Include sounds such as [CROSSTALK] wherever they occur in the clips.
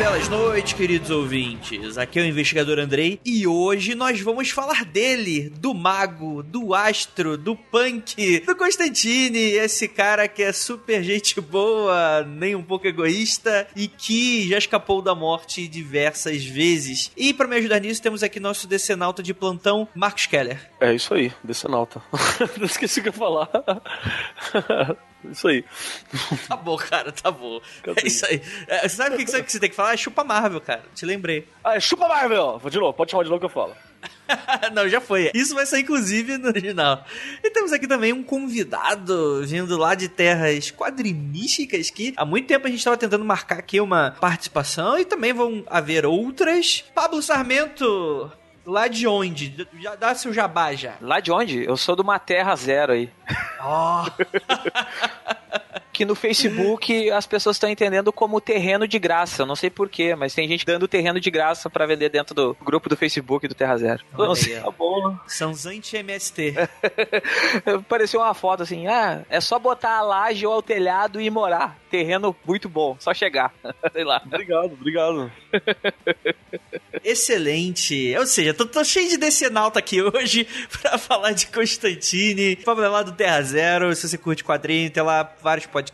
Belas noites, queridos ouvintes. Aqui é o investigador Andrei e hoje nós vamos falar dele, do mago, do astro, do punk, do Constantine, esse cara que é super gente boa, nem um pouco egoísta e que já escapou da morte diversas vezes. E para me ajudar nisso, temos aqui nosso decenalta de plantão, Marcos Keller. É isso aí, decenalta. [LAUGHS] Não esqueci o que eu falar. [LAUGHS] Isso aí. Tá bom, cara, tá bom. É isso aí. É, sabe o que, que você tem que falar? É chupa Marvel, cara. Te lembrei. [LAUGHS] Ah, é chupa Marvel! De novo, pode chamar de novo que eu falo. Não, já foi. Isso vai sair, inclusive, no original. E temos aqui também um convidado vindo lá de terras quadrinísticas que há muito tempo a gente estava tentando marcar aqui uma participação e também vão haver outras. Pablo Sarmento, lá de onde? Já dá seu jabá já. Lá de onde? Eu sou de uma terra zero aí. Ó. [LAUGHS] Que no Facebook as pessoas estão entendendo como terreno de graça. Não sei porquê, mas tem gente dando terreno de graça pra vender dentro do grupo do Facebook do Terra Zero. Eu não Olha sei, tá bom. Sanzante MST. [LAUGHS] Pareceu uma foto assim, ah, é só botar a laje ou ao telhado e morar. Terreno muito bom, só chegar. [LAUGHS] sei lá. Obrigado, obrigado. [LAUGHS] Excelente. Ou seja, tô, tô cheio de decenalta aqui hoje pra falar de Constantine. Vamos lá do Terra Zero. Se você curte quadrinho, tem lá vários podcasts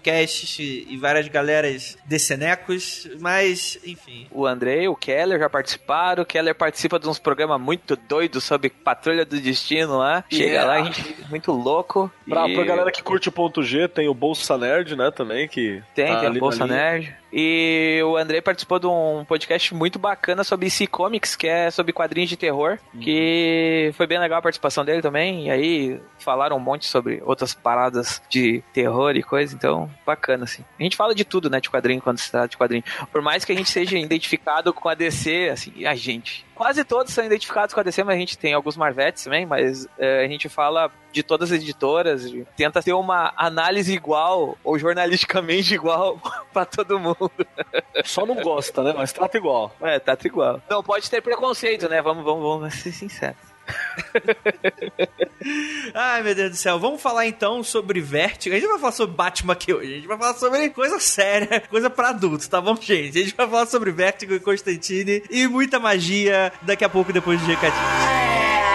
e, e várias galeras decenecos. Mas, enfim. O Andrei, o Keller já participaram. O Keller participa de uns programas muito doidos sobre Patrulha do Destino lá. Chega Yeah. lá, a gente muito louco. Pra, E- pra galera que curte o ponto G, tem o Bolsa Nerd, né, também, que Tem, tá tem ali o Bolsa na linha. Nerd. E o Andrei participou de um podcast muito bacana sobre DC Comics, que é sobre quadrinhos de terror, Uhum. que foi bem legal a participação dele também. E aí falaram um monte sobre outras paradas de terror e coisa, então bacana, assim. A gente fala de tudo, né, de quadrinho, quando se trata de quadrinho. Por mais que a gente seja identificado com a DC, assim, a gente. Quase todos são identificados com a DC, mas a gente tem alguns Marvetes também, mas é, a gente fala de todas as editoras, tenta ter uma análise igual, ou jornalisticamente igual, [LAUGHS] pra todo mundo. Só não gosta, né, mas trata igual. É, tudo igual. Não pode ter preconceito, né? Vamos, vamos, vamos ser sinceros. [LAUGHS] Ai, meu Deus do céu. Vamos falar então sobre Vertigo. A gente não vai falar sobre Batman aqui hoje. A gente vai falar sobre coisa séria, [LAUGHS] coisa pra adultos, tá bom, gente? A gente vai falar sobre Vertigo e Constantine e muita magia daqui a pouco depois do recadinho.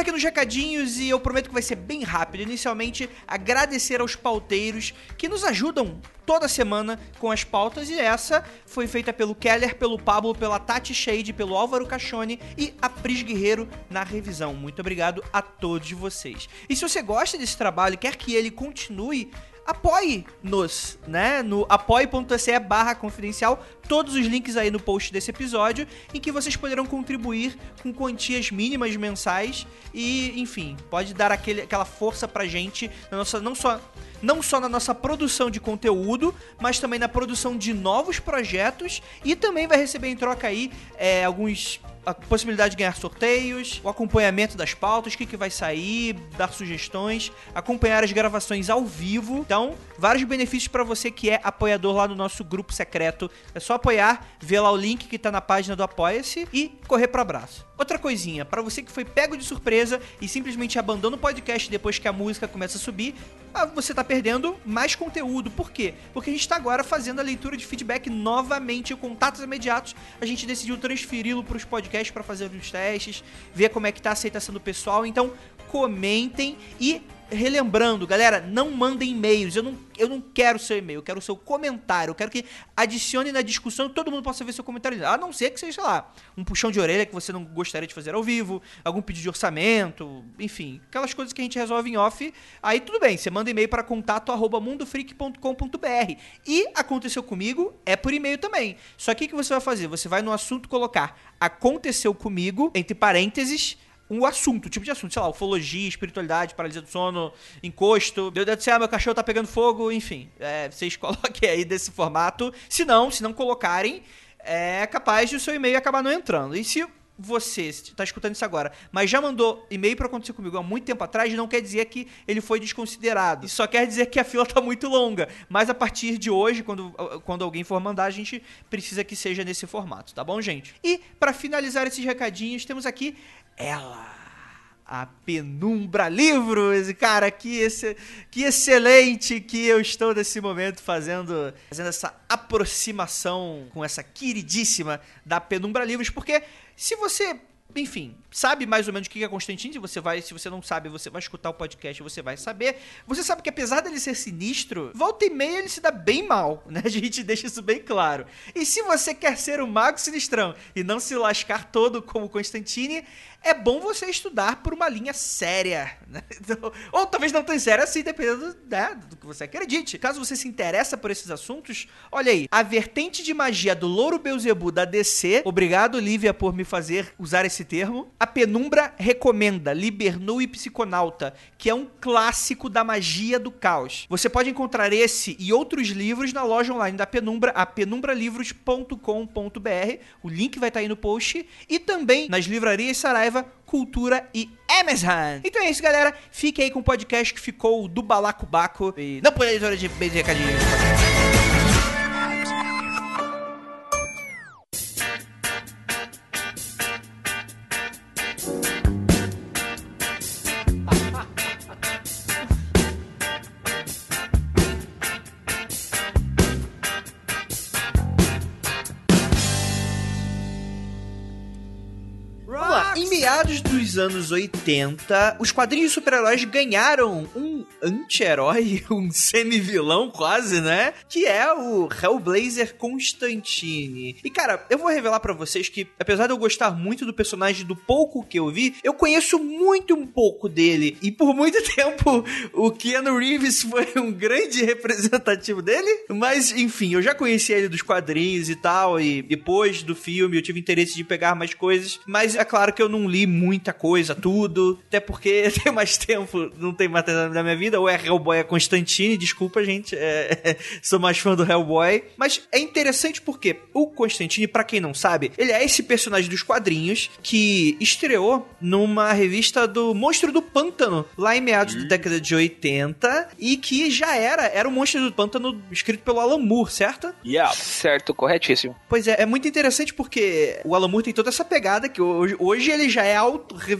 Aqui nos recadinhos e eu prometo que vai ser bem rápido. Inicialmente, agradecer aos pauteiros que nos ajudam toda semana com as pautas e essa foi feita pelo Keller, pelo Pablo, pela Tati Shade, pelo Álvaro Cachone e a Pris Guerreiro na revisão. Muito obrigado a todos vocês. E se você gosta desse trabalho e quer que ele continue, apoie-nos, né? No apoie.se barra confidencial, todos os links aí no post desse episódio, em que vocês poderão contribuir com quantias mínimas mensais e, enfim, pode dar aquele, aquela força pra gente, na nossa, não só não só na nossa produção de conteúdo, mas também na produção de novos projetos e também vai receber em troca aí é, alguns a possibilidade de ganhar sorteios, o acompanhamento das pautas, o que, que vai sair, dar sugestões, acompanhar as gravações ao vivo. Então, vários benefícios para você que é apoiador lá no nosso grupo secreto. É só apoiar, ver lá o link que tá na página do Apoia-se e correr pro abraço. Outra coisinha, para você que foi pego de surpresa e simplesmente abandona o podcast depois que a música começa a subir, ah, você tá perdendo mais conteúdo. Por quê? Porque a gente tá agora fazendo a leitura de feedback novamente, contatos imediatos. A gente decidiu transferi-lo pros podcasts para fazer os testes, ver como é que tá a aceitação do pessoal. Então, comentem e relembrando, galera, não mandem e-mails. Eu não, eu não quero seu e-mail, eu quero seu comentário. Eu quero que adicione na discussão e todo mundo possa ver seu comentário. A não ser que seja, sei lá, um puxão de orelha que você não gostaria de fazer ao vivo, algum pedido de orçamento, enfim, aquelas coisas que a gente resolve em off. Aí tudo bem, você manda e-mail para contato arroba mundofreak.com.br. E aconteceu comigo, é por e-mail também. Só que o que você vai fazer? Você vai no assunto colocar aconteceu comigo, entre parênteses, um assunto, tipo de assunto, sei lá, ufologia, espiritualidade, paralisia do sono, encosto, meu Deus do céu, meu cachorro tá pegando fogo, enfim. É, vocês [LAUGHS] coloquem aí desse formato. Se não, se não colocarem, é capaz de o seu e-mail acabar não entrando. E se você está escutando isso agora, mas já mandou e-mail para acontecer comigo há muito tempo atrás, não quer dizer que ele foi desconsiderado. Isso só quer dizer que a fila está muito longa. Mas a partir de hoje, quando, quando alguém for mandar, a gente precisa que seja nesse formato, tá bom, gente? E para finalizar esses recadinhos, temos aqui ela a Penumbra Livros. Cara, que, esse, que excelente que eu estou nesse momento fazendo, fazendo essa aproximação com essa queridíssima da Penumbra Livros, porque se você enfim, sabe mais ou menos o que é Constantine, você vai, se você não sabe, você vai escutar o podcast, você vai saber. Você sabe que apesar dele ser sinistro, volta e meia ele se dá bem mal, [LAUGHS] né? A gente deixa isso bem claro. E se você quer ser um mago sinistrão e não se lascar todo como Constantine, é bom você estudar por uma linha séria. Né? [LAUGHS] Então, ou talvez não tão séria assim, dependendo né, do que você acredite. Caso você se interessa por esses assuntos, olha aí, a vertente de magia do Louro Beuzebu da DC. Obrigado, Lívia, por me fazer usar esse termo. A Penumbra recomenda Libernu e Psiconauta, que é um clássico da magia do caos. Você pode encontrar esse e outros livros na loja online da Penumbra, a penumbralivros.com.br. O link vai estar aí no post. E também nas livrarias Saraiva Cultura e Amazon. Então é isso, galera. Fique aí com o podcast que ficou do Balacobaco. E não por editora de beijo recadinho. meados anos 80, os quadrinhos super-heróis ganharam um anti-herói, [LAUGHS] um semi-vilão quase, né? Que é o Hellblazer Constantine. E cara, eu vou revelar para vocês que, apesar de eu gostar muito do personagem do pouco que eu vi, eu conheço muito um pouco dele. E por muito [LAUGHS] tempo o Keanu Reeves foi um grande representativo dele. Mas, enfim, eu já conhecia ele dos quadrinhos e tal. E depois do filme eu tive interesse de pegar mais coisas. Mas é claro que eu não li muita coisa, tudo. Até porque [LAUGHS] tem mais tempo, não tem mais tempo da minha vida. Ou é Hellboy é Constantine, desculpa, gente. É, [LAUGHS] sou mais fã do Hellboy. Mas é interessante porque o Constantine, para quem não sabe, ele é esse personagem dos quadrinhos que estreou numa revista do Monstro do Pântano, lá em meados da década de 80, e que já era, era o Monstro do Pântano escrito pelo Alan Moore, certo? Yeah. Certo, corretíssimo. Pois é, é muito interessante porque o Alan Moore tem toda essa pegada que hoje, hoje ele já é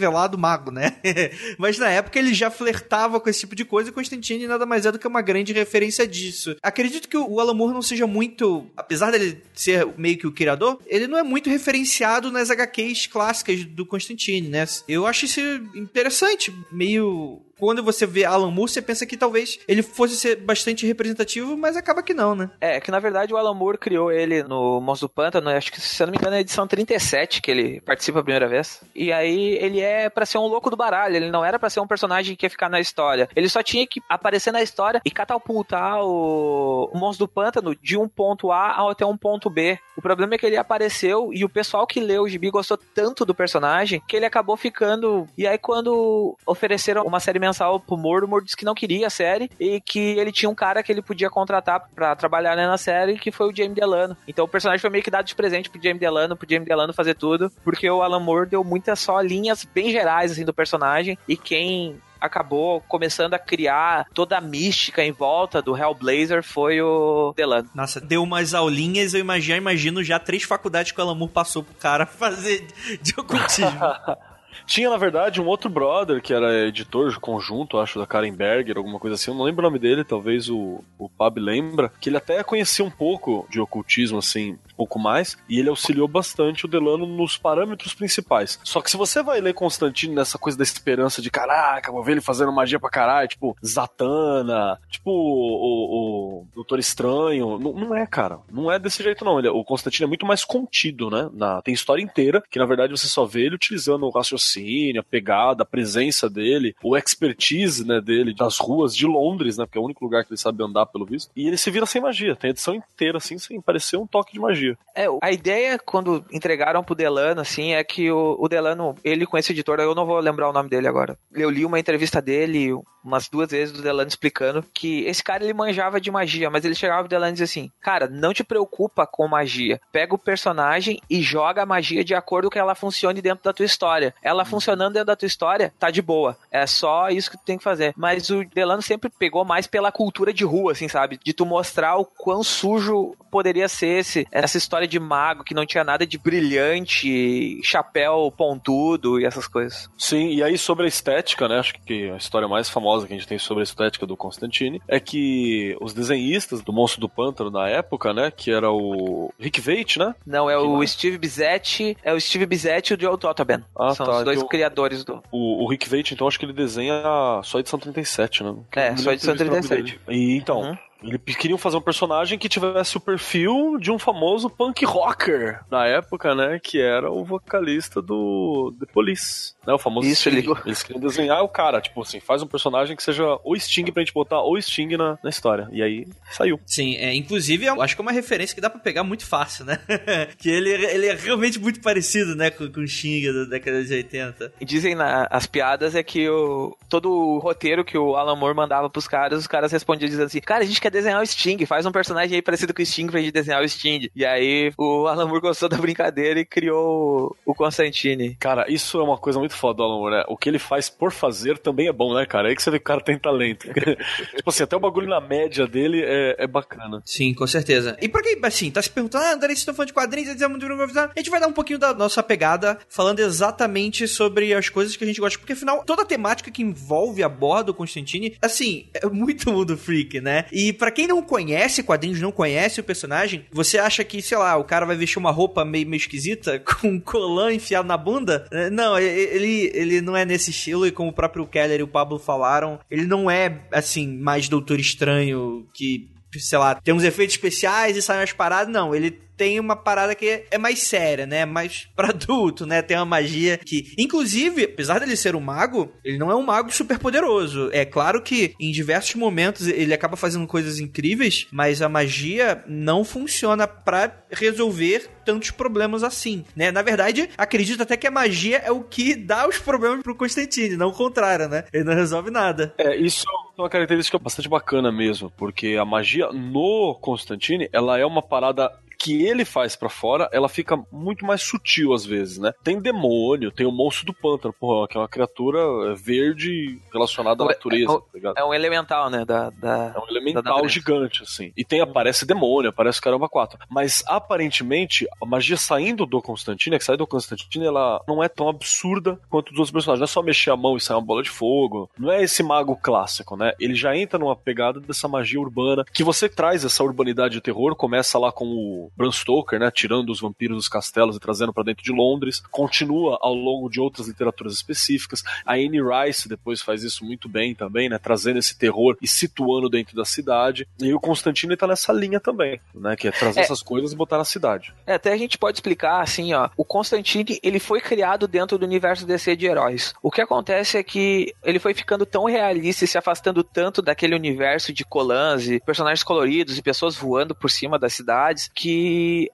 auto-revelado mago, né? [LAUGHS] Mas na época ele já flertava com esse tipo de coisa e Constantine nada mais é do que uma grande referência disso. Acredito que o Alan Moore não seja muito, apesar dele ser meio que o criador, ele não é muito referenciado nas HQs clássicas do Constantine, né? Eu acho isso interessante, meio quando você vê Alan Moore, você pensa que talvez ele fosse ser bastante representativo, mas acaba que não, né? É, que na verdade o Alan Moore criou ele no Monstro do Pântano, acho que se eu não me engano é a edição 37 que ele participa a primeira vez. E aí ele é para ser um louco do baralho, ele não era para ser um personagem que ia ficar na história. Ele só tinha que aparecer na história e catapultar o, o Monstro do Pântano de um ponto A até um ponto B. O problema é que ele apareceu e o pessoal que leu o gibi gostou tanto do personagem que ele acabou ficando. E aí quando ofereceram uma série mensal pro Mordor, disse que não queria a série e que ele tinha um cara que ele podia contratar para trabalhar né, na série, que foi o James Delano. Então o personagem foi meio que dado de presente pro James Delano, pro James Delano fazer tudo, porque o Alan Moore deu muitas só linhas bem gerais assim do personagem e quem acabou começando a criar toda a mística em volta do Hellblazer foi o Delano. Nossa, deu umas aulinhas, eu imagino, imagino já três faculdades que o Alan Moore passou pro cara [LAUGHS] fazer de ocultismo. [LAUGHS] Tinha, na verdade, um outro brother que era editor conjunto, acho, da Karen Berger, alguma coisa assim. Eu não lembro o nome dele, talvez o, o Pab lembra. Que ele até conhecia um pouco de ocultismo, assim. pouco mais, e ele auxiliou bastante o Delano nos parâmetros principais. Só que se você vai ler Constantine nessa coisa da esperança de caraca, vou ver ele fazendo magia pra caralho, tipo Zatanna, tipo o, o, o Doutor Estranho, não, não, é, cara. Não é desse jeito, não. Ele, o Constantine é muito mais contido, né? Na, tem história inteira, que na verdade você só vê ele utilizando o raciocínio, a pegada, a presença dele, o expertise, né, dele, das ruas de Londres, né? Porque é o único lugar que ele sabe andar, pelo visto. E ele se vira sem magia. Tem a edição inteira, assim, sem parecer um toque de magia. É, a ideia, quando entregaram pro Delano, assim, é que o, o Delano, ele com esse editor, eu não vou lembrar o nome dele agora. Eu li uma entrevista dele umas duas vezes do Delano explicando que esse cara ele manjava de magia, mas ele chegava pro Delano e dizia assim: Cara, não te preocupa com magia. Pega o personagem e joga a magia de acordo com que ela funcione dentro da tua história. Ela funcionando dentro da tua história, tá de boa. É só isso que tu tem que fazer. Mas o Delano sempre pegou mais pela cultura de rua, assim, sabe? De tu mostrar o quão sujo poderia ser esse, essa história de mago que não tinha nada de brilhante, chapéu pontudo e essas coisas. Sim, e aí sobre a estética, né? Acho que a história mais famosa que a gente tem sobre a estética do Constantine é que os desenhistas do Monstro do Pântano na época, né? Que era o Rick Veit, né? Não, é o Steve Bizzetti, é o Steve Bizzetti e o Joe Totaben. Ah, São tá, os dois então, criadores do. O, o Rick Veit, então, acho que ele desenha só edição 37, né? Que é, só edição 37. E então, uhum. Eles queriam fazer um personagem que tivesse o perfil de um famoso punk rocker da época, né? Que era o vocalista do The Police, né? O famoso Isso, Sting. Ele... Eles queriam desenhar o cara, tipo assim, faz um personagem que seja o Sting pra gente botar o Sting na, na história. E aí saiu. Sim, é, inclusive eu acho que é uma referência que dá pra pegar muito fácil, né? [LAUGHS] que ele, ele é realmente muito parecido, né, com, com o Sting da década de 80. E dizem na, as piadas é que o, todo o roteiro que o Alan Moore mandava pros caras, os caras respondiam dizendo assim, cara, a gente quer quer desenhar o Sting, faz um personagem aí parecido com o Sting pra gente desenhar o Sting. E aí o Alan Moore gostou da brincadeira e criou o Constantine. Cara, isso é uma coisa muito foda do Alan Moore, né? O que ele faz por fazer também é bom, né, cara? É aí que você vê que o cara tem talento. [LAUGHS] tipo assim, até o bagulho na média dele é, é bacana. Sim, com certeza. E pra quem, assim, tá se perguntando, ah, André, vocês estão falando de quadrinhos, é a gente vai dar um pouquinho da nossa pegada falando exatamente sobre as coisas que a gente gosta, porque afinal, toda a temática que envolve a borda do Constantine, assim, é muito mundo freak, né? E para quem não conhece quadrinhos, não conhece o personagem, você acha que, sei lá, o cara vai vestir uma roupa meio, meio esquisita, [LAUGHS] com um colã enfiado na bunda? É, não, ele, ele não é nesse estilo, e como o próprio Keller e o Pablo falaram, ele não é, assim, mais Doutor Estranho, que, sei lá, tem uns efeitos especiais e saem umas paradas. Não, ele tem uma parada que é mais séria, né? Mais pra adulto, né? Tem uma magia que, inclusive, apesar dele ser um mago, ele não é um mago super poderoso. É claro que em diversos momentos ele acaba fazendo coisas incríveis, mas a magia não funciona para resolver tantos problemas assim, né? Na verdade, acredito até que a magia é o que dá os problemas pro Constantine, não o contrário, né? Ele não resolve nada. É, isso é uma característica bastante bacana mesmo, porque a magia no Constantine, ela é uma parada que ele faz para fora, ela fica muito mais sutil às vezes, né? Tem demônio, tem o monstro do pântano, porra, que é uma criatura verde relacionada à é, natureza, é, tá É um elemental, né? Da, da é um elemental gigante, assim. E tem, aparece demônio, aparece caramba quatro. Mas aparentemente, a magia saindo do Constantine, que sai do Constantine, ela não é tão absurda quanto dos outros personagens. Não é só mexer a mão e sair uma bola de fogo. Não é esse mago clássico, né? Ele já entra numa pegada dessa magia urbana, que você traz essa urbanidade de terror, começa lá com o Bram Stoker, né, tirando os vampiros dos castelos e trazendo para dentro de Londres, continua ao longo de outras literaturas específicas. A Anne Rice depois faz isso muito bem também, né, trazendo esse terror e situando dentro da cidade. E o Constantino está nessa linha também, né, que é trazer é, essas coisas e botar na cidade. É, até a gente pode explicar assim, ó, o Constantine, ele foi criado dentro do universo DC de heróis. O que acontece é que ele foi ficando tão realista e se afastando tanto daquele universo de colãs e personagens coloridos e pessoas voando por cima das cidades que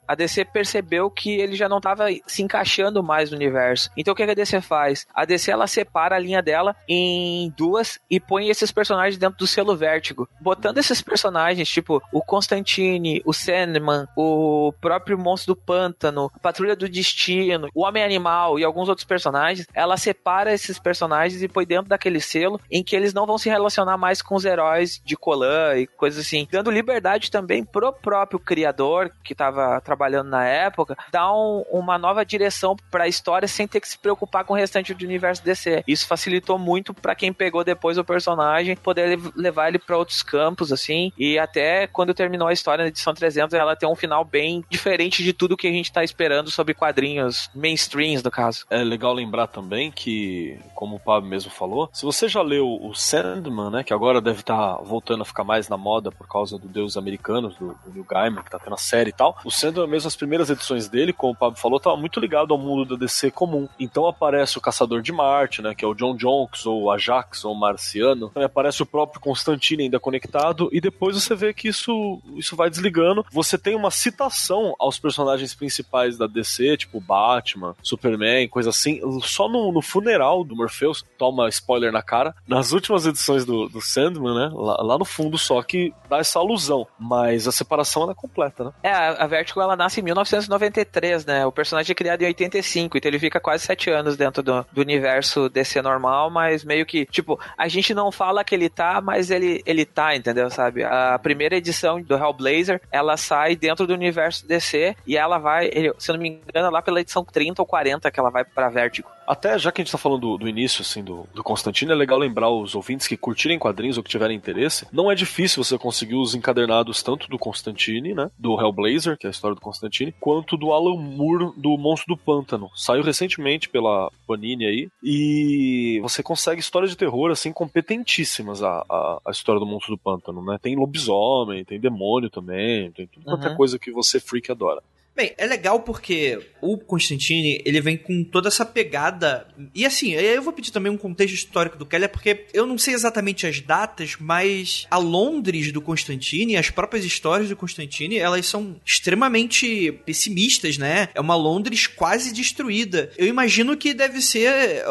a DC percebeu que ele já não estava se encaixando mais no universo. Então o que a DC faz? A DC ela separa a linha dela em duas e põe esses personagens dentro do selo Vértigo, botando esses personagens tipo o Constantine, o Sandman, o próprio Monstro do Pântano, a Patrulha do Destino, o Homem Animal e alguns outros personagens. Ela separa esses personagens e põe dentro daquele selo em que eles não vão se relacionar mais com os heróis de Colan e coisas assim, dando liberdade também pro próprio criador que estava trabalhando na época, dá um, uma nova direção para a história sem ter que se preocupar com o restante do universo DC. Isso facilitou muito para quem pegou depois o personagem poder levar ele para outros campos, assim, e até quando terminou a história na edição 300, ela tem um final bem diferente de tudo que a gente tá esperando sobre quadrinhos mainstreams, no caso. É legal lembrar também que, como o Pablo mesmo falou, se você já leu o Sandman, né, que agora deve estar tá voltando a ficar mais na moda por causa do Deus Americanos, do, do Neil Gaiman, que tá tendo a série e tal, o Sandman, mesmo as primeiras edições dele, como o Pablo falou, tava muito ligado ao mundo da DC comum. Então aparece o Caçador de Marte, né, que é o John Jonks, ou Ajax, ou Marciano. Também aparece o próprio Constantine ainda conectado, e depois você vê que isso, isso vai desligando. Você tem uma citação aos personagens principais da DC, tipo Batman, Superman, coisa assim, só no, no funeral do Morpheus, toma spoiler na cara, nas últimas edições do, do Sandman, né, lá, lá no fundo só que dá essa alusão, mas a separação é completa, né? É, a Vertigo ela nasce em 1993, né, o personagem é criado em 85, então ele fica quase sete anos dentro do, do universo DC normal, mas meio que, tipo, a gente não fala que ele tá, mas ele, ele tá, entendeu, sabe? A primeira edição do Hellblazer, ela sai dentro do universo DC e ela vai, se eu não me engano, lá pela edição 30 ou 40 que ela vai pra Vertigo. Até já que a gente tá falando do, do início, assim, do, do Constantino, é legal lembrar os ouvintes que curtirem quadrinhos ou que tiverem interesse. Não é difícil você conseguir os encadernados tanto do Constantine, né? Do Hellblazer, que é a história do Constantine, quanto do Alan Moore do Monstro do Pântano. Saiu recentemente pela Panini aí. E você consegue histórias de terror, assim, competentíssimas a, a, a história do Monstro do Pântano, né? Tem lobisomem, tem demônio também, tem tudo quanto é uhum. coisa que você freak adora. Bem, é legal porque o Constantine, ele vem com toda essa pegada. E assim, eu vou pedir também um contexto histórico do Keller, porque eu não sei exatamente as datas, mas a Londres do Constantine, as próprias histórias do Constantine, elas são extremamente pessimistas, né? É uma Londres quase destruída. Eu imagino que deve ser,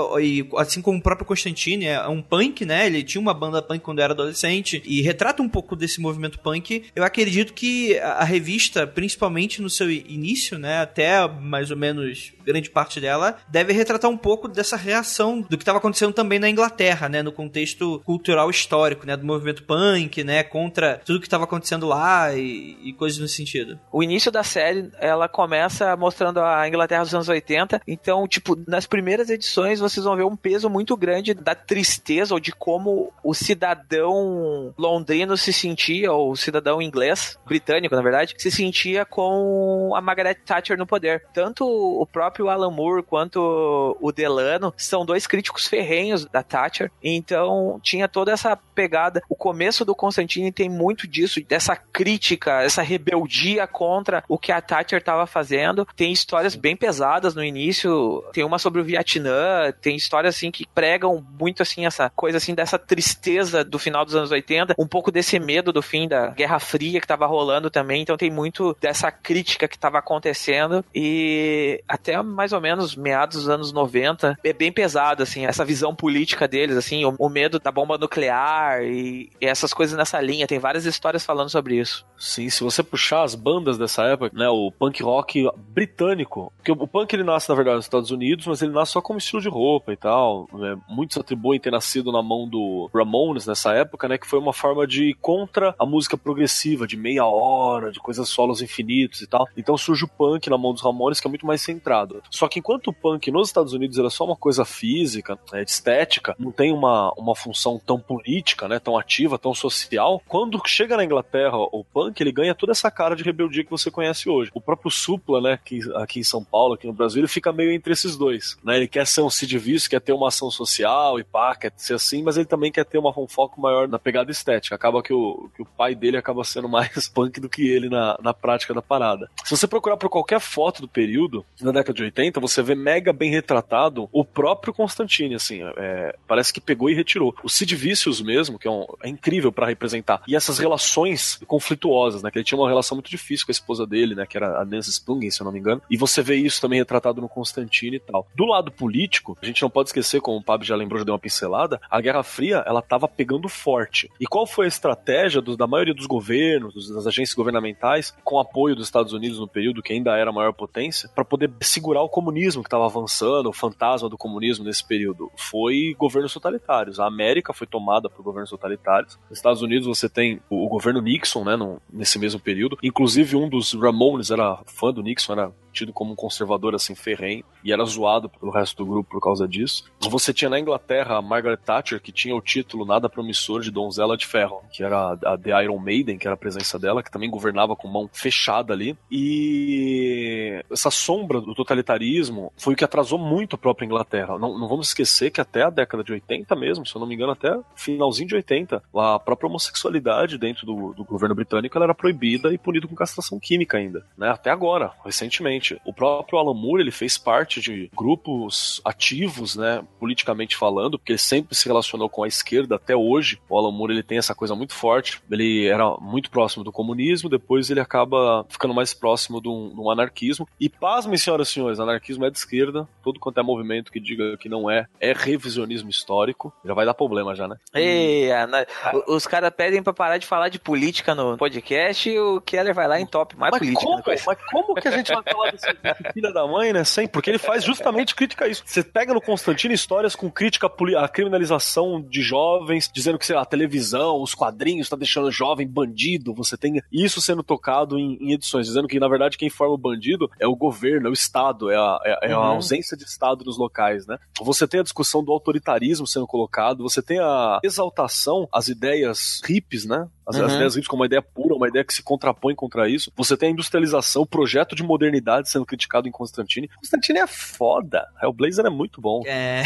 assim como o próprio Constantine, é um punk, né? Ele tinha uma banda punk quando era adolescente e retrata um pouco desse movimento punk. Eu acredito que a revista, principalmente no seu início, né, até mais ou menos grande parte dela, deve retratar um pouco dessa reação do que estava acontecendo também na Inglaterra, né, no contexto cultural histórico, né, do movimento punk, né, contra tudo que estava acontecendo lá e, e, coisas nesse sentido. O início da série, ela começa mostrando a Inglaterra dos anos 80, então, tipo, nas primeiras edições vocês vão ver um peso muito grande da tristeza ou de como o cidadão londrino se sentia, ou o cidadão inglês, britânico, na verdade, se sentia com a Margaret Thatcher no poder. Tanto o próprio Alan Moore quanto o Delano são dois críticos ferrenhos da Thatcher, então tinha toda essa pegada. O começo do Constantine tem muito disso, dessa crítica, essa rebeldia contra o que a Thatcher estava fazendo. Tem histórias bem pesadas no início, tem uma sobre o Vietnã, tem histórias assim que pregam muito assim essa coisa assim dessa tristeza do final dos anos 80, um pouco desse medo do fim da Guerra Fria que estava rolando também, então tem muito dessa crítica que estava acontecendo e até mais ou menos meados dos anos 90 é bem pesado, assim, essa visão política deles, assim, o, o medo da bomba nuclear e, e, essas coisas nessa linha. Tem várias histórias falando sobre isso. Sim, se você puxar as bandas dessa época, né, o punk rock britânico, porque o, o punk ele nasce, na verdade, nos Estados Unidos, mas ele nasce só como estilo de roupa e tal. Né? Muitos atribuem ter nascido na mão do Ramones nessa época, né, que foi uma forma de contra a música progressiva, de meia hora, de coisas solos infinitos e tal. Então surge o punk na mão dos Ramones, que é muito mais centrado. Só que enquanto o punk nos Estados Unidos era só uma coisa física, né, estética, não tem uma, uma função tão política, né, tão ativa, tão social, quando chega na Inglaterra o punk, ele ganha toda essa cara de rebeldia que você conhece hoje. O próprio Supla, né, aqui, aqui em São Paulo, aqui no Brasil, ele fica meio entre esses dois, né, ele quer ser um Vicious, quer ter uma ação social e pá, quer ser assim, mas ele também quer ter uma, um foco maior na pegada estética. Acaba que o, que o pai dele acaba sendo mais [LAUGHS] punk do que ele na, na prática da parada. Se você procurar por qualquer foto do período, na década de 80, você vê mega bem retratado o próprio Constantine, assim, é, parece que pegou e retirou. O Sid Vicious mesmo, que é, um, é incrível para representar, e essas relações conflituosas, né, que ele tinha uma relação muito difícil com a esposa dele, né, que era a Nancy Spungen, se eu não me engano, e você vê isso também retratado no Constantine e tal. Do lado político, a gente não pode esquecer, como o Pablo já lembrou, já deu uma pincelada, a Guerra Fria, ela tava pegando forte. E qual foi a estratégia do, da maioria dos governos, das agências governamentais, com apoio dos Estados Unidos no período, que ainda era a maior potência, para poder segurar o comunismo que estava avançando, o fantasma do comunismo nesse período, foi governos totalitários. A América foi tomada por governos totalitários. Nos Estados Unidos você tem o, governo Nixon, né, nesse mesmo período. Inclusive um dos Ramones era fã do Nixon, era tido como um conservador assim ferrenho e era zoado pelo resto do grupo por causa disso. Você tinha na Inglaterra a Margaret Thatcher, que tinha o título nada promissor de Donzela de Ferro, que era a The Iron Maiden, que era a presença dela, que também governava com mão fechada ali. E essa sombra do totalitarismo foi o que atrasou muito a própria Inglaterra. Não, não vamos esquecer que até a década de 80 mesmo, se eu não me engano, até finalzinho de 80, a própria homossexualidade dentro do, do governo britânico era proibida e punida com castração química ainda, né? Até agora, recentemente. O próprio Alan Moore, ele fez parte de grupos ativos, né, politicamente falando, porque ele sempre se relacionou com a esquerda até hoje. O Alan Moore, ele tem essa coisa muito forte. Ele era muito próximo do comunismo, depois ele acaba ficando mais próximo do, do anarquismo. E pasmem, senhoras e senhores, anarquismo é de esquerda. Todo quanto é movimento que diga que não é, é revisionismo histórico. Já vai dar problema já, né? Ei, Ana, os caras pedem pra parar de falar de política no podcast e o Keller vai lá em top mais mas política. Como, mas como que a gente vai falar [LAUGHS] filho da mãe, né? Sem, porque ele faz justamente crítica a isso. Você pega no Constantino histórias com crítica à criminalização de jovens, dizendo que, sei lá, a televisão, os quadrinhos tá deixando o jovem bandido. Você tem isso sendo tocado em, em, edições, dizendo que, na verdade, quem forma o bandido é o governo, é o Estado, é a, é, é uhum. a ausência de Estado nos locais, né? Você tem a discussão do autoritarismo sendo colocado, você tem a exaltação às ideias hippies, né? As, uhum. as ideias hippies como uma ideia pura, uma ideia que se contrapõe contra isso. Você tem a industrialização, o projeto de modernidade sendo criticado em Constantine. Constantine é foda. Hellblazer é muito bom. É.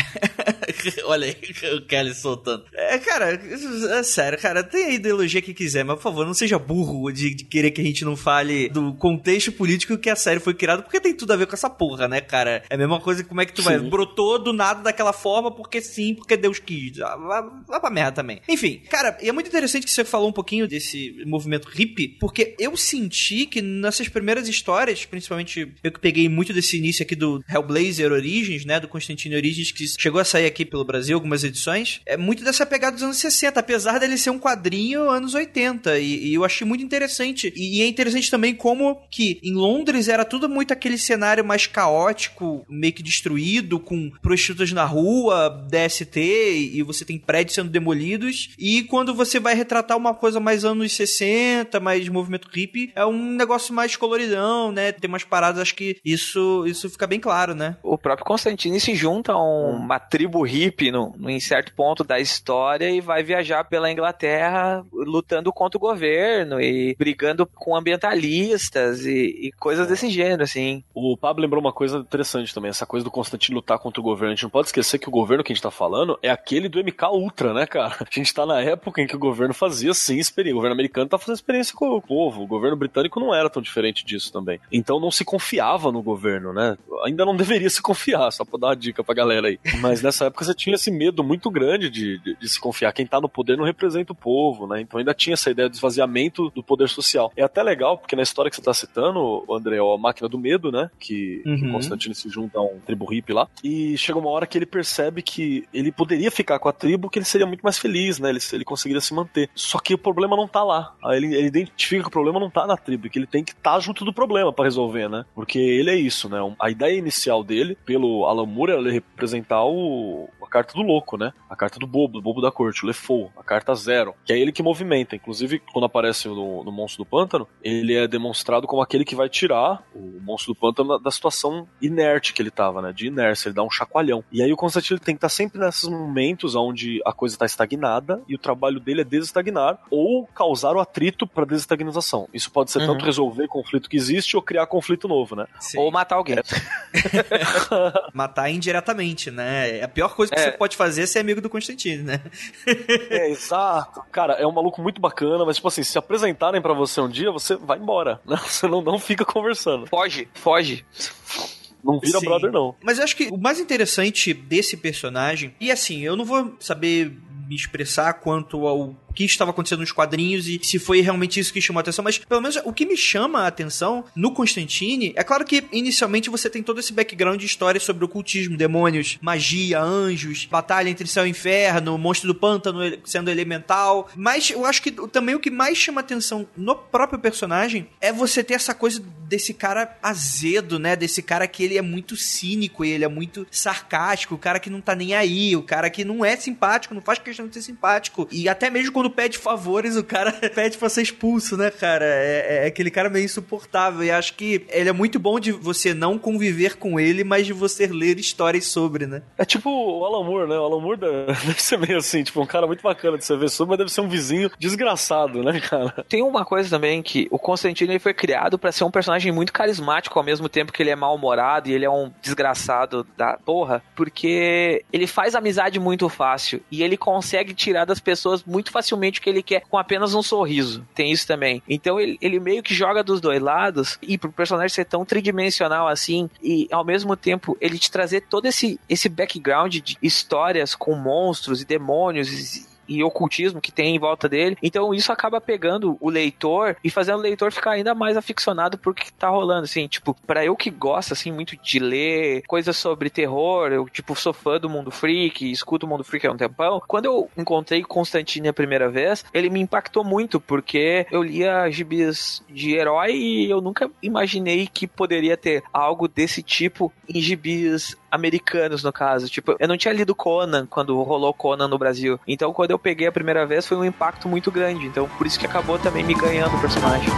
[LAUGHS] Olha aí o Kelly soltando. É, cara, é sério, cara, tem a ideologia que quiser, mas por favor, não seja burro de, de, querer que a gente não fale do contexto político que a série foi criada, porque tem tudo a ver com essa porra, né, cara? É a mesma coisa que como é que tu sim. vai. Brotou do nada daquela forma, porque sim, porque Deus quis. Ah, vai, vai pra merda também. Enfim, cara, e é muito interessante que você falou um pouquinho desse movimento hippie, porque eu senti que nessas primeiras histórias, principalmente eu que peguei muito desse início aqui do Hellblazer Origins, né, do Constantine Origins, que chegou a sair aqui pelo Brasil, algumas edições, é muito dessa pegada dos anos 60, apesar dele ser um quadrinho anos 80, e, e eu achei muito interessante. E, e, é interessante também como que em Londres era tudo muito aquele cenário mais caótico, meio que destruído, com prostitutas na rua, DST, e, e você tem prédios sendo demolidos, e quando você vai retratar uma coisa mais anos 60, mais movimento hippie, é um negócio mais coloridão, né? Tem umas paradas, acho que isso, isso fica bem claro, né? O próprio Constantine se junta a um, uma tribo hippie no, no, em certo ponto da história e vai viajar pela Inglaterra lutando contra o governo e brigando com ambientalistas e, e coisas desse gênero, assim. O Pablo lembrou uma coisa interessante também, essa coisa do Constantine lutar contra o governo. A gente não pode esquecer que o governo que a gente tá falando é aquele do MK Ultra, né, cara? A gente tá na época em que o governo fazia sim experiência. O governo americano tá fazendo experiência com o povo. O governo britânico não era tão diferente disso também. Então não se confiava no governo, né? Ainda não deveria se confiar, só pra dar uma dica pra galera aí. Mas nessa época você tinha esse medo muito grande de, de, de, se confiar. Quem tá no poder não representa o povo, né? Então ainda tinha essa ideia do esvaziamento do poder social. É até legal, porque na história que você tá citando, André, é a máquina do medo, né? Que, uhum. que Constantino se junta a um tribo hippie lá. E chega uma hora que ele percebe que ele poderia ficar com a tribo, que ele seria muito mais feliz, né? Ele, ele conseguiria se manter. Só que o problema não tá lá. Ele, ele identifica que o problema não tá na tribo, que ele tem que estar tá junto do problema para resolver, né? Porque ele é isso, né? A ideia inicial dele, pelo Alan Moore, é representar o, a carta do louco, né? A carta do bobo, do bobo da corte, o Lefou, a carta zero, que é ele que movimenta. Inclusive, quando aparece no, no Monstro do Pântano, ele é demonstrado como aquele que vai tirar o Monstro do Pântano da, situação inerte que ele tava, né? De inércia, ele dá um chacoalhão. E aí o Constantino tem que estar tá sempre nesses momentos onde a coisa está estagnada e o trabalho dele é desestagnar ou causar o atrito para desestagnização. Isso pode ser uhum. tanto resolver conflito que existe ou criar conflito novo, né? Sim. Ou matar alguém. É. [LAUGHS] matar indiretamente, né? A pior coisa que é. você pode fazer é ser amigo do Constantino, né? [LAUGHS] é, exato. Cara, é um maluco muito bacana, mas tipo assim, se apresentarem para você um dia, você vai embora, né? [LAUGHS] Você não, não fica conversando. Foge, foge. Não vira Sim. brother, não. Mas eu acho que o mais interessante desse personagem, e assim, eu não vou saber me expressar quanto ao que estava acontecendo nos quadrinhos e se foi realmente isso que chamou a atenção, mas pelo menos o que me chama a atenção no Constantine, é claro que inicialmente você tem todo esse background de história sobre ocultismo, demônios, magia, anjos, batalha entre céu e inferno, monstro do pântano sendo elemental, mas eu acho que também o que mais chama atenção no próprio personagem é você ter essa coisa desse cara azedo, né? Desse cara que ele é muito cínico ele é muito sarcástico, o cara que não tá nem aí, o cara que não é simpático, não faz questão de ser simpático. E até mesmo quando pede favores, o cara [LAUGHS] pede pra ser expulso, né, cara? É, é aquele cara meio insuportável. E acho que ele é muito bom de você não conviver com ele, mas de você ler histórias sobre, né? É tipo o Alan Moore, né? O Alan Moore deve [LAUGHS] ser meio assim, tipo, um cara muito bacana de você ver sobre, mas deve ser um vizinho desgraçado, né, cara? Tem uma coisa também que o Constantino ele foi criado para ser um personagem muito carismático ao mesmo tempo que ele é mal-humorado e ele é um desgraçado da porra, porque ele faz amizade muito fácil e ele consegue tirar das pessoas muito facilmente o que ele quer com apenas um sorriso. Tem isso também. Então ele, ele meio que joga dos dois lados e pro personagem ser tão tridimensional assim e ao mesmo tempo ele te trazer todo esse, esse background de histórias com monstros e demônios e ocultismo que tem em volta dele. Então isso acaba pegando o leitor e fazendo o leitor ficar ainda mais aficionado por que tá rolando, assim, tipo, para eu que gosto assim muito de ler coisas sobre terror, eu tipo sou fã do Mundo Freak, escuto o Mundo Freak há um tempão. Quando eu encontrei Constantine a primeira vez, ele me impactou muito porque eu lia gibis de herói e eu nunca imaginei que poderia ter algo desse tipo em gibis americanos, no caso. Tipo, eu não tinha lido Conan quando rolou Conan no Brasil. Então, quando eu peguei a primeira vez, foi um impacto muito grande. Então, por isso que acabou também me ganhando o personagem.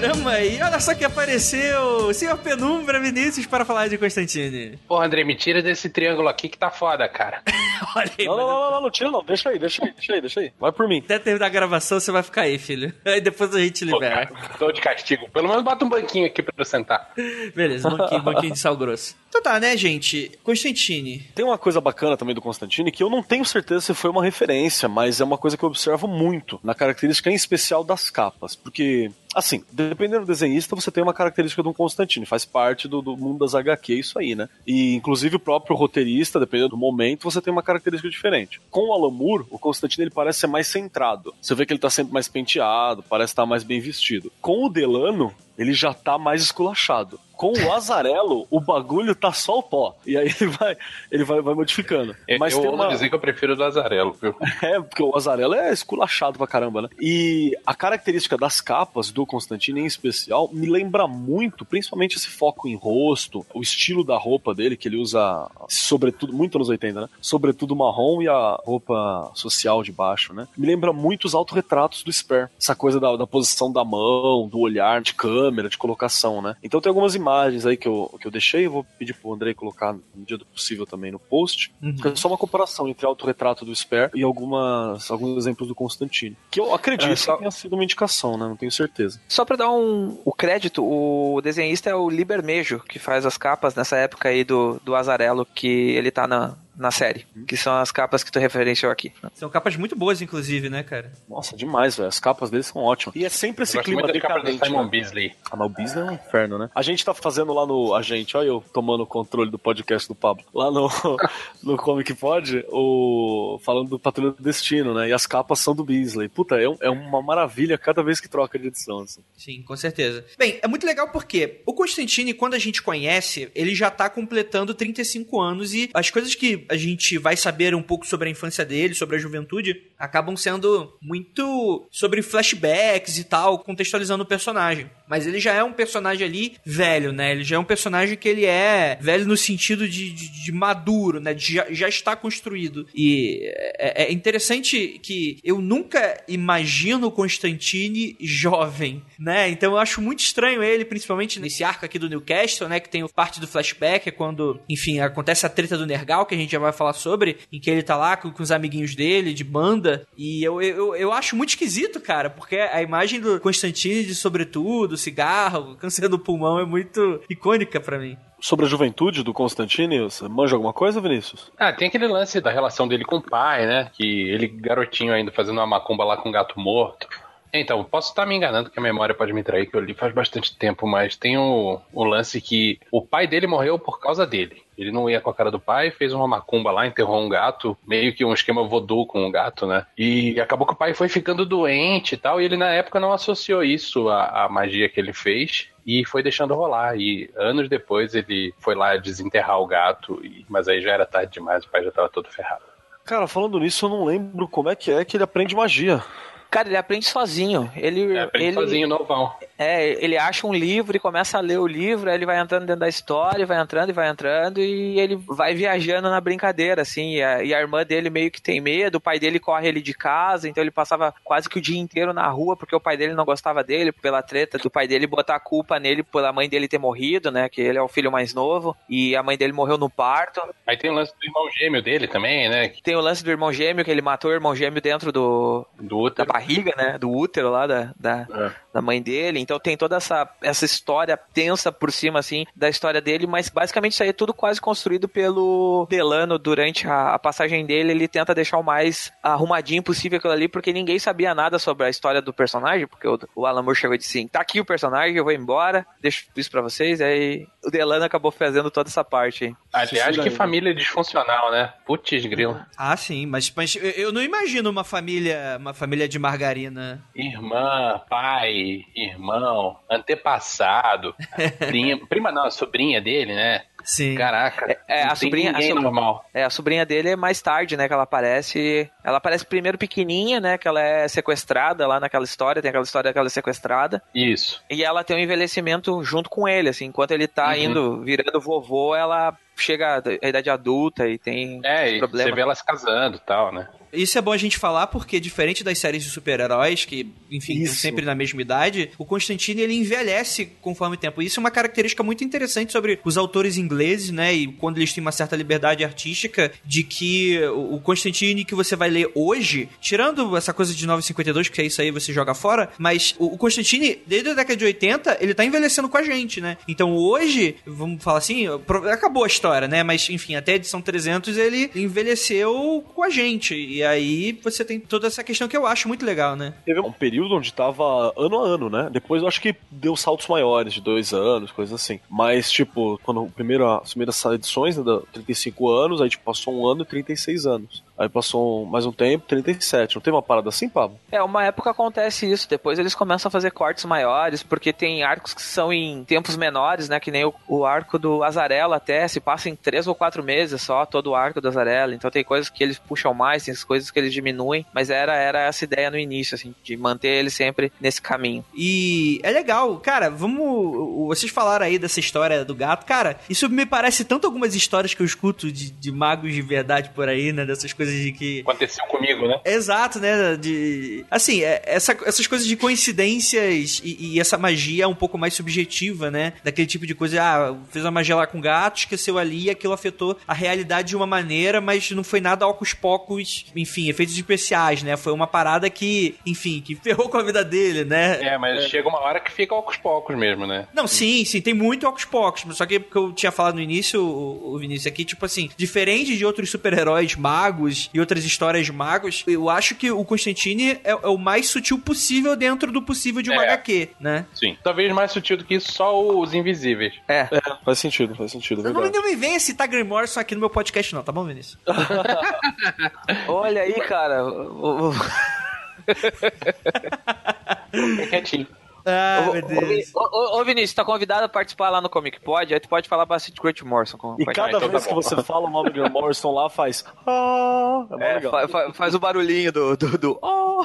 Programa e olha só que apareceu o senhor Penumbra Vinícius para falar de Constantine. Pô, André, me tira desse triângulo aqui que tá foda, cara. [LAUGHS] olha aí, não, não, não, não, não, tira não, deixa aí, deixa aí, deixa aí, deixa aí. Vai por mim. Até terminar a gravação você vai ficar aí, filho. [LAUGHS] Aí depois a gente libera. Pô, cara, tô de castigo. Pelo menos bota um banquinho aqui pra eu sentar. Beleza, banquinho, banquinho de sal grosso. [LAUGHS] Então tá, né, gente? Constantine. Tem uma coisa bacana também do Constantine que eu não tenho certeza se foi uma referência, mas é uma coisa que eu observo muito na característica em especial das capas. Porque Assim, dependendo do desenhista, você tem uma característica de um Constantine, faz parte do, do, mundo das HQ, isso aí, né? E inclusive o próprio roteirista, dependendo do momento, você tem uma característica diferente. Com o Alan Moore, o Constantine ele parece ser mais centrado. Você vê que ele tá sempre mais penteado, parece estar mais bem vestido. Com o Delano, ele já tá mais esculachado. Com o Azarelo, o bagulho tá só o pó. E aí ele vai, ele vai, vai modificando. É, Mas eu vou dizer que eu prefiro o do Azarelo, viu? [LAUGHS] É, porque o Azarelo é esculachado pra caramba, né? E a característica das capas do Constantino em especial me lembra muito, principalmente esse foco em rosto, o estilo da roupa dele, que ele usa sobretudo, muito anos 80, né? Sobretudo marrom e a roupa social de baixo, né? Me lembra muito os autorretratos do Spare. Essa coisa da, da posição da mão, do olhar, de câmera, de colocação, né? Então tem algumas imagens aí que eu, que eu deixei, eu vou pedir pro Andrei colocar no dia do possível também no post. Uhum. É só uma comparação entre autorretrato do Spare e algumas, alguns exemplos do Constantine. Que eu acredito é, só... que tenha sido uma indicação, né? Não tenho certeza. Só pra dar um, o crédito, o desenhista é o Libermejo, que faz as capas nessa época aí do, do Azarelo, que ele tá na, na série, que são as capas que tu referenciou aqui. São capas muito boas, inclusive, né, cara? Nossa, demais, velho. As capas deles são ótimas. E é sempre esse clima decadente. Do Simon né? Beasley. Ah, mas o Beasley é um inferno, né? A gente tá fazendo lá no. A gente, olha eu tomando o controle do podcast do Pablo. Lá no, [LAUGHS] no Comic Pod, o. Falando do Patrulha do Destino, né? E as capas são do Beasley. Puta, é, um, é uma maravilha cada vez que troca de edição, assim. Sim, com certeza. Bem, é muito legal porque o Constantine, quando a gente conhece, ele já tá completando 35 anos e as coisas que a gente vai saber um pouco sobre a infância dele, sobre a juventude, acabam sendo muito sobre flashbacks e tal, contextualizando o personagem. Mas ele já é um personagem ali velho, né? Ele já é um personagem que ele é velho no sentido de, de, de maduro, né? De já, já está construído. E é, é, interessante que eu nunca imagino o Constantine jovem, né? Então eu acho muito estranho ele, principalmente nesse arco aqui do Newcastle, né? Que tem parte do flashback, é quando, enfim, acontece a treta do Nergal, que a gente já vai falar sobre, em que ele tá lá com, com os amiguinhos dele, de banda. E eu, eu, eu acho muito esquisito, cara, porque a imagem do Constantine de sobretudo, cigarro, câncer do pulmão é muito icônica para mim. sobre a juventude do Constantine, você manja alguma coisa, Vinícius? Ah, tem aquele lance da relação dele com o pai, né? Que ele, garotinho ainda, fazendo uma macumba lá com um gato morto. Então, posso estar me enganando que a memória pode me trair, que eu li faz bastante tempo, mas tem o, o lance que o pai dele morreu por causa dele. Ele não ia com a cara do pai, fez uma macumba lá, enterrou um gato, meio que um esquema voodoo com o gato, né? E acabou que o pai foi ficando doente e tal, e ele na época não associou isso à, à magia que ele fez e foi deixando rolar. E anos depois ele foi lá desenterrar o gato, e, mas aí já era tarde demais, o pai já estava todo ferrado. Cara, falando nisso, eu não lembro como é que é que ele aprende magia. Cara, ele aprende sozinho. Ele, É, aprende ele, sozinho, novão. É, ele acha um livro e começa a ler o livro, aí ele vai entrando dentro da história, vai entrando e vai entrando, e ele vai viajando na brincadeira, assim, e a, e a irmã dele meio que tem medo, o pai dele corre ele de casa, então ele passava quase que o dia inteiro na rua, porque o pai dele não gostava dele, pela treta do pai dele botar a culpa nele pela mãe dele ter morrido, né, que ele é o filho mais novo, e a mãe dele morreu no parto. Aí tem o lance do irmão gêmeo dele também, né? Tem o lance do irmão gêmeo, que ele matou o irmão gêmeo dentro do, Do da barriga, né? Do útero lá da, da, É. da mãe dele. Então tem toda essa, essa história tensa por cima, assim, da história dele, mas basicamente isso aí é tudo quase construído pelo Delano durante a, a passagem dele. Ele tenta deixar o mais arrumadinho possível aquilo ali, porque ninguém sabia nada sobre a história do personagem, porque o, o Alan Moore chegou e disse assim, tá aqui o personagem, eu vou embora, deixo isso pra vocês. Aí o Delano acabou fazendo toda essa parte aí. Aliás, que família disfuncional, né? Putz, grilo. Ah, sim, mas, mas eu- eu não imagino uma família, uma família de margarina. Irmã, pai, irmão, antepassado, [LAUGHS] prima, prima não, a sobrinha dele, né? Sim. Caraca, É, a não tem sobrinha- a normal. É, a sobrinha dele é mais tarde, né, que ela aparece. Ela aparece primeiro pequenininha, né, que ela é sequestrada lá naquela história, tem aquela história que ela é sequestrada. Isso. E ela tem um envelhecimento junto com ele, assim, enquanto ele tá Uhum. indo, virando vovô, ela chega à idade adulta e tem É, e problema. você vê elas casando e tal, né? Isso é bom a gente falar porque, diferente das séries de super-heróis, que, enfim, estão sempre na mesma idade, o Constantine ele envelhece conforme o tempo. Isso é uma característica muito interessante sobre os autores ingleses, né? E quando eles têm uma certa liberdade artística, de que o Constantine que você vai ler hoje, tirando essa coisa de 952, que é isso aí você joga fora, mas o Constantine, desde a década de 80, ele tá envelhecendo com a gente, né? Então hoje, vamos falar assim, acabou a história, né? Mas, enfim, até a edição 300 ele envelheceu com a gente. E aí você tem toda essa questão que eu acho muito legal, né? Teve um período onde tava ano a ano, né? Depois eu acho que deu saltos maiores, de dois anos, coisas assim. Mas, tipo, quando primeiro, as primeiras edições, né, da 35 anos, aí tipo, passou um ano e 36 anos. Aí passou mais um tempo, 37. Não teve uma parada assim, Pablo? É, uma época acontece isso, depois eles começam a fazer cortes maiores, porque tem arcos que são em tempos menores, né? Que nem o, o arco do Azarela até, se passa em três ou quatro meses só, todo o arco do Azarela. Então tem coisas que eles puxam mais, tem coisas que eles diminuem, mas era, era essa ideia no início, assim, de manter ele sempre nesse caminho. E é legal, cara, vamos. Vocês falaram aí dessa história do gato. Cara, isso me parece tanto algumas histórias que eu escuto de, de magos de verdade por aí, né? Dessas coisas de que. Aconteceu comigo, né? Exato, né? De. Assim, é- essa- essas coisas de coincidências e, e essa magia um pouco mais subjetiva, né? Daquele tipo de coisa, ah, fez uma magia lá com gato, esqueceu ali e aquilo afetou a realidade de uma maneira, mas não foi nada ocos pocos, enfim, efeitos especiais, né? Foi uma parada que, enfim, que ferrou com a vida dele, né? É, mas chega uma hora que fica aos poucos mesmo, né? Não, sim, sim, tem muito Pocus, mas só que que eu tinha falado no início, o, o Vinícius, aqui, tipo assim, diferente de outros super-heróis magos e outras histórias de magos, eu acho que o Constantine é, é o mais sutil possível dentro do possível de um É. HQ, né? Sim. Talvez mais sutil do que isso, só os invisíveis. É, É, faz sentido, faz sentido, Não, não me venha citar Graham Morrison aqui no meu podcast, não, tá bom, Vinícius? [LAUGHS] olha aí, cara. [LAUGHS] Fica quietinho. Ah, Ô, meu Deus. Ô, ô, ô, Vinícius, tá convidado a participar lá no Comic Pod, aí tu pode falar bastante de Grant Morrison. Com, E cada gente. então tá vez que você [LAUGHS] fala o nome do Morrison lá, faz. Ah, é É, fa- fa- faz o barulhinho do. do, do- oh!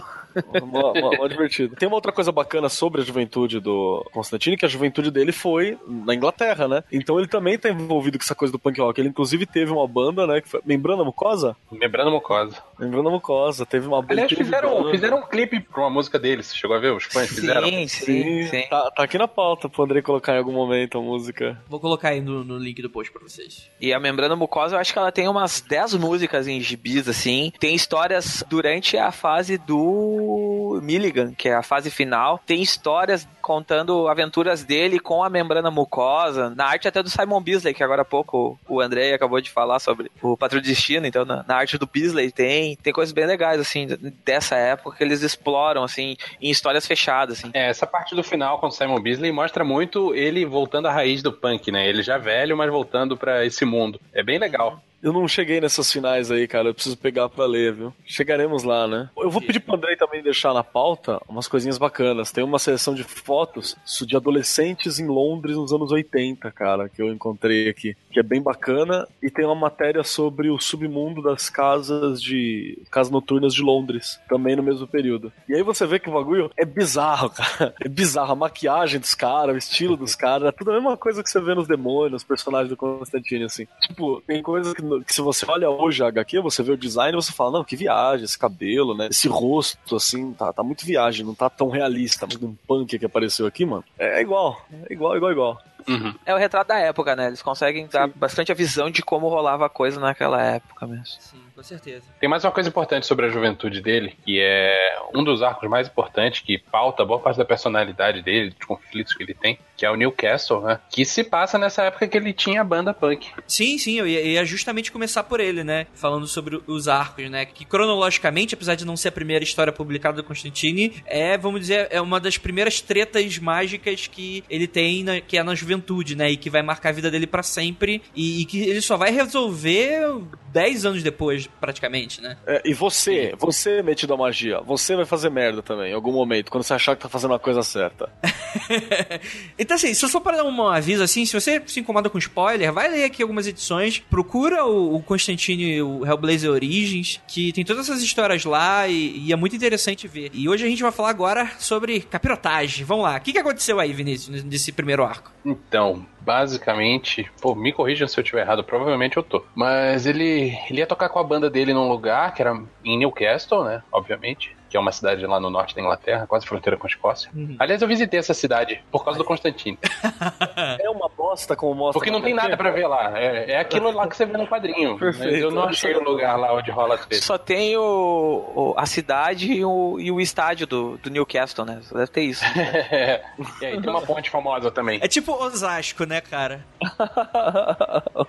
Mó, mó- mó divertido. Tem uma outra coisa bacana sobre a juventude do Constantine, que a juventude dele foi na Inglaterra, né? Então ele também tá envolvido com essa coisa do punk rock. Ele inclusive teve uma banda, né? Que foi... Membrana Mucosa? Lembrando a mucosa. Membrana Mucosa. Teve uma Aliás, teve fizeram, banda. fizeram um clipe pra uma música deles. Você chegou a ver? Os fãs fizeram? Sim, sim, sim. Tá, tá aqui na pauta pro Andrei colocar em algum momento a música. Vou colocar aí no, no link do post pra vocês. E a membrana mucosa, eu acho que ela tem umas 10 músicas em gibis, assim. Tem histórias durante a fase do do Milligan, que é a fase final. Tem histórias contando aventuras dele com a membrana mucosa, na arte até do Simon Beasley, que agora há pouco o André acabou de falar sobre o Patrulho de Destino, então na, na, arte do Beasley tem, tem coisas bem legais, assim, dessa época que eles exploram, assim, em histórias fechadas, assim. É, essa parte do final com o Simon Beasley mostra muito ele voltando à raiz do punk, né? Ele já velho, mas voltando para esse mundo. É bem legal. Eu não cheguei nessas finais aí, cara. Eu preciso pegar pra ler, viu? Chegaremos lá, né? Eu vou pedir pro Andrei também deixar na pauta umas coisinhas bacanas. Tem uma seleção de fotos de adolescentes em Londres nos anos 80, cara, que eu encontrei aqui. Que é bem bacana. E tem uma matéria sobre o submundo das casas de. casas noturnas de Londres. Também no mesmo período. E aí você vê que o bagulho é bizarro, [LAUGHS] cara. É bizarro. A maquiagem dos caras, o estilo dos caras. É tudo a mesma coisa que você vê nos demônios, os personagens do Constantine, assim. Tipo, tem coisas que que se você olha hoje a HQ, você vê o design e você fala, não, que viagem, esse cabelo, né? Esse rosto, assim, tá, tá muito viagem, não tá tão realista. Mas um punk que apareceu aqui, mano, é igual, é igual, igual, igual. Uhum. É o retrato da época, né? Eles conseguem dar Sim. bastante a visão de como rolava a coisa naquela época mesmo. Sim, com certeza. Tem mais uma coisa importante sobre a juventude dele, que é um dos arcos mais importantes que pauta boa parte da personalidade dele, dos conflitos que ele tem, que é o Newcastle, né? Que se passa nessa época que ele tinha a banda punk. Sim, sim, eu ia, justamente começar por ele, né? Falando sobre os arcos, né? Que cronologicamente, apesar de não ser a primeira história publicada do Constantine, é, vamos dizer, é uma das primeiras tretas mágicas que ele tem, na, que é na juventude né? E que vai marcar a vida dele para sempre. E, e, que ele só vai resolver 10 anos depois, praticamente, né? É, e você, você metido a magia, você vai fazer merda também, em algum momento, quando você achar que tá fazendo a coisa certa. [LAUGHS] então, assim, se eu for para dar um aviso assim, se você se incomoda com spoiler, vai ler aqui algumas edições, procura o, o Constantine, o Hellblazer Origins, que tem todas essas histórias lá e, e, é muito interessante ver. E hoje a gente vai falar agora sobre capirotagem. Vamos lá, o que, que aconteceu aí, Vinícius, nesse primeiro arco? Então, basicamente, pô, me corrijam se eu estiver errado, provavelmente eu tô. Mas ele, ele ia tocar com a banda dele num lugar que era em Newcastle, né? Obviamente que é uma cidade lá no norte da Inglaterra, quase fronteira com a Escócia. Uhum. Aliás, eu visitei essa cidade por causa do Constantino. [LAUGHS] é uma bosta como mostra. Porque não tem nada para ver lá. É, é, aquilo lá que você vê no quadrinho. [LAUGHS] Perfeito. eu não achei o lugar lá onde rola as Só tem o, o, a cidade e o, e o estádio do, do Newcastle, né? Só deve ter isso. [LAUGHS] é. E aí tem uma ponte famosa também. É tipo Osasco, né, cara?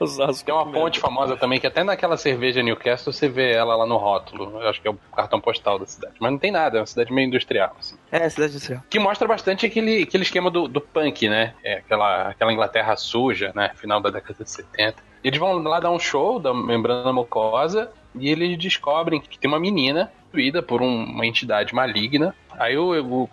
Osasco. Tem uma ponte famosa também que até naquela cerveja Newcastle você vê ela lá no rótulo. Eu acho que é o cartão postal da cidade. Mas não tem nada, é uma cidade meio industrial. Assim. É, cidade industrial. Que mostra bastante aquele, aquele esquema do, do punk, né? É aquela, aquela Inglaterra suja, né? Final da década de 70. E eles vão lá dar um show da membrana mucosa e eles descobrem que tem uma menina possuída por um, uma entidade maligna. Aí o, o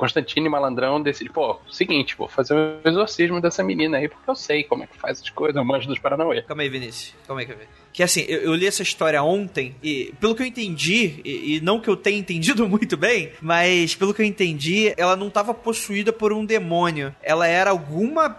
Malandrão decide, pô, seguinte, vou fazer o exorcismo dessa menina aí, porque eu sei como é que faz as coisas, eu manjo dos Paranauê. Calma aí, Vinícius. Calma aí, calma aí. Que assim, eu, eu, li essa história ontem e, pelo que eu entendi, e, e, não que eu tenha entendido [LAUGHS] muito bem, mas pelo que eu entendi, ela não estava possuída por um demônio. Ela era alguma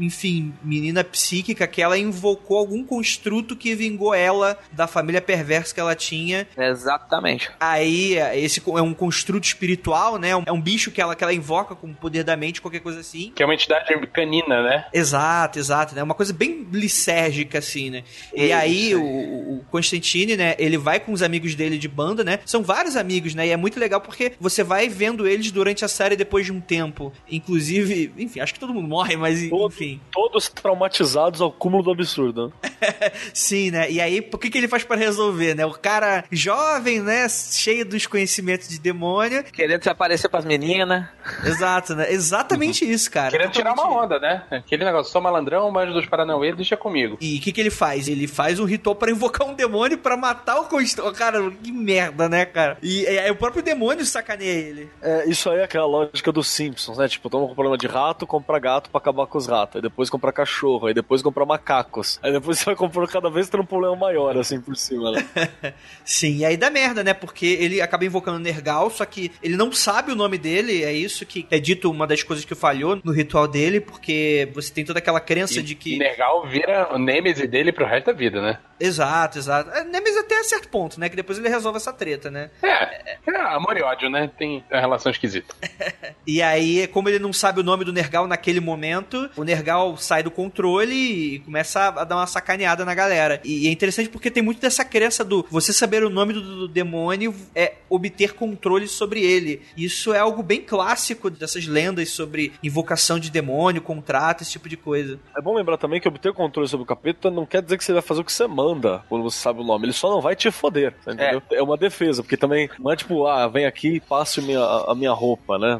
enfim, menina psíquica que ela invocou algum construto que vingou ela da família perversa que ela tinha. Exatamente. Aí, esse é um construto espiritual, né? É um bicho que ela, que ela invoca com o poder da mente, qualquer coisa assim. Que é uma entidade canina, né? Exato, exato. Né? Uma coisa bem licérgica, assim, né? E aí, o, o Constantine, né? Ele vai com os amigos dele de banda, né? São vários amigos, né? E é muito legal porque você vai vendo eles durante a série depois de um tempo. Inclusive, enfim, acho que todo mundo morre, mas enfim. Todos traumatizados ao cúmulo do absurdo. [LAUGHS] Sim, né? E aí, por que, que ele faz para resolver, né? O cara jovem, né? Cheio dos conhecimentos de demônio. Querendo se aparecer pras meninas. Exato, né? Exatamente uhum. isso, cara. Querendo tirar uma onda, né? Aquele negócio, sou malandrão, mas dos Paranauê, deixa comigo. E o que, que ele faz? Ele faz um ritual para invocar um demônio para matar o construtor. Cara, que merda, né, cara? E é, é, o próprio demônio sacaneia ele. É, isso aí é aquela lógica dos Simpsons, né? Tipo, toma um problema de rato, compra gato para acabar com os ratos aí depois comprar cachorro, aí depois comprar macacos. Aí depois você vai comprando cada vez tendo um problema maior, assim, por cima, né? [LAUGHS] Sim, e aí dá merda, né? Porque ele acaba invocando Nergal, só que ele não sabe o nome dele, é isso que é dito uma das coisas que falhou no ritual dele, porque você tem toda aquela crença e, de que. Nergal vira o Nemesis dele pro resto da vida, né? Exato, exato. É, mas até certo ponto, né? Que depois ele resolve essa treta, né? É, é amor e ódio, né? Tem uma relação esquisita. [LAUGHS] E aí, como ele não sabe o nome do Nergal naquele momento, o Nergal sai do controle e começa a dar uma sacaneada na galera. E é interessante porque tem muito dessa crença do você saber o nome do, do demônio é obter controle sobre ele. Isso é algo bem clássico dessas lendas sobre invocação de demônio, contrato, esse tipo de coisa. É bom lembrar também que obter controle sobre o capeta não quer dizer que você vai fazer o que você manda quando você sabe o nome. Ele só não vai te foder, tá entendeu? É, é uma defesa, porque também não é tipo, ah, vem aqui e passe minha, a minha roupa, né?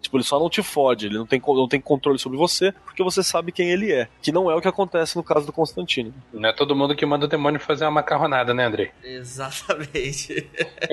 Tipo, ele só não te fode, ele não tem, não tem controle sobre você, porque você sabe quem ele é. Que não é o que acontece no caso do Constantino. Não é todo mundo que manda o demônio fazer uma macarronada, né, André? Exatamente.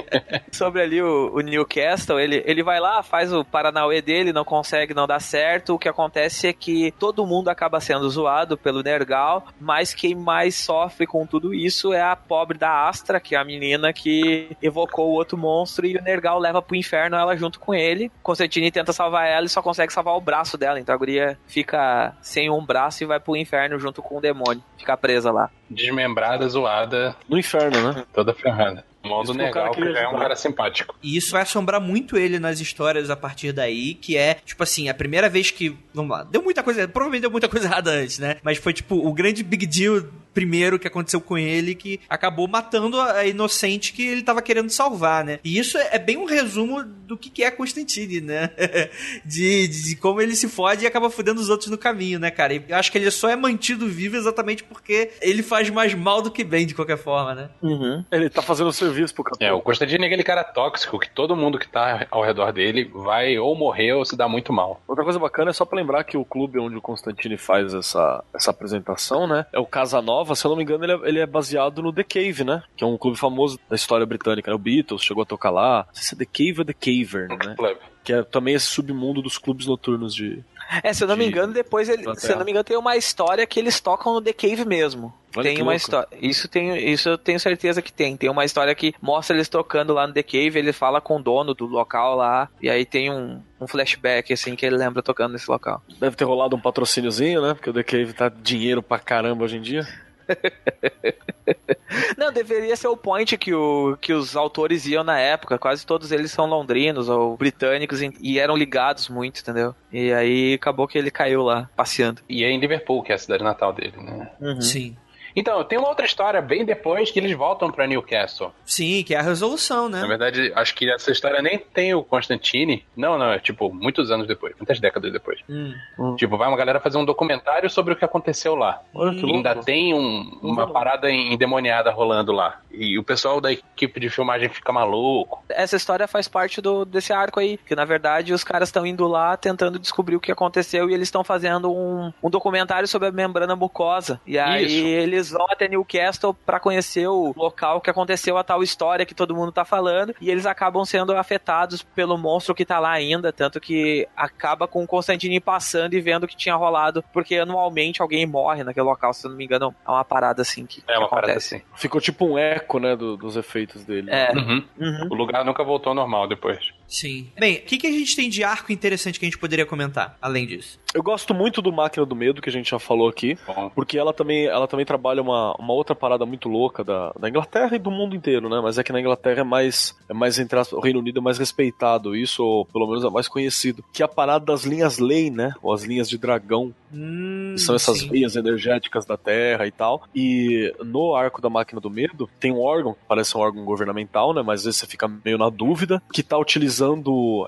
[LAUGHS] sobre ali o, o Newcastle, ele, ele vai lá, faz o Paranauê dele, não consegue, não dá certo. O que acontece é que todo mundo acaba sendo zoado pelo Nergal, mas quem mais sofre com tudo isso é a pobre da Astra, que é a menina que evocou o outro monstro e o Nergal leva pro inferno ela junto com ele. Constantine tenta salvar ela e só consegue salvar o braço dela, então a guria fica sem um braço e vai pro inferno junto com o demônio, fica presa lá. Desmembrada, zoada. No inferno, né? Toda ferrada. Modo legal, que já é um cara simpático. E isso vai assombrar muito ele nas histórias a partir daí, que é, tipo assim, a primeira vez que. Vamos lá, deu muita coisa. Provavelmente deu muita [LAUGHS] coisa errada antes, né? Mas foi, tipo, o grande big deal primeiro que aconteceu com ele, que acabou matando a inocente que ele tava querendo salvar, né? E isso é bem um resumo do que é Constantine, né? [LAUGHS] de, de, como ele se fode e acaba fudendo os outros no caminho, né, cara? E eu acho que ele só é mantido vivo exatamente porque ele faz mais mal do que bem, de qualquer forma, né? Uhum. Ele tá fazendo o serviço pro capitão. É, o Constantine é aquele cara tóxico que todo mundo que tá ao redor dele vai ou morrer ou se dá muito mal. Outra coisa bacana é só pra lembrar que o clube onde o Constantine faz essa, essa apresentação, né? É o Casa Nova, se eu não me engano, ele é, ele é baseado no The Cave, né? Que é um clube famoso da história britânica, né? O Beatles chegou a tocar lá. Não sei se é The Cave ou The Cavern, né? Que é também esse submundo dos clubes noturnos de, é, se eu não me engano, depois ele, se eu não me engano, tem uma história que eles tocam no The Cave mesmo. Olha tem uma história. Isso tem, isso eu tenho certeza que tem. Tem uma história que mostra eles tocando lá no The Cave, ele fala com o dono do local lá, e aí tem um, um flashback assim que ele lembra tocando nesse local. Deve ter rolado um patrocíniozinho, né? Porque o The Cave tá dinheiro pra caramba hoje em dia. [LAUGHS] Não, deveria ser o point que, o, que os autores iam na época. Quase todos eles são londrinos ou britânicos e eram ligados muito, entendeu? E aí acabou que ele caiu lá, passeando. E é em Liverpool, que é a cidade natal dele, né? Uhum. Sim. Então, tem uma outra história bem depois que eles voltam para Newcastle. Sim, que é a resolução, né? Na verdade, acho que essa história nem tem o Constantine. Não, não, é tipo muitos anos depois, muitas décadas depois. Hum. hum. Tipo, vai uma galera fazer um documentário sobre o que aconteceu lá. Hum. Ainda tem um, uma parada endemoniada rolando lá. E o pessoal da equipe de filmagem fica maluco. Essa história faz parte do, desse arco aí. Que na verdade os caras estão indo lá tentando descobrir o que aconteceu e eles estão fazendo um, um documentário sobre a membrana mucosa. E aí Isso. eles eles vão até Newcastle para conhecer o local que aconteceu a tal história que todo mundo tá falando, e eles acabam sendo afetados pelo monstro que tá lá ainda, tanto que acaba com o Constantine passando e vendo o que tinha rolado, porque anualmente alguém morre naquele local, se eu não me engano, é uma parada assim que, é uma que acontece. Assim. Ficou tipo um eco, né, do, dos efeitos dele. É. Uhum. Uhum. O lugar nunca voltou ao normal depois. Sim. Bem, o que, que a gente tem de arco interessante que a gente poderia comentar, além disso? Eu gosto muito do Máquina do Medo, que a gente já falou aqui, Bom. porque ela também, ela também trabalha uma, uma outra parada muito louca da, da Inglaterra e do mundo inteiro, né? Mas é que na Inglaterra é mais, é mais entre as, o Reino Unido é mais respeitado, isso, ou pelo menos é mais conhecido, que é a parada das linhas lei, né? Ou as linhas de dragão. Hum, são essas sim. linhas energéticas da Terra e tal. E no arco da Máquina do Medo, tem um órgão, que parece um órgão governamental, né? Mas às vezes você fica meio na dúvida, que tá utilizando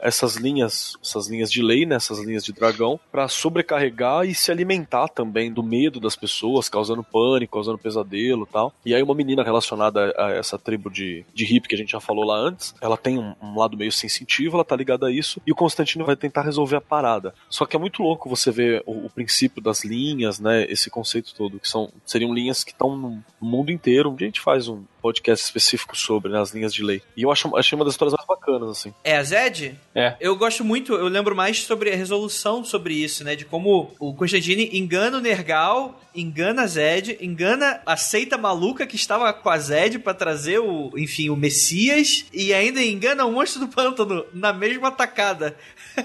essas linhas, essas linhas de lei, né? Essas linhas de dragão, para sobrecarregar e se alimentar também do medo das pessoas, causando pânico, causando pesadelo tal. E aí uma menina relacionada a essa tribo de, de hippie que a gente já falou lá antes, ela tem um, um lado meio sensitivo, ela tá ligada a isso, e o Constantino vai tentar resolver a parada. Só que é muito louco você ver o, o princípio das linhas, né, esse conceito todo, que são seriam linhas que estão no mundo inteiro, a gente faz um podcast específico sobre, né, as linhas de lei. E eu acho, achei uma das histórias mais bacanas, assim. É a Zed? É. Eu gosto muito, eu lembro mais sobre a resolução sobre isso, né, de como o Constantine engana o Nergal, engana a Zed, engana a seita maluca que estava com a Zed para trazer o, enfim, o Messias, e ainda engana o monstro do pântano na mesma tacada. [LAUGHS]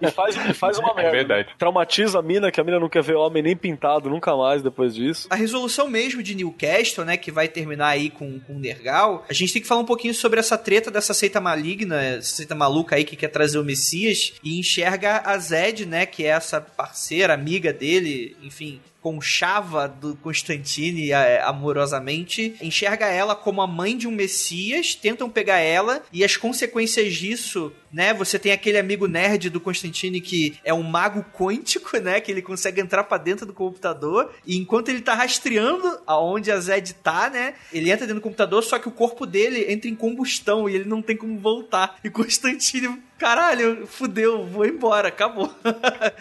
E faz, e faz uma É merda. verdade. Traumatiza a mina, que a mina não quer ver homem nem pintado nunca mais depois disso. A resolução mesmo de Newcastle, né, que vai terminar aí com, com o Nergal, a gente tem que falar um pouquinho sobre essa treta dessa seita maligna, essa seita maluca aí que quer trazer o Messias e enxerga a Zed, né, que é essa parceira, amiga dele, enfim, conchava do Constantine é, amorosamente, enxerga ela como a mãe de um Messias, tentam pegar ela e as consequências disso, né? Você tem aquele amigo nerd do Constantine que é um mago quântico, né? Que ele consegue entrar pra dentro do computador e enquanto ele tá rastreando aonde a Zed tá, né? Ele entra dentro do computador, só que o corpo dele entra em combustão e ele não tem como voltar. E Constantine, caralho, fudeu, vou embora, acabou.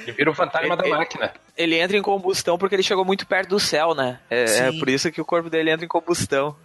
Ele vira o fantasma da máquina. Ele entra em combustão porque ele chegou muito perto do céu, né? É, é por isso que o corpo dele entra em combustão.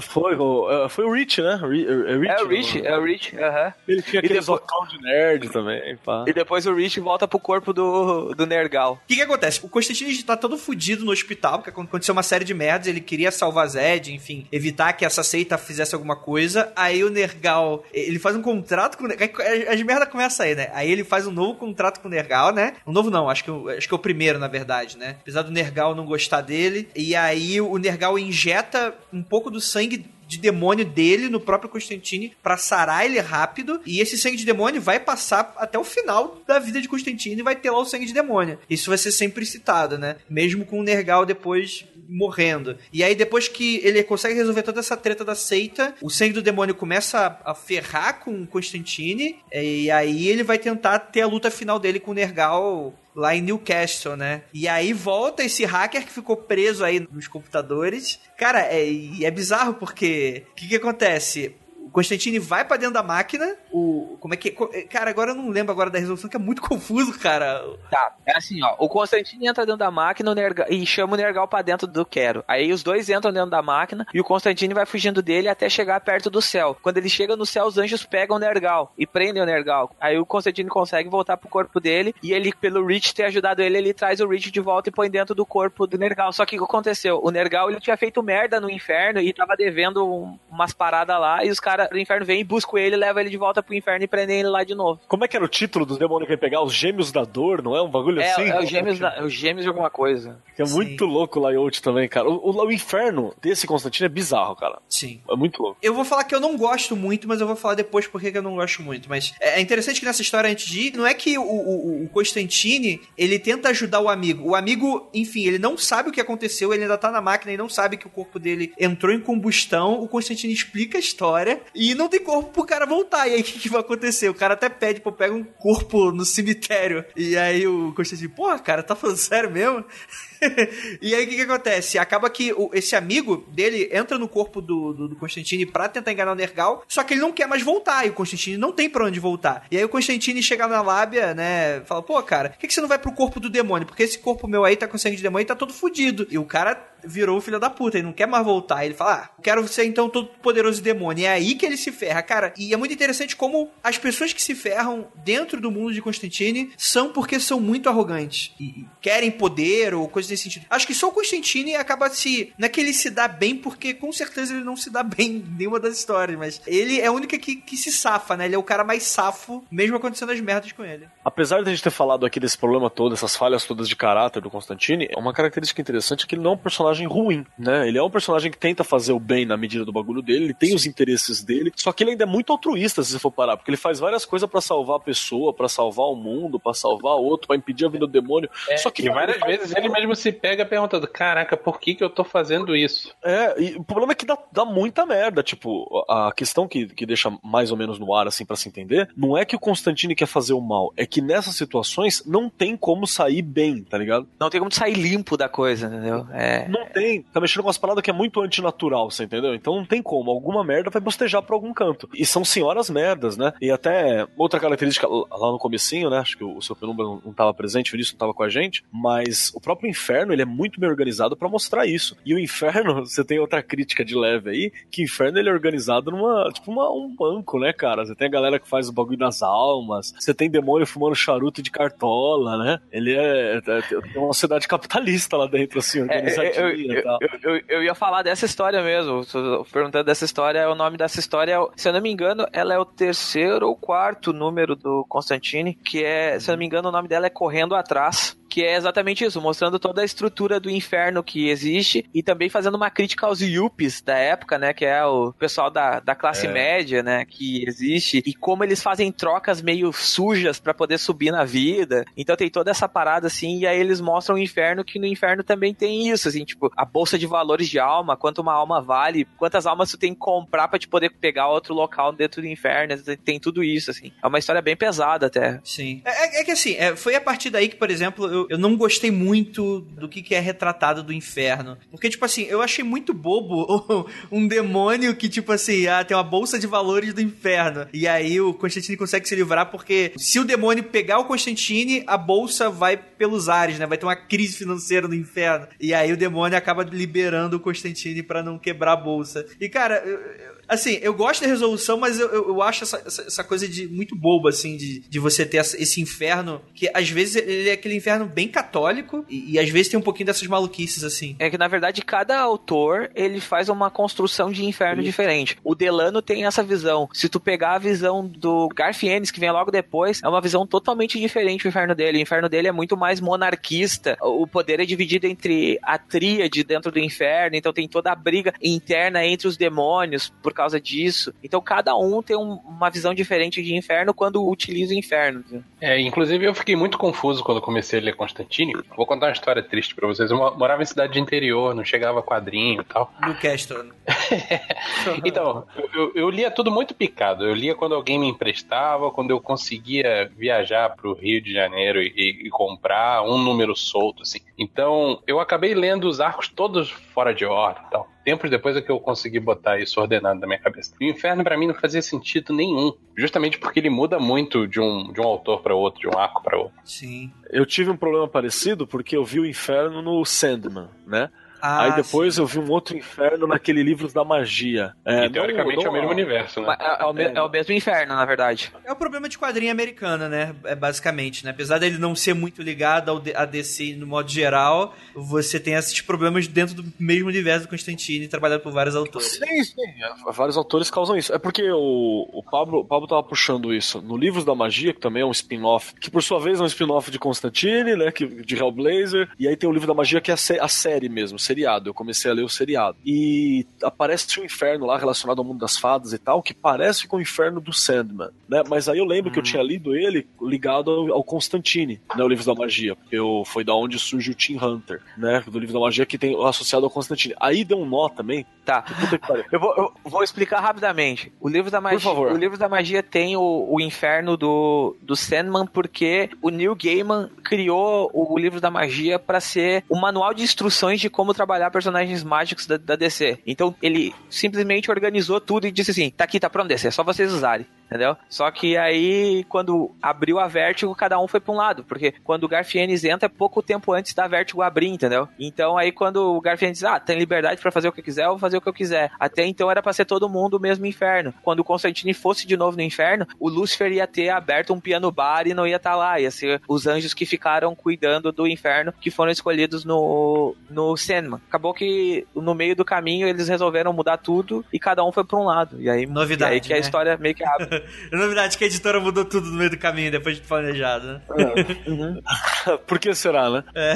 Foi o, é, foi o Rich, né? Ri- É, Rich, É o Rich, né? é o Rich, aham. Ele tinha aquele depois- vocal de nerd também, pá. E depois o Rich volta pro corpo do, do Nergal. O que que acontece? O Constantine tá todo fudido no hospital, porque aconteceu uma série de merdas, ele queria salvar Zed, enfim, evitar que essa seita fizesse alguma coisa. Aí o Nergal, ele faz um contrato com o Nergal, as merdas começam aí, né? Aí ele faz um novo contrato com o Nergal, né? Um novo não, acho que, acho que é o primeiro, na verdade, né? Apesar do Nergal não gostar dele. E aí o Nergal injeta um pouco do sangue de demônio dele no próprio Constantine pra sarar ele rápido. E esse sangue de demônio vai passar até o final da vida de Constantine e vai ter lá o sangue de demônio. Isso vai ser sempre citado, né? Mesmo com o Nergal depois morrendo. E aí, depois que ele consegue resolver toda essa treta da seita, o sangue do demônio começa a, ferrar com Constantine. E aí ele vai tentar ter a luta final dele com o Nergal lá em Newcastle, né? E aí volta esse hacker que ficou preso aí nos computadores. Cara, é, é bizarro porque o que, que acontece? Constantine vai pra dentro da máquina. O. Como é que. co- Cara, agora eu não lembro agora da resolução, que é muito [LAUGHS] confuso, cara. Tá, é assim, ó. O Constantine entra dentro da máquina Nergal, e chama o Nergal pra dentro do Quero. Aí os dois entram dentro da máquina e o Constantine vai fugindo dele até chegar perto do céu. Quando ele chega no céu, os anjos pegam o Nergal e prendem o Nergal. Aí o Constantine consegue voltar pro corpo dele e ele, pelo Rich ter ajudado ele, ele traz o Rich de volta e põe dentro do corpo do Nergal. Só que o que aconteceu? O Nergal ele tinha feito merda no inferno e tava devendo um- umas paradas lá e os caras do inferno vêm, buscam ele, levam ele de volta pro inferno e prendem ele lá de novo. Como é que era o título dos demônios que ia pegar? Os Gêmeos da Dor, não é? Um bagulho É, assim? é, os gêmeos da- é os gêmeos de alguma coisa. Que é Sim. muito louco o layout também, cara. O, o- o inferno desse Constantino é bizarro, cara. Sim. É muito louco. Eu vou falar que eu não gosto muito, mas eu vou falar depois porque que eu não gosto muito. Mas é é interessante que nessa história, antes de ir, não é que o, o, o Constantine, ele tenta ajudar o amigo. O amigo, enfim, ele não sabe o que aconteceu, ele ainda tá na máquina e não sabe que o corpo dele entrou em combustão. O Constantine explica a história e não tem corpo pro cara voltar. E aí, o que, que vai acontecer? O cara até pede, pô, pega um corpo no cemitério. E aí o Constantine, porra, cara, tá falando [LAUGHS] sério mesmo? [LAUGHS] e aí o que, que acontece? Acaba que o- esse amigo dele entra no corpo do, do, do Constantine pra tentar enganar o Nergal, só que ele não quer mais voltar, e o Constantine não tem pra onde voltar. E aí o Constantine chega na lábia, né? Fala, pô, cara, por que, que você não vai pro corpo do demônio? Porque esse corpo meu aí tá com sangue de demônio e tá todo fudido. E o cara virou filho da puta, ele não quer mais voltar. Ele fala, ah, quero ser então todo poderoso demônio. E é aí que ele se ferra, cara. E é muito interessante como as pessoas que se ferram dentro do mundo de Constantine são porque são muito arrogantes. E querem poder ou coisas nesse sentido. Acho que só o Constantine acaba se. Não é que ele se dá bem, porque com certeza ele não se dá [LAUGHS] bem em nenhuma das histórias, mas ele é o único que, que se safa, né? Ele é o cara mais safo, mesmo acontecendo as merdas com ele. Apesar de a gente ter falado aqui desse problema todo, essas falhas todas de caráter do Constantine, uma característica interessante é que ele não é um personagem ruim, né? Ele é um personagem que tenta fazer o bem na medida do bagulho dele, ele tem os interesses dele, só que ele ainda é muito altruísta, se você for parar, porque ele faz várias coisas pra salvar a pessoa, pra salvar o mundo, pra salvar outro, pra impedir a vida do demônio. só que E várias ele faz- vezes ele mesmo se pega perguntando: caraca, por que, que eu tô fazendo isso? É, e o problema é que dá, dá muita merda. Tipo, a questão que, que deixa mais ou menos no ar, assim, pra se entender, não é que o Constantine quer fazer o mal, é que nessas situações não tem como sair bem, tá ligado? Não tem como sair limpo da coisa, entendeu? É. Não tem. Tá mexendo com umas paradas que é muito antinatural, você entendeu? Então não tem como. Alguma merda vai bostejar pra algum canto. E são senhoras merdas, né? E até outra característica lá no comecinho, né? Acho que o seu Penumbra não, não tava presente, o Vinícius não tava com a gente, mas o próprio inferno, ele é muito bem organizado pra mostrar isso. E o inferno, [LAUGHS] você tem outra crítica de leve aí, que o inferno ele é organizado numa, tipo uma, um banco, né, cara? Você tem a galera que faz o bagulho das almas, você tem demônio fumando charuto de cartola, né? Ele é, é- tem uma sociedade capitalista lá dentro, assim, É, organizadinha. eu e tal. Eu, eu, eu ia falar dessa história mesmo. Perguntando dessa história, o nome dessa história, se eu não me engano, ela é o terceiro ou quarto número do Constantine, que é, se eu não me engano, o nome dela é Correndo Atrás. Que é exatamente isso, mostrando toda a estrutura do inferno que existe e também fazendo uma crítica aos yuppies da época, né? Que é o pessoal da, da classe É. média, né? Que existe e como eles fazem trocas meio sujas pra poder subir na vida. Então tem toda essa parada assim, e aí eles mostram o inferno que no inferno também tem isso, assim, tipo, a bolsa de valores de alma, quanto uma alma vale, quantas almas tu tem que comprar pra te poder pegar outro local dentro do inferno, tem tudo isso, assim. É uma história bem pesada até. Sim. É, é- é que assim, é, foi a partir daí que, por exemplo, eu, eu não gostei muito do que, que é retratado do inferno. Porque, tipo assim, eu achei muito bobo [LAUGHS] um demônio que, tipo assim, ah, tem uma bolsa de valores do inferno. E aí o Constantine consegue se livrar porque se o demônio pegar o Constantine, a bolsa vai pelos ares, né? Vai ter uma crise financeira no inferno. E aí o demônio acaba liberando o Constantine pra não quebrar a bolsa. E, cara, eu- assim, eu gosto da resolução, mas eu, eu, eu acho essa, essa, essa coisa de muito boba, assim, de, de você ter essa- esse inferno, que às vezes ele é aquele inferno bem católico, e, e às vezes tem um pouquinho dessas maluquices, assim. É que, na verdade, cada autor, ele faz uma construção de inferno diferente. O Delano tem essa visão. Se tu pegar a visão do Garfienes, que vem logo depois, é uma visão totalmente diferente do inferno dele. O inferno dele é muito mais monarquista. O poder é dividido entre a tríade dentro do inferno, então tem toda a briga interna entre os demônios por causa disso. Então cada um tem um- uma visão diferente de inferno quando utiliza o inferno. É, inclusive eu fiquei muito confuso quando comecei a ler Constantine. Vou contar uma história triste pra vocês. Eu mo- morava em cidade de interior, não chegava quadrinho e tal. No Castor. [LAUGHS] Então, eu, eu- eu lia tudo muito picado. Eu lia quando alguém me emprestava, quando eu conseguia viajar pro Rio de Janeiro e, e comprar um número solto, assim. Então, eu acabei lendo os arcos todos fora de ordem e tal. Tempos depois é que eu consegui botar isso ordenado na minha cabeça. E o inferno pra mim não fazia sentido nenhum, justamente porque ele muda muito de um, de um autor pra outro, de um arco pra outro. Sim. Eu tive um problema parecido porque eu vi o inferno no Sandman, né? Ah, Aí depois eu vi um outro inferno naquele livro da magia. É, e teoricamente não- é o mesmo não- universo, né? É, é o, me- é o mesmo inferno, na verdade. É o problema de quadrinho americana, né? É basicamente, né? Apesar dele não ser muito ligado ao a DC no modo geral, você tem esses problemas dentro do mesmo universo do Constantine, trabalhado por vários autores. Sim, sim. é, Vários autores causam isso. É porque o, o Pablo, o Pablo tava puxando isso no Livros da Magia, que também é um spin-off, que por sua vez é um spin-off de Constantine, né? Que, de Hellblazer. E aí tem o Livro da Magia, que é a, sé- a série mesmo, seriado. Eu comecei a ler o seriado. E aparece um inferno lá relacionado ao mundo das fadas e tal, que parece com o inferno do Sandman, né? Mas aí eu lembro que eu tinha lido ele ligado ao, ao Constantine, né? O Livro da Magia. Porque eu, foi da onde surge o Team Hunter, né? Do Livro da Magia que tem associado ao Constantine. Aí deu um nó também. Tá. [LAUGHS] Eu vou, eu vou explicar rapidamente. O livro da magia, o livro da magia tem o, o inferno do, do Sandman porque o Neil Gaiman criou o livro da magia para ser o manual de instruções de como trabalhar personagens mágicos da, da DC. Então ele simplesmente organizou tudo e disse assim: tá aqui, tá pronto, DC, é só vocês usarem. Entendeu? Só que aí, quando abriu a Vertigo, cada um foi pra um lado. Porque quando o Garfienes entra, é pouco tempo antes da Vertigo abrir, entendeu? Então aí, quando o Garfienes diz, ah, tem liberdade pra fazer o que eu quiser, eu vou fazer o que eu quiser. Até então era pra ser todo mundo o mesmo inferno. Quando o Constantine fosse de novo no inferno, o Lúcifer ia ter aberto um piano bar e não ia estar lá. Ia ser os anjos que ficaram cuidando do inferno, que foram escolhidos no, no Sandman. Acabou que no meio do caminho eles resolveram mudar tudo e cada um foi pra um lado. E aí, Novidade, e aí que a né? história meio que abre. [LAUGHS] [LAUGHS] Novidade que a editora mudou tudo no meio do caminho, depois de planejado, né? [LAUGHS] Por que será, né? É.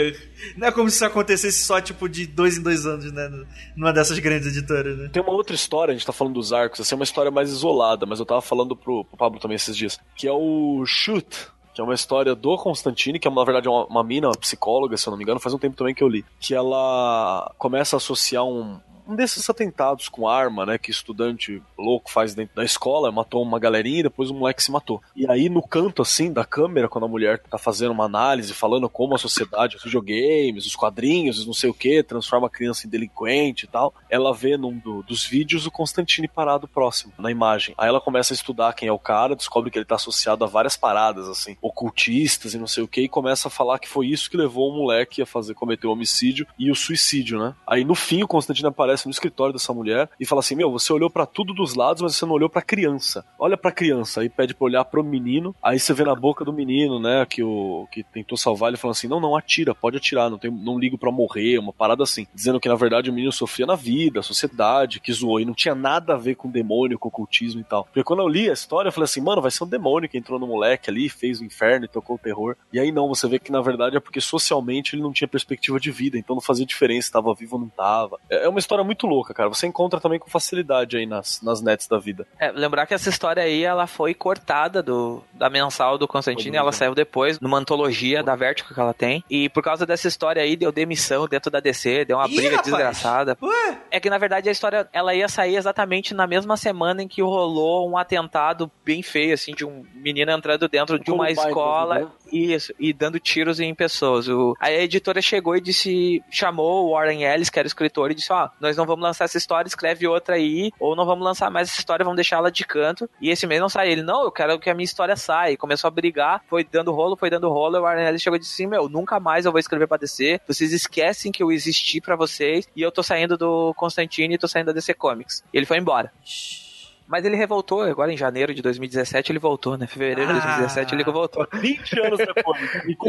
[LAUGHS] Não é como se isso acontecesse só, tipo, de dois em dois anos, né? Numa dessas grandes editoras, né? Tem uma outra história, a gente tá falando dos arcos, essa é uma história mais isolada, mas eu tava falando pro, pro Pablo também esses dias, que é o Shoot, que é uma história do Constantine, que é na verdade uma, uma mina, uma psicóloga, se eu não me engano, faz um tempo também que eu li, que ela começa a associar um, um desses atentados com arma, né, que estudante louco faz dentro da escola, matou uma galerinha e depois o moleque se matou. E aí no canto assim da câmera, quando a mulher tá fazendo uma análise, falando como a sociedade, os videogames, os quadrinhos, os não sei o que, transforma a criança em delinquente e tal, ela vê num do- dos vídeos o Constantine parado próximo, na imagem. Aí ela começa a estudar quem é o cara, descobre que ele tá associado a várias paradas, assim, ocultistas e não sei o que, e começa a falar que foi isso que levou o moleque a fazer, cometer o homicídio e o suicídio, né? Aí no fim o Constantine aparece aparece no escritório dessa mulher e fala assim: Meu, você olhou para tudo dos lados, mas você não olhou pra criança. Olha pra criança. Aí pede pra olhar pro menino. Aí você vê na boca do menino, né, que o que tentou salvar ele falando assim: Não, não, atira, pode atirar, não, tem, não ligo para morrer, uma parada assim. Dizendo que na verdade o menino sofria na vida, a sociedade, que zoou. E não tinha nada a ver com demônio, com ocultismo e tal. Porque quando eu li a história, eu falei assim: Mano, vai ser um demônio que entrou no moleque ali, fez o inferno e tocou o terror. E aí não, você vê que na verdade é porque socialmente ele não tinha perspectiva de vida, então não fazia diferença se tava vivo ou não tava. É, é uma história muito louca, cara. Você encontra também com facilidade aí nas, nas nets da vida. É, lembrar que essa história aí, ela foi cortada do, da mensal do Constantino, ela saiu depois, numa antologia da Vertigo que ela tem. E por causa dessa história aí, deu demissão dentro da DC, deu uma Ih, briga rapaz! desgraçada. Ué? É que na verdade a história ela ia sair exatamente na mesma semana em que rolou um atentado bem feio, assim, de um menino entrando dentro de uma escola. né? Isso, e dando tiros em pessoas. O, aí a editora chegou e disse, chamou o Warren Ellis, que era o escritor, e disse: Ó, nós não vamos lançar essa história, escreve outra aí, ou não vamos lançar mais essa história, vamos deixar ela de canto. E esse mês não sai. Ele, não, eu quero que a minha história saia. Começou a brigar, foi dando rolo, foi dando rolo. E o Warren Ellis chegou e disse assim: Meu, nunca mais eu vou escrever pra DC. Vocês esquecem que eu existi pra vocês, e eu tô saindo do Constantine e tô saindo da DC Comics. E ele foi embora. Mas ele revoltou, agora em janeiro de 2017 ele voltou, né? Fevereiro de Ah. 2017 ele voltou. 20 anos depois.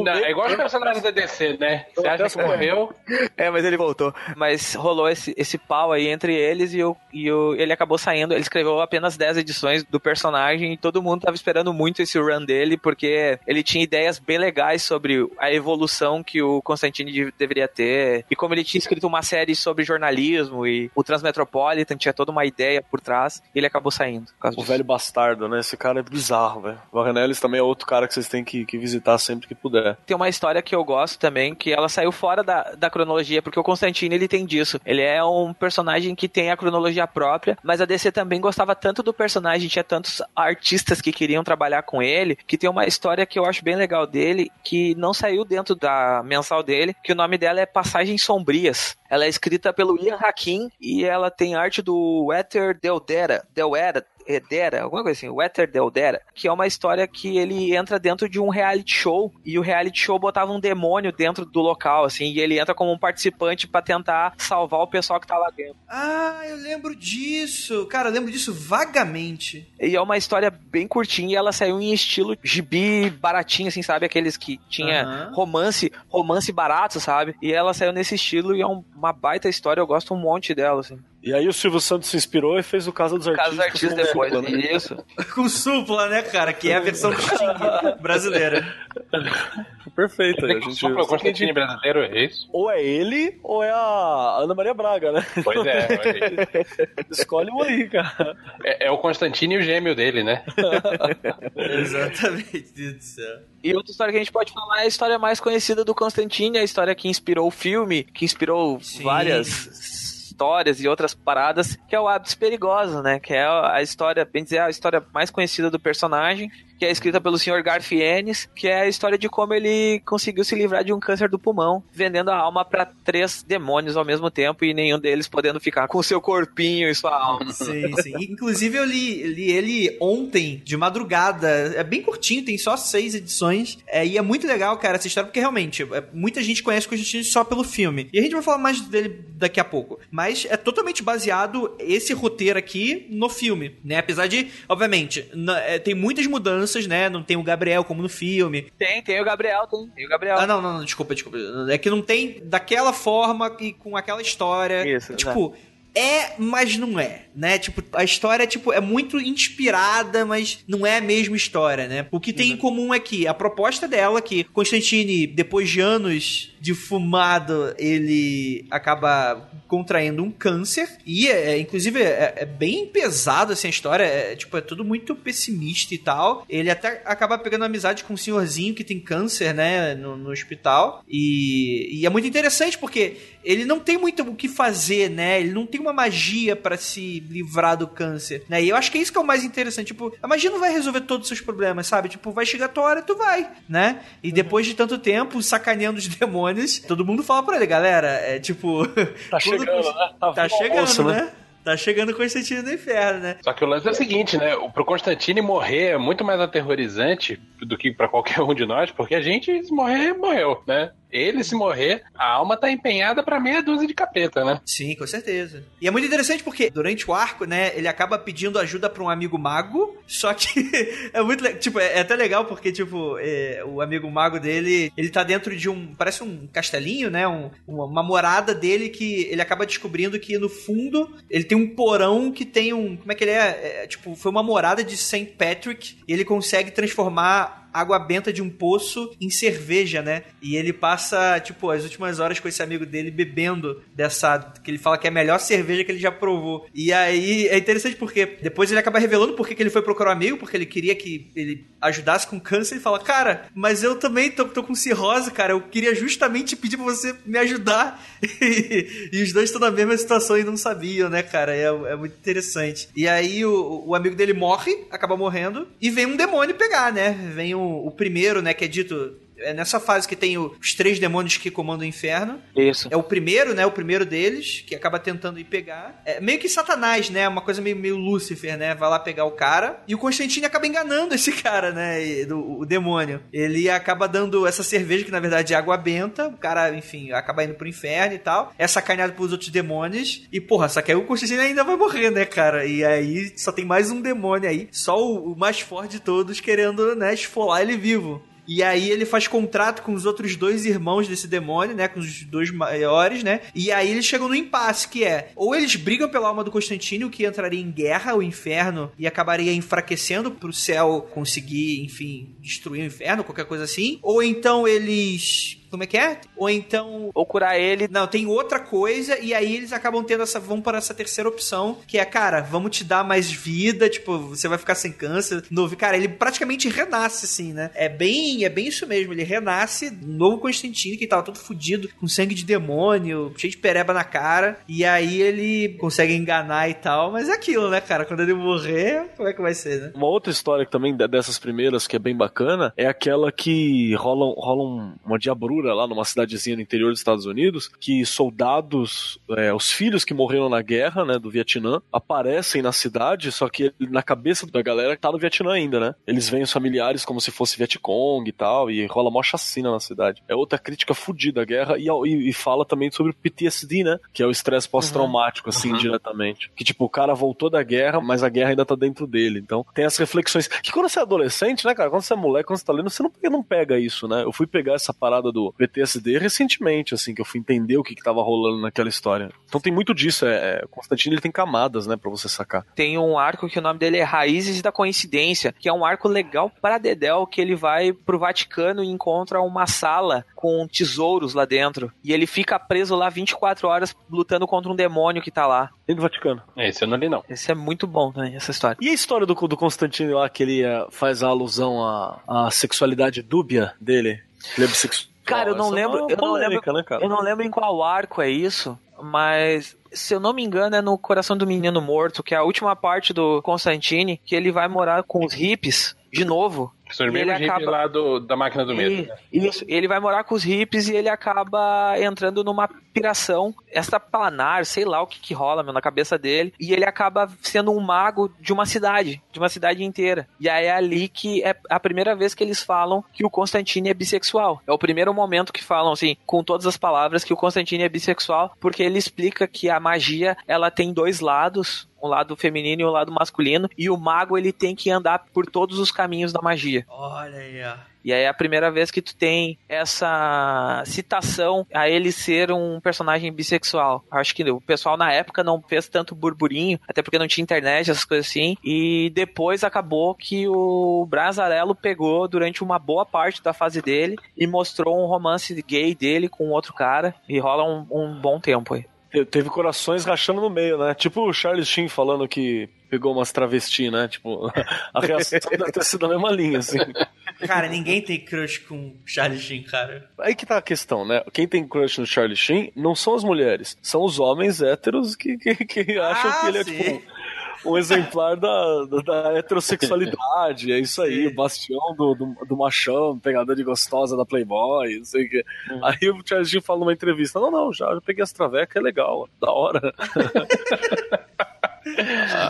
Não, é igual os personagens da DC, né? Você acha que morreu? É, mas ele voltou. Mas rolou esse, esse pau aí entre eles e, o, e o, ele acabou saindo. Ele escreveu apenas 10 edições do personagem e todo mundo tava esperando muito esse run dele, porque ele tinha ideias bem legais sobre a evolução que o Constantine de- deveria ter. E como ele tinha escrito uma série sobre jornalismo e o Transmetropolitan tinha toda uma ideia por trás, ele acabou saindo. por causa O disso. velho bastardo, né? Esse cara é bizarro, velho. Warren Ellis também é outro cara que vocês têm que, que visitar sempre que puder. Tem uma história que eu gosto também, que ela saiu fora da, da cronologia, porque o Constantine ele tem disso. Ele é um personagem que tem a cronologia própria, mas a DC também gostava tanto do personagem, tinha tantos artistas que queriam trabalhar com ele, que tem uma história que eu acho bem legal dele, que não saiu dentro da mensal dele, que o nome dela é Passagens Sombrias. Ela é escrita pelo Ian Hakim e ela tem arte do Wetter Deldera, Delera, Edera, alguma coisa assim, Wetter Deldera, que é uma história que ele entra dentro de um reality show e o reality show botava um demônio dentro do local, assim, e ele entra como um participante pra tentar salvar o pessoal que tá lá dentro. Ah, eu lembro disso. Cara, eu lembro disso vagamente. E é uma história bem curtinha e ela saiu em estilo gibi baratinho, assim, sabe? Aqueles que tinha Aham. romance, romance barato, sabe? E ela saiu nesse estilo e é um- uma baita história, eu gosto um monte dela, assim. E aí o Silvio Santos se inspirou e fez o Casa dos Artistas. Caso dos artistas com depois, dupla, né? isso. Com supla, né, cara? Que é a versão do Sting [LAUGHS] brasileira. Perfeito. aí A gente, só pro Constantine brasileiro, é isso? ou é ele, ou é a Ana Maria Braga, né? Pois é, olha aí. [LAUGHS] Escolhe um aí, cara. é, é o Constantine e o gêmeo dele, né? [LAUGHS] Exatamente, Deus do céu. E outra história que a gente pode falar é a história mais conhecida do Constantine, a história que inspirou o filme, que inspirou Sim. várias histórias e outras paradas, que é o Hábitos Perigosos, né? Que é a história, bem dizer, a história mais conhecida do personagem, que é escrita pelo Sr. Garfienes, que é a história de como ele conseguiu se livrar de um câncer do pulmão, vendendo a alma pra três demônios ao mesmo tempo e nenhum deles podendo ficar com seu corpinho e sua alma. [LAUGHS] Sim, sim. Inclusive, eu li, li ele ontem, de madrugada. É bem curtinho, tem só seis edições. É, e é muito legal, cara, essa história, porque realmente, é, muita gente conhece o Constantine só pelo filme. E a gente vai falar mais dele daqui a pouco. Mas é totalmente baseado esse roteiro aqui no filme, né? Apesar de, obviamente, na- é, tem muitas mudanças, né? Não tem o Gabriel como no filme. Tem, tem o Gabriel, tem, tem o Gabriel. Ah, não, não, não, desculpa, desculpa. É que não tem daquela forma e com aquela história. Isso, Tipo, é, mas não é, né? Tipo, a história tipo, é muito inspirada, mas não é a mesma história, né? O que tem em comum é que a proposta dela, que Constantine, depois de anos de fumado, ele acaba contraindo um câncer. E, é, é, inclusive, é, é bem pesado, assim, a história. É, tipo, é tudo muito pessimista e tal. Ele até acaba pegando amizade com um senhorzinho que tem câncer, né, no, no hospital. E, e é muito interessante porque ele não tem muito o que fazer, né? Ele não tem uma magia pra se livrar do câncer, né? E eu acho que é isso que é o mais interessante. Tipo, a magia não vai resolver todos os seus problemas, sabe? Tipo, vai chegar a tua hora e tu vai, né? E depois de tanto tempo sacaneando os [LAUGHS] demônios, todo mundo fala pra ele, galera, é tipo... [LAUGHS] Tá chegando, né? Tá o chegando, almoço, né? Tá chegando o Constantino do Inferno, né? Só que o lance é o seguinte, né? O- Pro Constantine morrer é muito mais aterrorizante do que pra qualquer um de nós, porque a gente, se morrer, morreu, né? Ele, se morrer, a alma tá empenhada pra meia dúzia de capeta, né? Sim, com certeza. E é muito interessante porque durante o arco, né, ele acaba pedindo ajuda pra um amigo mago, só que [LAUGHS] é muito, tipo, é, é até legal porque, tipo, é, o amigo mago dele, ele tá dentro de um, parece um castelinho, né, um- uma, uma morada dele que ele acaba descobrindo que no fundo ele tem um porão que tem um, como é que ele é? É, tipo, foi uma morada de St. Patrick e ele consegue transformar água benta de um poço em cerveja, né? E ele passa, tipo, as últimas horas com esse amigo dele bebendo dessa. que ele fala que é a melhor cerveja que ele já provou. E aí é interessante porque depois ele acaba revelando por que ele foi procurar o amigo, porque ele queria que ele ajudasse com câncer. Ele fala, cara, mas eu também tô, tô com cirrose, cara. Eu queria justamente pedir pra você me ajudar. e, [LAUGHS] e os dois estão na mesma situação e não sabiam, né, cara? É, é muito interessante. E aí o, o amigo dele morre, acaba morrendo, e vem um demônio pegar, né? Vem o, o primeiro, né, que é dito. É nessa fase que tem os três demônios que comandam o inferno. Isso. É o primeiro, né? O primeiro deles, que acaba tentando ir pegar. É meio que Satanás, né? Uma coisa meio, meio Lúcifer, né? Vai lá pegar o cara. E o Constantine acaba enganando esse [LAUGHS] cara, né? e- do- o demônio. Ele acaba dando essa cerveja, que na verdade é água benta. O cara, enfim, acaba indo pro inferno e tal. É sacaneado pelos outros demônios. E, porra, só que aí o Constantine ainda vai morrer, né, cara? E aí só tem mais um demônio aí. Só o, o mais forte de todos querendo, né, esfolar ele vivo. E aí ele faz contrato com os outros dois irmãos desse demônio, né? Com os dois maiores, né? E aí eles chegam no impasse, que é... Ou eles brigam pela alma do Constantino, que entraria em guerra, o inferno, e acabaria enfraquecendo pro céu conseguir, enfim, destruir o inferno, qualquer coisa assim. Ou então eles... Como é que é? Ou então Ou curar ele. não, tem outra coisa, e aí eles acabam tendo essa. vão para essa terceira opção, que é, cara, vamos te dar mais vida, tipo, você vai ficar sem câncer. Novo. Cara, ele praticamente renasce, assim, né? É bem, é bem isso mesmo. Ele renasce, novo Constantino, que tava todo fudido, com sangue de demônio, cheio de pereba na cara. E aí ele consegue enganar e tal, mas é aquilo, né, cara? Quando ele morrer, como é que vai ser, né? Uma outra história que também de- dessas primeiras que é bem bacana é aquela que rola, rola um- uma diabrura lá numa cidadezinha no interior dos Estados Unidos que soldados, é, os filhos que morreram na guerra, né, do Vietnã, aparecem na cidade, só que na cabeça da galera que tá no Vietnã ainda, né? Eles veem os familiares como se fosse Vietcong e tal, e rola mó chacina na cidade. É outra crítica fodida à guerra e, e- e fala também sobre o PTSD, né? Que é o estresse pós-traumático, assim, Uhum. diretamente. Que, tipo, o cara voltou da guerra, mas a guerra ainda tá dentro dele. Então, tem as reflexões. Que quando você é adolescente, né, cara? Quando você é moleque, quando você tá lendo, você não, não pega isso, né? Eu fui pegar essa parada do PTSD recentemente, assim, que eu fui entender o que, que tava rolando naquela história. Então tem muito disso. É, é, Constantino ele tem camadas, né, pra você sacar. Tem um arco que o nome dele é Raízes da Coincidência, que é um arco legal para Dedel, que ele vai pro Vaticano e encontra uma sala com tesouros lá dentro. E ele fica preso lá 24 horas lutando contra um demônio que tá lá. Tem do Vaticano. Esse eu não li, não. Esse é muito bom também, essa história. E a história do, do Constantino lá, que ele eh, faz a alusão à, à sexualidade dúbia dele? Ele é bissexual. Cara, eu não é lembro- uma eu não polêmica, né? Eu não lembro em qual arco é isso, mas se eu não me engano é no Coração do Menino Morto, que é a última parte do Constantine, que ele vai morar com os hippies de novo. São os E mesmos hippies acaba- lá do, da máquina do medo. E- né? Isso, ele vai morar com os hippies e ele acaba entrando numa piração extraplanar, sei lá o que que rola meu, na cabeça dele, e ele acaba sendo um mago de uma cidade, de uma cidade inteira. E aí é ali que é a primeira vez que eles falam que o Constantine é bissexual. É o primeiro momento que falam assim, com todas as palavras, que o Constantine é bissexual, porque ele explica que a magia, ela tem dois lados, um lado feminino e um lado masculino, e o mago ele tem que andar por todos os caminhos da magia. Olha aí, ó. E aí é a primeira vez que tu tem essa citação a ele ser um personagem bissexual. Acho que o pessoal na época não fez tanto burburinho, até porque não tinha internet, essas coisas assim. E depois acabou que o Brazarello pegou durante uma boa parte da fase dele e mostrou um romance gay dele com outro cara. E rola um, um bom tempo aí. Te- Teve corações rachando no meio, né? Tipo o Charles Sheen falando que pegou umas travesti, né? Tipo, [LAUGHS] a reação [LAUGHS] deve ter sido a mesma linha, assim. Cara, ninguém tem crush com Charlie Sheen, cara. Aí que tá a questão, né? Quem tem crush no Charlie Sheen não são as mulheres, são os homens héteros que, que, que acham que ele é, sim. tipo, um exemplar da, da, da heterossexualidade. É isso aí, o bastião do, do, do machão, pegador de gostosa da Playboy, não sei o que. Aí o Charles Sheen fala numa entrevista: Não, não, já, já peguei as travecas, é legal, da hora. [LAUGHS]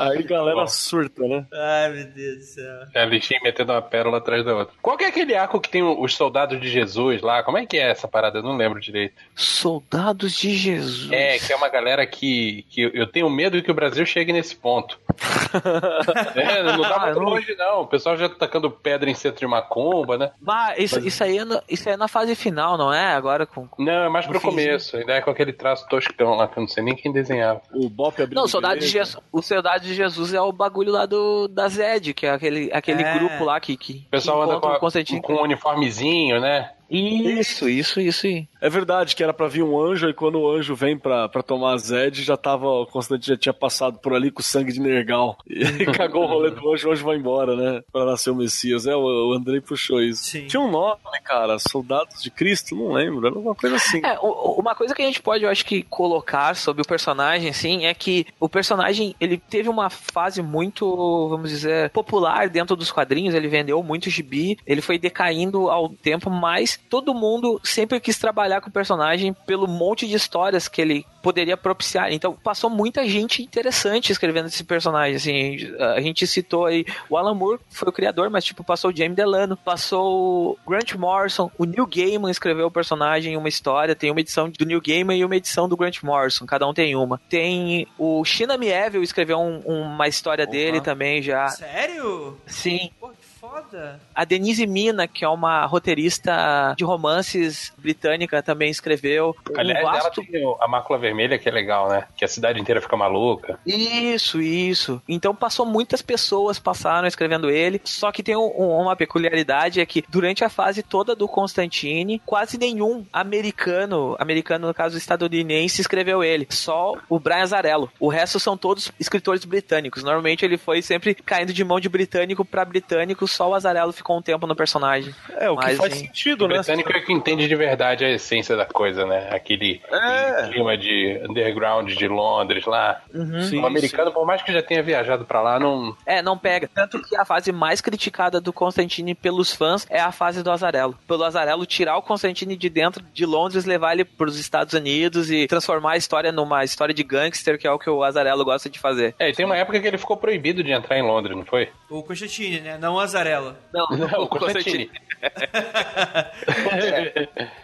Aí galera surta, né? Ai, meu Deus do céu. É a lixinha metendo uma pérola atrás da outra. Qual que é aquele arco que tem os soldados de Jesus lá? Como é que é essa parada? Eu não lembro direito. Soldados de Jesus. É, que é uma galera que, que eu tenho medo de que o Brasil chegue nesse ponto. [LAUGHS] é, não Ah, muito não- longe, não. O pessoal já tá tacando pedra em centro de macumba, né? Mas isso, isso, aí é na, isso aí é na fase final, não é? Agora com. Não, é mais pro começo. Ainda é com aquele traço toscão lá, que eu não sei nem quem desenhava. O Bop abriu Não, o Soldado de Jesus, o Soldado de Jesus é o bagulho lá do da Zed, que é aquele, aquele É. grupo lá que, que, O pessoal que anda com, a- o Constantino. com um uniformezinho, né? Isso, isso, isso aí. É verdade que era pra vir um anjo, e quando o anjo vem pra, pra tomar a Zed, já tava. O Constantino já tinha passado por ali com sangue de Nergal. E [LAUGHS] cagou o rolê do anjo, o anjo vai embora, né? Pra nascer o Messias. É, o, Andrei puxou isso. Sim. Tinha um nome, cara, Soldados de Cristo, não lembro, era uma coisa assim. É, uma coisa que a gente pode, eu acho que, colocar sobre o personagem, assim, é que o personagem, ele teve uma fase muito, vamos dizer, popular dentro dos quadrinhos, ele vendeu muito gibi, ele foi decaindo ao tempo, mas todo mundo sempre quis trabalhar com o personagem pelo monte de histórias que ele poderia propiciar. Então, passou muita gente interessante escrevendo esse personagem, assim, a gente citou aí o Alan Moore, foi o criador, mas, tipo, passou o James Delano, passou o Grant Morrison, o Neil Gaiman escreveu o personagem, uma história, tem uma edição do Neil Gaiman e uma edição do Grant Morrison, cada um tem uma. Tem o Shinami Evil escreveu um- uma história dele também já. Sério? Sim. Pô, foda. A Denise Mina, que é uma roteirista de romances britânica, também escreveu. Um Aliás, ela vasto- tem o- a mácula vermelha, que é legal, né? Que a cidade inteira fica maluca. Isso, isso. Então passou muitas pessoas passaram escrevendo ele. Só que tem um- um- uma peculiaridade é que durante a fase toda do Constantine, quase nenhum americano, americano no caso estadunidense, escreveu ele. Só o Brian Azarello. O resto são todos escritores britânicos. Normalmente ele foi sempre caindo de mão de britânico pra britânico. Só o Azarello ficou um tempo no personagem. É, o que Mas, faz sim. sentido, O né? britânico é que entende de verdade a essência da coisa, né? Aquele, É. clima de underground de Londres lá. Sim, o americano, por mais que já tenha viajado pra lá, não. É, não pega. Tanto que a fase mais criticada do Constantine pelos fãs é a fase do Azarello. Pelo Azarello tirar o Constantine de dentro de Londres, levar ele pros Estados Unidos e transformar a história numa história de gangster, que é o que o Azarello gosta de fazer. É, e tem uma época que ele ficou proibido de entrar em Londres, não foi? O Constantine, né? Não o Azarello. Não, Não, o Constantine. [LAUGHS]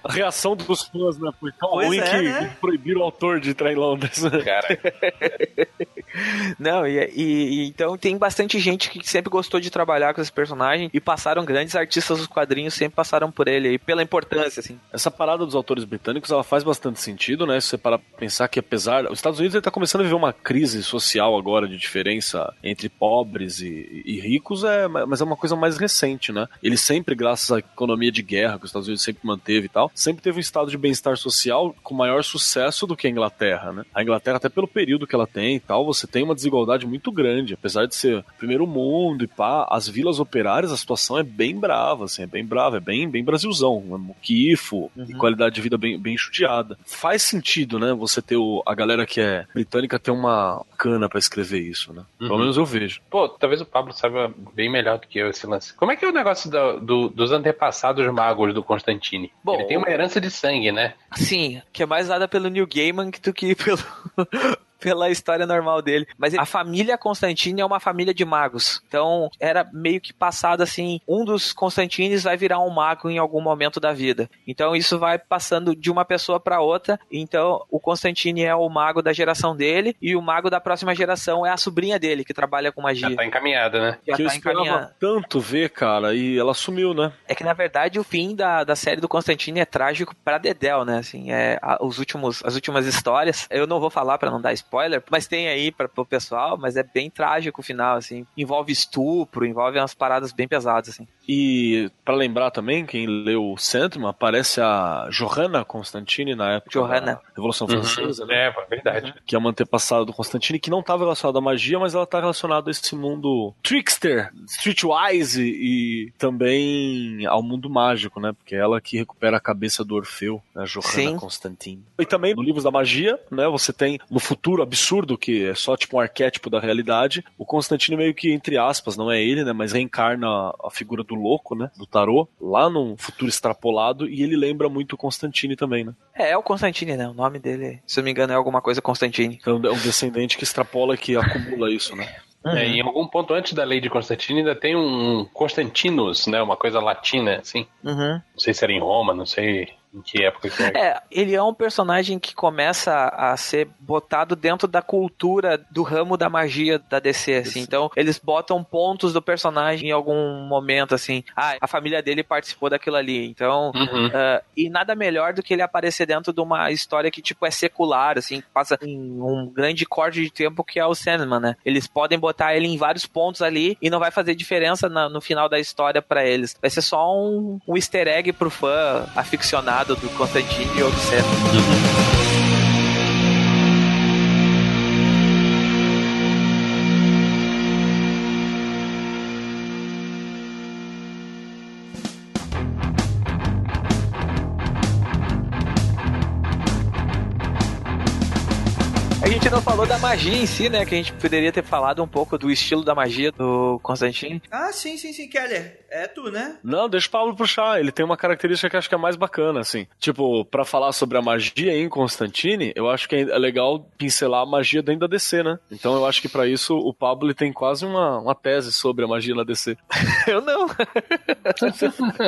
A reação dos fãs, né? Foi tão Pois ruim é, que né? proibiram o autor de entrar em Londres. Cara, [LAUGHS] Não, e, e- e então tem bastante gente que sempre gostou de trabalhar com esse personagem e passaram grandes artistas dos quadrinhos, sempre passaram por ele aí, pela importância, assim. Essa parada dos autores britânicos, ela faz bastante sentido, né? Se você parar pra pensar que apesar... Os Estados Unidos ele tá começando a viver uma crise social agora de diferença entre pobres e, e ricos, é, mas é uma coisa mais recente, né? Ele sempre, graças à economia de guerra que os Estados Unidos sempre manteve e tal, sempre teve um estado de bem-estar social com maior sucesso do que a Inglaterra, né? A Inglaterra, até pelo período que ela tem e tal, você tem uma desigualdade muito grande. Apesar de ser primeiro mundo e pá, as vilas operárias, a situação é bem brava, assim, é bem brava, é bem, bem Brasilzão. É muquifo e qualidade de vida bem, bem judiada. Faz sentido, né? Você ter o, a galera que é britânica ter uma cana pra escrever isso, né? Pelo Uhum. menos eu vejo. pô, talvez o Pablo saiba bem melhor do que eu esse lance. Como é que é o negócio do- do- dos antepassados magos do Constantine? Bom, ele tem uma herança de sangue, né? Sim, que é mais dada pelo Neil Gaiman do que [LAUGHS] pelo. Pela história normal dele. Mas a família Constantine é uma família de magos. Então, era meio que passado assim: um dos Constantines vai virar um mago em algum momento da vida. Então, isso vai passando de uma pessoa para outra. Então, o Constantine é o mago da geração dele, e o mago da próxima geração é a sobrinha dele, que trabalha com magia. Já tá encaminhada, né? Já que eu tá esperava encaminhada. tanto ver, cara, e ela sumiu, né? É que na verdade o fim da, da série do Constantine é trágico pra Dedel, né? Assim, é a- os últimos, as últimas histórias. Eu não vou falar pra não dar spoiler, mas tem aí para pro pessoal, mas é bem trágico o final, assim. Envolve estupro, envolve umas paradas bem pesadas, assim. E pra lembrar também, quem leu o Sandman, aparece a Johanna Constantine na época Johanna. da Revolução Francesa, né? É, verdade. que é uma antepassada do Constantine, que não estava relacionada à magia, mas ela está relacionada a esse mundo trickster, streetwise e, também ao mundo mágico, né? Porque é ela que recupera a cabeça do Orfeu, né? Johanna Sim. Constantine. E também no Livros da Magia, né? Você tem no futuro absurdo, que é só tipo um arquétipo da realidade, o Constantine meio que, entre aspas, não é ele, né? Mas reencarna a figura do louco, né? Do tarô, lá num futuro extrapolado, e ele lembra muito o Constantine também, né? É, é o Constantine, né? O nome dele, se eu não me engano, é alguma coisa Constantine. Então é um descendente que extrapola e que acumula isso, né? É, em algum ponto antes da lei de Constantino ainda tem um Constantinus, né? Uma coisa latina, assim. Uhum. Não sei se era em Roma, não sei em que época que era. É, ele é um personagem que começa a ser botado dentro da cultura do ramo da magia da DC, assim. Então, eles botam pontos do personagem em algum momento, assim. Ah, a família dele participou daquilo ali. Então, Uhum. ah, e nada melhor do que ele aparecer dentro de uma história que, tipo, é secular, assim, que passa em um grande corte de tempo que é o Sandman, né? Eles podem botar ele em vários pontos ali e não vai fazer diferença na- no final da história pra eles. Vai ser só um, um easter egg pro fã aficionado do Constantine ou do Sandman. A da magia em si, né? Que a gente poderia ter falado um pouco do estilo da magia do Constantine. Ah, sim, sim, sim, Keller. É tu, né? Não, deixa o Pablo puxar. Ele tem uma característica que acho que é mais bacana, assim. Tipo, pra falar sobre a magia em Constantine, eu acho que é legal pincelar a magia dentro da DC, né? Então eu acho que pra isso o Pablo tem quase uma, uma tese sobre a magia na DC. [LAUGHS] Eu não.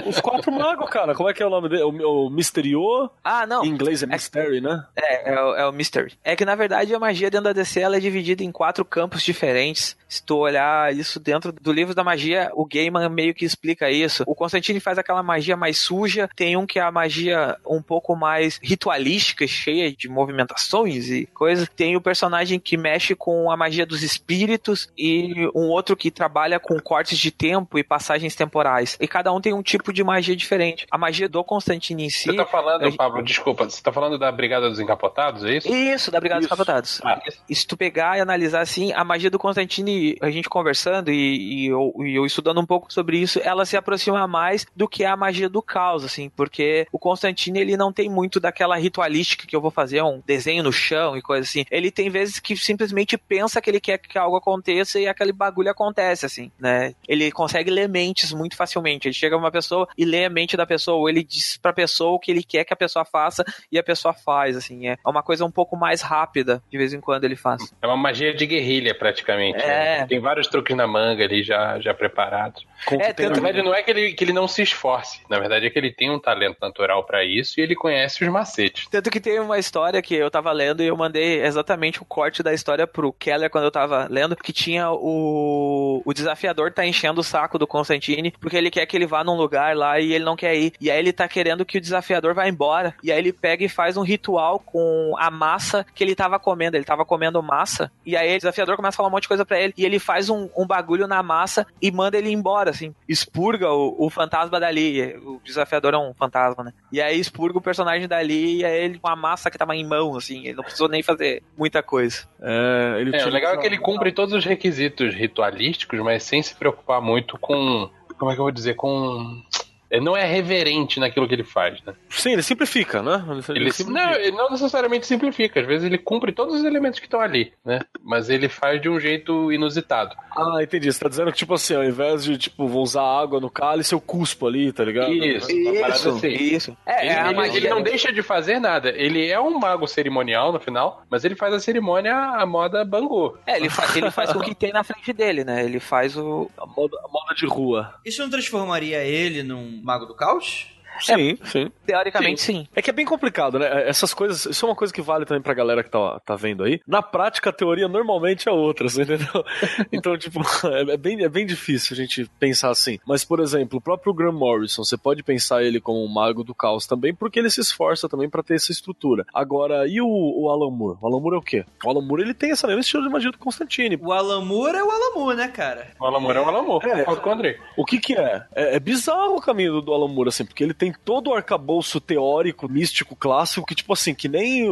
Os quatro magos, cara. Como é que é o nome dele? O, o Mysterio. Ah, não. Em inglês é Mystery, né? É, é, o- é o Mystery. É que na verdade a magia dentro da DC ela é dividida em quatro campos diferentes. Se tu olhar isso dentro do livro da magia, o Gaiman meio que explica isso. O Constantine faz aquela magia mais suja, tem um que é a magia um pouco mais ritualística, cheia de movimentações e coisas. Tem o personagem que mexe com a magia dos espíritos e um outro que trabalha com cortes de tempo e passagens temporais. E cada um tem um tipo de magia diferente. A magia do Constantine em si. Você tá falando, gente- Pablo, desculpa, você tá falando da Brigada dos Encapotados, é isso? Isso, da Brigada dos Isso. Capotados. Ah. E se tu pegar e analisar assim, a magia do Constantine, a gente conversando e, e eu, e eu estudando um pouco sobre isso, ela se aproxima mais do que a magia do caos, assim, porque o Constantine ele não tem muito daquela ritualística que eu vou fazer um desenho no chão e coisa assim. Ele tem vezes que simplesmente pensa que ele quer que algo aconteça e aquele bagulho acontece, assim, né? Ele consegue ler mentes muito facilmente. Ele chega uma pessoa e lê a mente da pessoa, ou ele diz pra pessoa o que ele quer que a pessoa faça e a pessoa faz, assim. É uma coisa um pouco mais rápida, de vez em quando ele faz. É uma magia de guerrilha, praticamente. É. né? Tem vários truques na manga ali já, já preparados. Com É, tem Na tanto- verdade, não é que ele, que ele não se esforce. Na verdade, é que ele tem um talento natural pra isso e ele conhece os macetes. Tanto que tem uma história que eu tava lendo e eu mandei exatamente o corte da história pro Keller quando eu tava lendo, que tinha o, o desafiador tá enchendo o saco do Constantine, porque ele quer que ele vá num lugar lá e ele não quer ir. E aí ele tá querendo que o desafiador vá embora. E aí ele pega e faz um ritual com a massa que ele tava comendo. Ele tava comendo massa. E aí o desafiador começa a falar um monte de coisa pra ele. E ele faz um, um bagulho na massa e manda ele embora, assim. Expurga o, o fantasma dali. O desafiador é um fantasma, né? E aí expurga o personagem dali e aí ele com a massa que tava em mão, assim. Ele não precisou nem fazer muita coisa. É, ele É, o legal é que ele cumpre todos os requisitos ritualísticos, mas sem se preocupar muito com. Como é que eu vou dizer? Com. Ele não é reverente naquilo que ele faz, né? Sim, ele simplifica, né? Ele, não, ele não necessariamente simplifica, às vezes ele cumpre todos os elementos que estão ali, né? Mas ele faz de um jeito inusitado. Ah, entendi. Você tá dizendo que, tipo assim, ao invés de, tipo, vou usar água no cálice, eu cuspo ali, tá ligado? Isso, uma parada assim. isso. É, Ele, é a ele- magia. ele não deixa de fazer nada. Ele é um mago cerimonial no final, mas ele faz a cerimônia à moda Bangu. É, ele, fa ele faz com o que tem na frente dele, né? Ele faz o. A moda, a moda de rua. Isso não transformaria ele num mago do caos? Sim, sim. Teoricamente, sim. É que é bem complicado, né? Essas coisas, isso é uma coisa que vale também pra galera que tá, tá vendo aí. Na prática, a teoria normalmente é outra, você [LAUGHS] entendeu? Então, tipo, é, é bem, é bem difícil a gente pensar assim. Mas, por exemplo, o próprio Graham Morrison, você pode pensar ele como um mago do caos também, porque ele se esforça também pra ter essa estrutura. Agora, e o, o Alan Moore? O Alan Moore é o quê? O Alan Moore, ele tem esse mesmo estilo de magia do Constantine. O Alamur é o Alamur, né, cara? O Alamor é um Alamor, É. concordo com o André. O que que é? é? é bizarro o caminho do, do Alan Moore, assim, porque ele tem todo o arcabouço teórico, místico, clássico, que, tipo assim, que nem,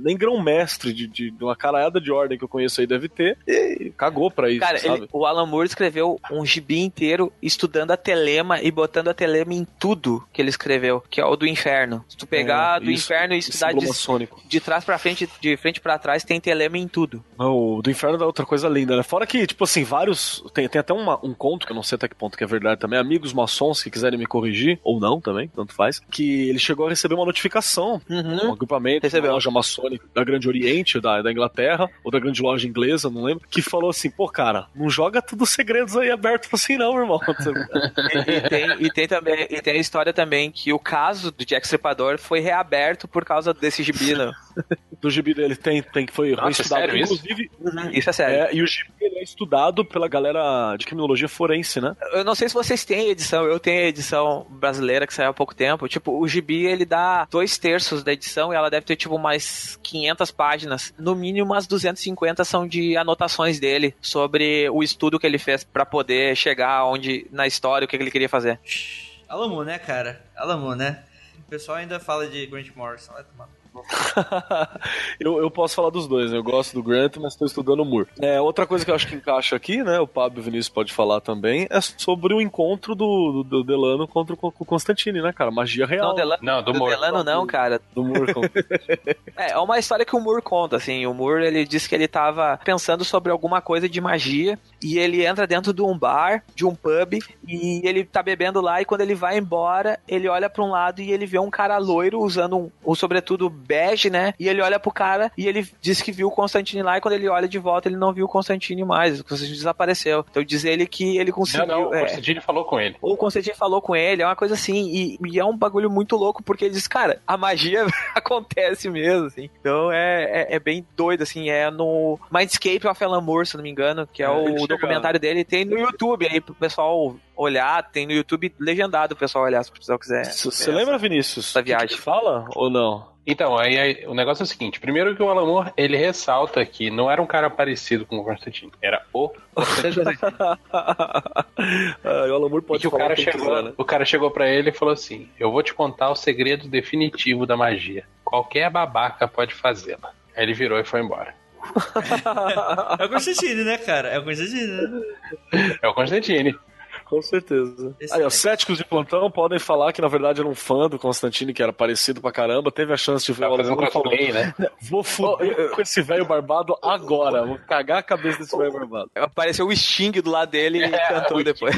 nem grão-mestre de, de, de uma caralhada de ordem que eu conheço aí deve ter, e cagou pra isso, Cara, sabe? ele- o Alan Moore escreveu um gibi inteiro estudando a telema e botando a telema em tudo que ele escreveu, que é o do inferno. Se tu pegar É, do isso, inferno e estudar de, de trás pra frente, de frente pra trás, tem telema em tudo. O do inferno é outra coisa linda, né? Fora que, tipo assim, vários. Tem, tem até uma- um conto, que eu não sei até que ponto que é verdade também. Amigos maçons que quiserem me corrigir, ou não também, tanto faz, que ele chegou a receber uma notificação, Uhum. um agrupamento, Recebeu. uma loja maçônica da Grande Oriente, da, da Inglaterra, ou da grande loja inglesa, não lembro, que falou assim, pô, cara, não joga tudo os segredos aí aberto assim não, irmão. [LAUGHS] E, e tem, e, tem também, e tem a história também que o caso do Jack Stripador foi reaberto por causa desse gibi, né? [LAUGHS] Do gibi dele tem, tem que foi Nossa, estudado, sério isso? inclusive, Isso é sério. é, e o gibi é estudado pela galera de criminologia forense, né? Eu não sei se vocês têm a edição, eu tenho a edição brasileira que saiu há pouco tempo. Tipo, o gibi ele dá dois terços da edição e ela deve ter tipo umas 500 páginas. No mínimo umas 250 são de anotações dele sobre o estudo que ele fez pra poder chegar onde na história o que que ele queria fazer. Alamo, né, cara? Alamo, né? O pessoal ainda fala de Grant Morrison. Vai tomar. [LAUGHS] eu, eu posso falar dos dois, né? Eu gosto do Grant, mas estou estudando o Moore. É, outra coisa que eu acho que encaixa aqui, né? O Pablo e o Vinícius pode falar também, é sobre o encontro do, do, do Delano contra o, com o Constantine, né, cara? Magia real. Não, Delano, Não, do do Moore. Delano não, cara. Do Moore. com- [LAUGHS] É, é uma história que o Moore conta, assim. O Moore, ele disse que ele tava pensando sobre alguma coisa de magia e ele entra dentro de um bar, de um pub, e ele tá bebendo lá e quando ele vai embora, ele olha pra um lado e ele vê um cara loiro usando um, um sobretudo bege, né? E ele olha pro cara e ele diz que viu o Constantine lá e quando ele olha de volta, ele não viu o Constantine mais. O Constantine desapareceu. Então diz ele que ele Não, conseguiu... não, o é, Constantine falou com ele. o Constantine falou com ele, é uma coisa assim, e, e é um bagulho muito louco, porque ele diz, cara, a magia [LAUGHS] acontece mesmo, assim. Então é, é, é bem doido, assim, é no Mindscape of Alan Moore, se não me engano, que é, É, o documentário dele, tem no YouTube aí pro pessoal olhar, tem no YouTube legendado pro pessoal olhar, se o pessoal quiser. Você lembra, Vinícius? Essa viagem. o que que fala ou não? Então, aí, aí, o negócio é o seguinte: primeiro que o Alan Moore, ele ressalta que não era um cara parecido com o Constantine, era o Constantine. [LAUGHS] ah, o Alan Moore e pode que o falar cara, chegou, quiser, né? o cara chegou pra ele e falou assim: Eu vou te contar o segredo definitivo da magia. Qualquer babaca pode fazê-la. Aí ele virou e foi embora. [LAUGHS] É o Constantine, né, cara? É o Constantine, né? É o Constantine. Com certeza. Aí, os céticos de plantão podem falar que, na verdade, era um fã do Constantine, que era parecido pra caramba, teve a chance de ver o fazendo cosplay, né? [LAUGHS] Vou fuder com esse velho barbado agora. Vou cagar a cabeça desse velho barbado. [LAUGHS] Apareceu o Sting do lado dele e É, cantou depois.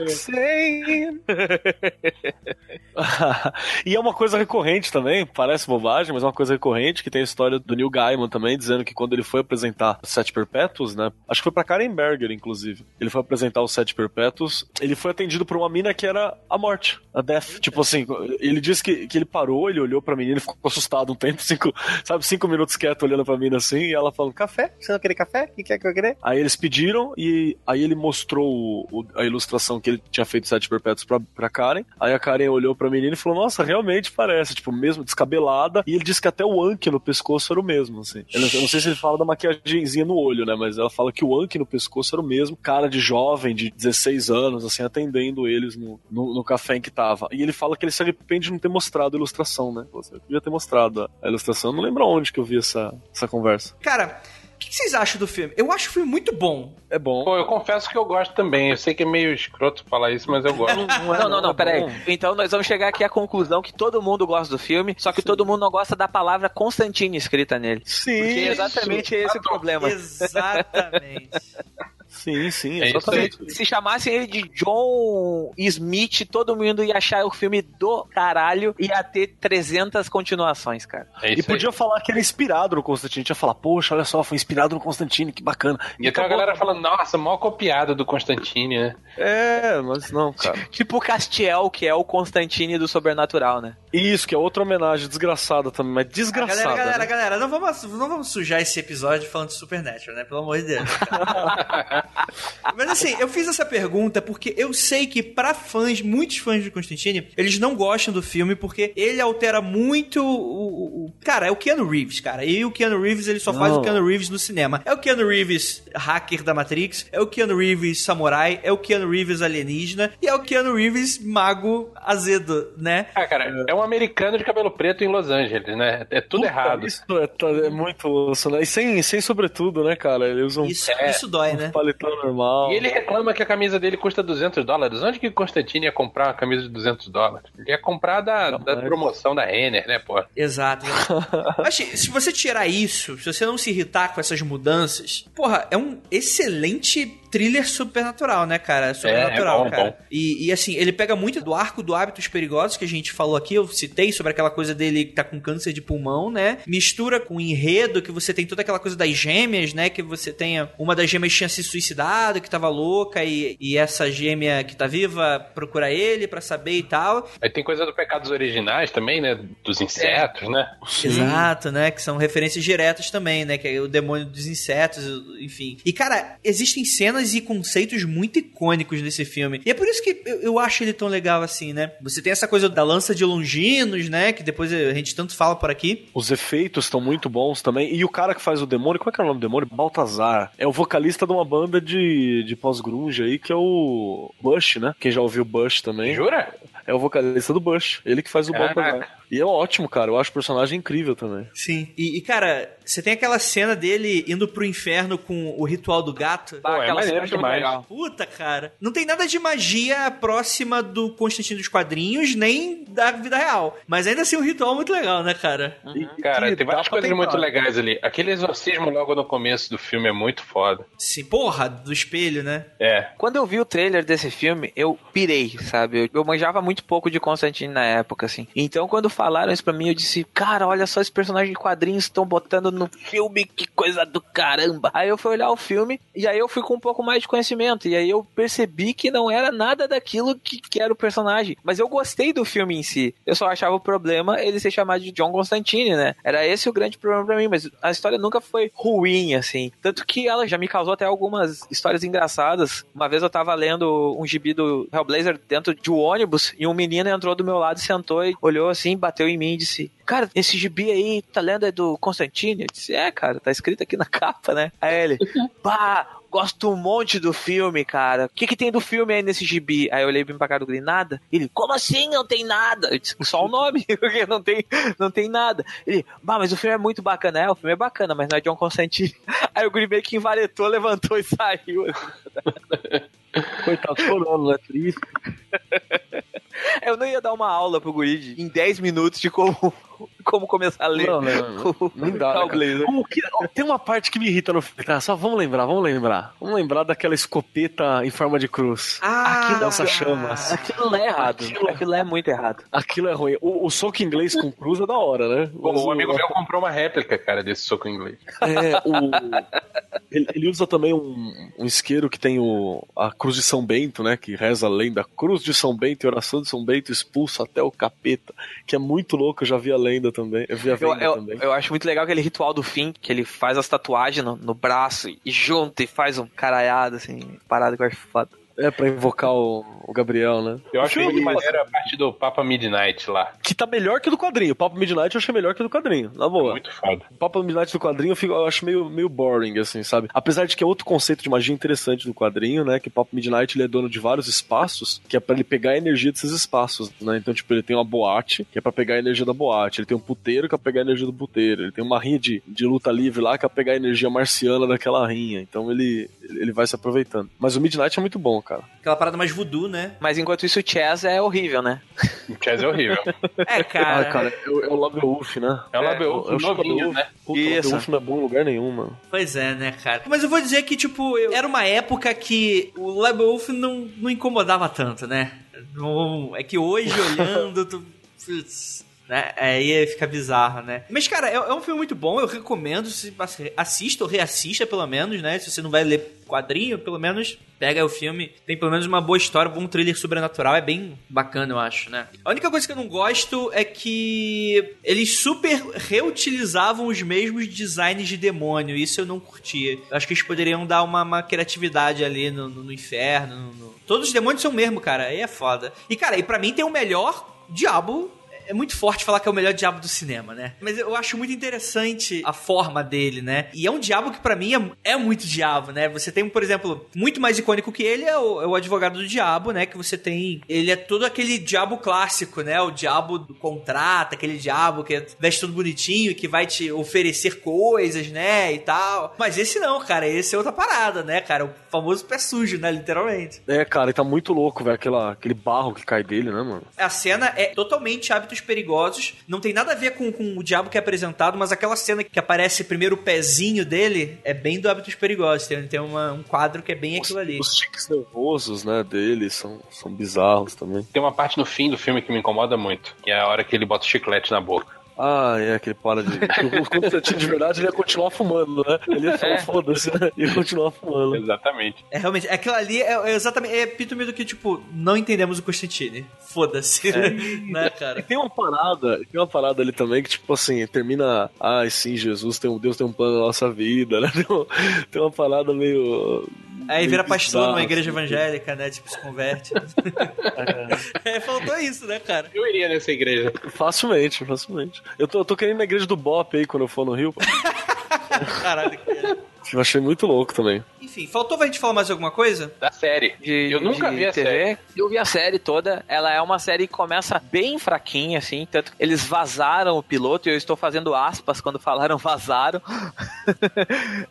Roxane! [LAUGHS] e é uma coisa recorrente também, parece bobagem, mas é uma coisa recorrente, que tem a história do Neil Gaiman também, dizendo que quando ele foi apresentar os Sete Perpétuos, né? Acho que foi pra Karen Berger, inclusive. Ele foi apresentar os Sete Perpétuos, ele foi atendido por uma mina que era a morte, a Death. Tipo assim, ele disse que, que ele parou, ele olhou pra menina e ficou assustado um tempo, [LAUGHS] cinco, sabe, cinco minutos quieto olhando pra mina assim, e ela falando, café? Você não quer café? O que quer que eu querer? Aí eles pediram e aí ele mostrou o- o- a ilustração que ele tinha feito Sete Perpétuos pra, pra Karen. Aí a Karen olhou pra menina e falou, nossa, realmente parece, tipo, mesmo descabelada. E ele disse que até o Anki no pescoço era o mesmo, assim. Eu não, eu não sei se ele fala da maquiagemzinha no olho, né, mas ela fala que o Anki no pescoço era o mesmo, cara de jovem, de 16 anos, assim, atendendo eles no, no, no café em que tava. E ele fala que ele se arrepende de não ter mostrado a ilustração, né? Você podia ter mostrado a, ilustração. Eu não lembro onde que eu vi essa, essa conversa. Cara, o que vocês acham do filme? Eu acho o filme muito bom. É bom. Pô, eu confesso que eu gosto também. Eu sei que é meio escroto falar isso, mas eu gosto. [LAUGHS] Não, não, não, peraí. Então nós vamos chegar aqui à conclusão que todo mundo gosta do filme, só que todo mundo não gosta da palavra Constantine escrita nele. Sim, Porque é exatamente esse o problema. Exatamente. [LAUGHS] sim, sim, É isso exatamente. Se chamassem ele de John Smith, todo mundo ia achar o filme do caralho e ia ter 300 continuações, cara. É E isso aí. podia falar que era inspirado no Constantine. Tinha falar, poxa, olha só, foi inspirado no Constantine, que bacana. E até a galera falando, nossa, mó copiado do Constantine, né? É, mas não, cara. Tipo o Castiel, que é o Constantine do Sobrenatural, né? Isso, que é outra homenagem desgraçada também, mas desgraçada. galera, galera, né? galera, não vamos, não vamos sujar esse episódio falando de Supernatural, né? Pelo amor de Deus. [LAUGHS] Mas assim, eu fiz essa pergunta porque eu sei que pra fãs, muitos fãs de Constantine, eles não gostam do filme porque ele altera muito o... o- o- Cara, é o Keanu Reeves, cara. E o Keanu Reeves, ele só faz Não. o Keanu Reeves no cinema. É o Keanu Reeves hacker da Matrix, é o Keanu Reeves samurai, é o Keanu Reeves alienígena e é o Keanu Reeves mago azedo, né? Ah, cara, é um americano de cabelo preto em Los Angeles, né? É tudo Puta, errado. Isso é, é muito osso, né? E sem, sem sobretudo, né, cara? Ele usa um Isso, isso dói, né? paletão normal. E ele reclama que a camisa dele custa 200 dólares. Onde que o Constantine ia comprar uma camisa de 200 dólares? Ele ia comprar da, da mas- promoção da Renner, né, pô? Exato. [LAUGHS] Mas se você tirar isso, se você não se irritar com essas mudanças, porra, é um excelente thriller supernatural, né, cara? Sobrenatural, é bom, cara. bom. E, e, assim, ele pega muito do arco do Hábitos Perigosos que a gente falou aqui, eu citei sobre aquela coisa dele que tá com câncer de pulmão, né? Mistura com o enredo, que você tem toda aquela coisa das gêmeas, né? Que você tenha. Uma das gêmeas tinha se suicidado, que tava louca, e, e essa gêmea que tá viva procura ele pra saber e tal. Aí tem coisa do Pecados Originais também, né? Dos insetos, né? Exato, né? Que são referências diretas também, né? Que é o demônio dos insetos, enfim. E, cara, existem cenas e conceitos muito icônicos nesse filme. E é por isso que eu, eu acho ele tão legal assim, né? Você tem essa coisa da lança de Longinos, né? Que depois a gente tanto fala por aqui. Os efeitos estão muito bons também. E o cara que faz o demônio, como é que é o nome do demônio? Baltazar. É o vocalista de uma banda de, de pós-grunge aí, que é o Bush, né? Quem já ouviu Bush também. Jura? É o vocalista do Bush. Ele que faz o Caraca. Baltazar. E é ótimo, cara. Eu acho o personagem incrível também. Sim. E, e, cara, você tem aquela cena dele indo pro inferno com o ritual do gato. Pô, é maneiro cena é demais. legal. Puta, cara. Não tem nada de magia próxima do Constantino dos quadrinhos, nem da vida real. Mas ainda assim, um ritual muito legal, né, cara? E Cara, que tem várias coisas tentar. muito legais ali. Aquele exorcismo logo no começo do filme é muito foda. Sim, porra, do espelho, né? É. Quando eu vi o trailer desse filme, eu pirei, sabe? Eu, eu manjava muito pouco de Constantine na época, assim. Então, quando falaram isso pra mim, eu disse, cara, olha só esse personagem de quadrinhos estão botando no filme, que coisa do caramba. Aí eu fui olhar o filme, e aí eu fui com um pouco mais de conhecimento, e aí eu percebi que não era nada daquilo que, que era o personagem. Mas eu gostei do filme em si. Eu só achava o problema ele ser chamado de John Constantine, né? Era esse o grande problema pra mim, mas a história nunca foi ruim, assim. Tanto que ela já me causou até algumas histórias engraçadas. Uma vez eu tava lendo um gibi do Hellblazer dentro de um ônibus e um menino entrou do meu lado, sentou e olhou assim, em mim e disse: Cara, esse gibi aí, tá lendo é do Constantine? Eu disse: É, cara, tá escrito aqui na [LAUGHS] capa, né? Aí ele, [LAUGHS] pá, gosto um monte do filme, cara. O que que tem do filme aí nesse gibi? Aí eu olhei bem pra cara do Green, nada. Ele, como assim não tem nada? Eu disse, só o [LAUGHS] nome, porque não tem, não tem nada. Ele, bah, mas o filme é muito bacana. É, o filme é bacana, mas não é John Constantine. Aí o Green meio que invaretou, levantou e saiu. Coitado, chorando, né? Triste. [LAUGHS] Eu não ia dar uma aula pro Guri em 10 minutos de como, como começar a ler. Não, não, não. o Não dá, né. Como que- ó, tem uma parte que me irrita no filme. Tá, só vamos lembrar, vamos lembrar. Vamos lembrar daquela escopeta em forma de cruz. Ah, Aqui dança chamas. Aquilo é errado. Aquilo- Aquilo é muito errado. Aquilo é ruim. O, o soco inglês com cruz é da hora, né? O, Mas o amigo meu comprou uma réplica, cara, desse soco inglês. É, o, ele, ele usa também um, um isqueiro que tem o, a cruz de São Bento, né? Que reza a lenda. Cruz de São Bento e oração de São Bento expulso até o capeta. Que é muito louco, eu já vi a lenda também. Eu vi a Eu, venda eu, também. eu acho muito legal aquele ritual do fim, que ele faz as tatuagens no, no braço e, junta e faz um caralhado, assim, parado eu acho foda. É, pra invocar o, o Gabriel, né? Eu acho é maneiro a parte do Papa Midnight lá. Que tá melhor que o do quadrinho. O Papo Midnight eu achei melhor que o do quadrinho, na boa. Muito foda. O Papo Midnight do quadrinho eu, fico- eu acho meio, meio boring, assim, sabe? Apesar de que é outro conceito de magia interessante do quadrinho, né? Que o Papo Midnight ele é dono de vários espaços, que é pra ele pegar a energia desses espaços, né? Então, tipo, ele tem uma boate, que é pra pegar a energia da boate. Ele tem um puteiro, que é pra pegar a energia do puteiro. Ele tem uma rinha de, de luta livre lá, que é pra pegar a energia marciana daquela rinha. Então, ele, ele vai se aproveitando. Mas o Midnight é muito bom, cara. Aquela parada mais voodoo, né? Mas enquanto isso, o Chess é horrível, né? O Chaz é horrível. É, cara. Ah, cara, é, o- é o Labeouf, né? É o Labeouf novinho, Labeouf. né? Puta, Isso. Labeouf não é bom em lugar nenhum, mano. Pois é, né, cara? Mas eu vou dizer que, tipo, eu- era uma época que o Lebeouf não, não incomodava tanto, né? Não- É que hoje, olhando, tu... né? Aí fica bizarro, né? Mas, cara, é, é um filme muito bom, eu recomendo. Se, assista ou reassista, pelo menos, né? Se você não vai ler quadrinho, pelo menos pega o filme. Tem pelo menos uma boa história, um thriller sobrenatural. É bem bacana, eu acho, né? A única coisa que eu não gosto é que eles super reutilizavam os mesmos designs de demônio. Isso eu não curtia. Eu acho que eles poderiam dar uma, uma criatividade ali no, no- no inferno. no- Todos os demônios são o mesmo, cara. Aí é foda. E, cara, e pra mim tem o melhor diabo é muito forte falar que é o melhor diabo do cinema, né? Mas eu acho muito interessante a forma dele, né? E é um diabo que pra mim é, é muito diabo, né? Você tem, por exemplo, muito mais icônico que ele é o, é o advogado do diabo, né? Que você tem. Ele é todo aquele diabo clássico, né? O diabo do contrato, aquele diabo que veste tudo bonitinho, que vai te oferecer coisas, né? E tal. Mas esse não, cara. Esse é outra parada, né, cara? O famoso pé sujo, né? Literalmente. É, cara, ele tá muito louco, velho. Aquele barro que cai dele, né, mano? A cena é totalmente hábitos hábitos perigosos. Não tem nada a ver com, com o diabo que é apresentado, mas aquela cena que aparece primeiro o pezinho dele é bem do hábitos perigosos. Tem, tem uma- um quadro que é bem aquilo ali. Os tiques nervosos, né, dele são, são bizarros também. Tem uma parte no fim do filme que me incomoda muito, que é a hora que ele bota o chiclete na boca. Ah, é aquele para de. [LAUGHS] O Constantino de verdade ele ia continuar fumando, né? Ele ia falar, É. foda-se, né? Ia continuar fumando. Exatamente. É realmente, aquilo ali é, é exatamente, é epítome do que, tipo, não entendemos o Constantine. Foda-se, [LAUGHS] né, E cara? tem uma parada, tem uma parada ali também que, tipo assim, termina. Ai, sim, Jesus, tem um Deus tem um plano na nossa vida, né? [LAUGHS] Tem, uma- tem uma parada meio. Aí vira pastor numa igreja evangélica, né? Tipo, se converte. [LAUGHS] é, faltou isso, né, cara? Eu iria nessa igreja. Facilmente, facilmente. Eu tô, eu tô querendo ir na igreja do Bop aí quando eu for no Rio. [LAUGHS] Caralho, cara. Eu achei muito louco também. Enfim, faltou pra gente falar mais alguma coisa? Da série. de, eu nunca de vi a TV. série. Eu vi a série toda. Ela é uma série que começa bem fraquinha, assim. Tanto que eles vazaram o piloto, e eu estou fazendo aspas quando falaram [LAUGHS] vazaram.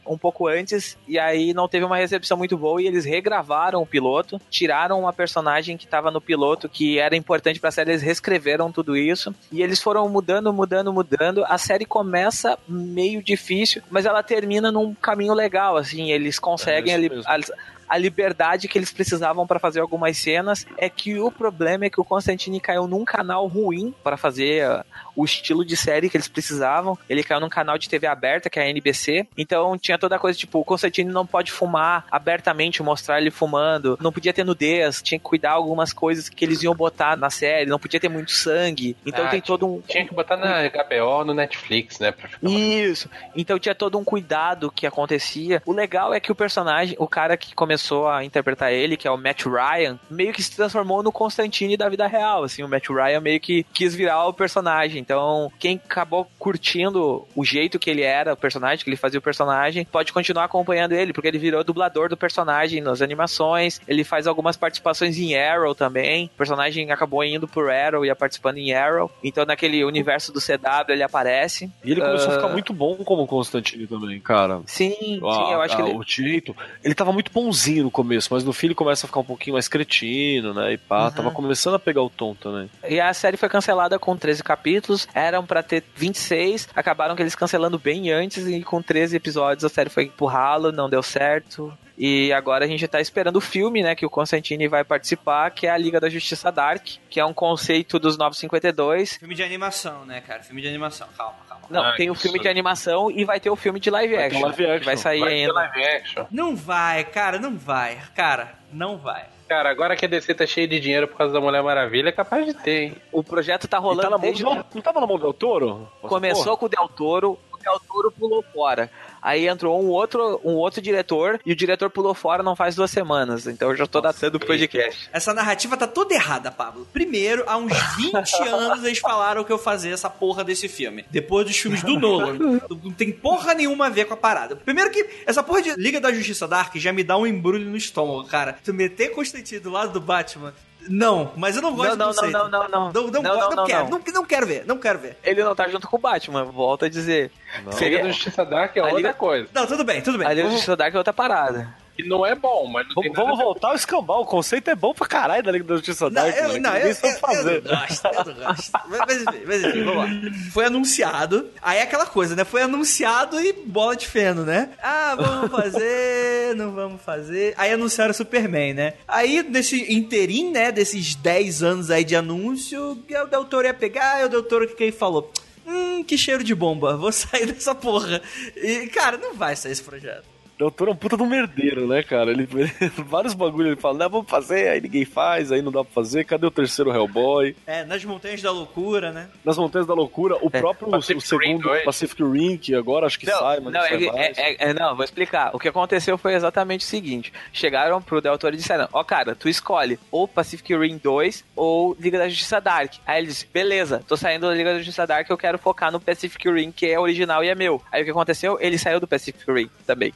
um pouco antes. E aí não teve uma recepção muito boa. E eles regravaram o piloto. Tiraram uma personagem que estava no piloto, que era importante pra série. Eles reescreveram tudo isso. E eles foram mudando, mudando, mudando. A série começa meio difícil, mas ela termina num caminho legal, assim. Eles conseguem É, isso ali. A- liberdade que eles precisavam para fazer algumas cenas é que o problema é que o Constantine caiu num canal ruim para fazer ah, o estilo de série que eles precisavam. Ele caiu num canal de TV aberta, que é a NBC. Então tinha toda a coisa tipo, o Constantine não pode fumar abertamente, mostrar ele fumando. Não podia ter nudez, tinha que cuidar algumas coisas que eles iam botar na série, não podia ter muito sangue. Então Ah, tem todo um Tinha que botar na HBO no Netflix, né? Isso. Então tinha todo um cuidado que acontecia. O legal é que o personagem, o cara que começou a interpretar ele, que é o Matt Ryan, meio que se transformou no Constantine da vida real. Assim, o Matt Ryan meio que quis virar o personagem. Então, quem acabou curtindo o jeito que ele era, o personagem, que ele fazia o personagem, pode continuar acompanhando ele, porque ele virou dublador do personagem nas animações. Ele faz algumas participações em Arrow também. O personagem acabou indo por Arrow e participando em Arrow. Então, naquele universo do CW, ele aparece. E ele começou a Ah. ficar muito bom como Constantine também, cara. Sim, sim, Ah, eu acho que ah, ele. O jeito. Ele tava muito bonzinho no começo, mas no fim ele começa a ficar um pouquinho mais cretino, né? E pá, Uhum. tava começando a pegar o tom também. E a série foi cancelada com 13 capítulos, eram pra ter 26, acabaram que eles cancelando bem antes e com 13 episódios a série foi ralo, não deu certo. E agora a gente tá esperando o filme, né, que o Constantine vai participar, que é a Liga da Justiça Dark, que é um conceito dos 952. Filme de animação, né, cara? Filme de animação. Calma, calma. Não, Ah, tem o isso. filme de animação e vai ter o filme de live Vai action. live action. que vai sair Vai ainda. live action. Não vai, cara, não vai. Cara, não vai. Cara, agora que a DC tá cheia de dinheiro por causa da Mulher Maravilha, é capaz de ter, hein? O projeto tá rolando tá na mão desde do, não tava na mão do Del Toro? Começou porra? com o Del Toro, o Del Toro pulou fora. Aí entrou um outro, um outro diretor e o diretor pulou fora não faz duas semanas. Então eu já tô datando o podcast. Essa narrativa tá toda errada, Pablo. Primeiro, há uns [LAUGHS] 20 anos eles falaram que eu fazia essa porra desse filme. Depois dos filmes do Nolan. [LAUGHS] Não tem porra nenhuma a ver com a parada. Primeiro que essa porra de Liga da Justiça Dark já me dá um embrulho no estômago, cara. Tu meter Constantine do lado do Batman. Não, mas eu não gosto Não, não, do conceito. não, não, não, não. Não, não, Não, gosto, não, não, não, quero, não. não. Não, quero ver, não quero ver. Ele não tá junto com o Batman, volta a dizer. Não. Seria- da Justiça Dark é A outra Liga- coisa. Não, tudo bem, tudo bem. A Liga Vamos- Justiça Dark é outra parada. Que não é bom, mas não tem Vamos, voltar ao escambau. O conceito é bom pra caralho da Liga da Justiça Não, Dark, eu, mano, que não, eu, eu, fazer. eu não gosto, eu não gosto. Mas, mas enfim, mas enfim, vamos lá. Foi anunciado, aí é aquela coisa, né? Foi anunciado e bola de feno, né? Ah, vamos [LAUGHS] fazer, não vamos fazer. Aí anunciaram o Superman, né? Aí, nesse interim, né, desses 10 anos aí de anúncio, o Del Toro ia pegar, e o Del Toro que quem falou... Hum, que cheiro de bomba, vou [LAUGHS] sair dessa porra. E, cara, não vai sair esse projeto. Del Toro é um puta do merdeiro, né, cara? Ele, [LAUGHS] ele- vários bagulhos ele fala, não, vamos fazer, aí ninguém faz, aí não dá pra fazer. Cadê o terceiro Hellboy? É, nas montanhas da loucura, né? Nas Montanhas da Loucura, o próprio Pacific o segundo dois. Pacific Rim, que agora acho que sai, mas não, não, sai é- é- é- não, vou explicar. O que aconteceu foi exatamente o seguinte: chegaram pro Del Toro e disseram: Ó, cara, tu escolhe ou Pacific Rim 2 ou Liga da Justiça Dark. Aí ele disse: beleza, tô saindo da Liga da Justiça Dark, eu quero focar no Pacific Rim, que é original e é meu. Aí o que aconteceu? Ele saiu do Pacific Rim também.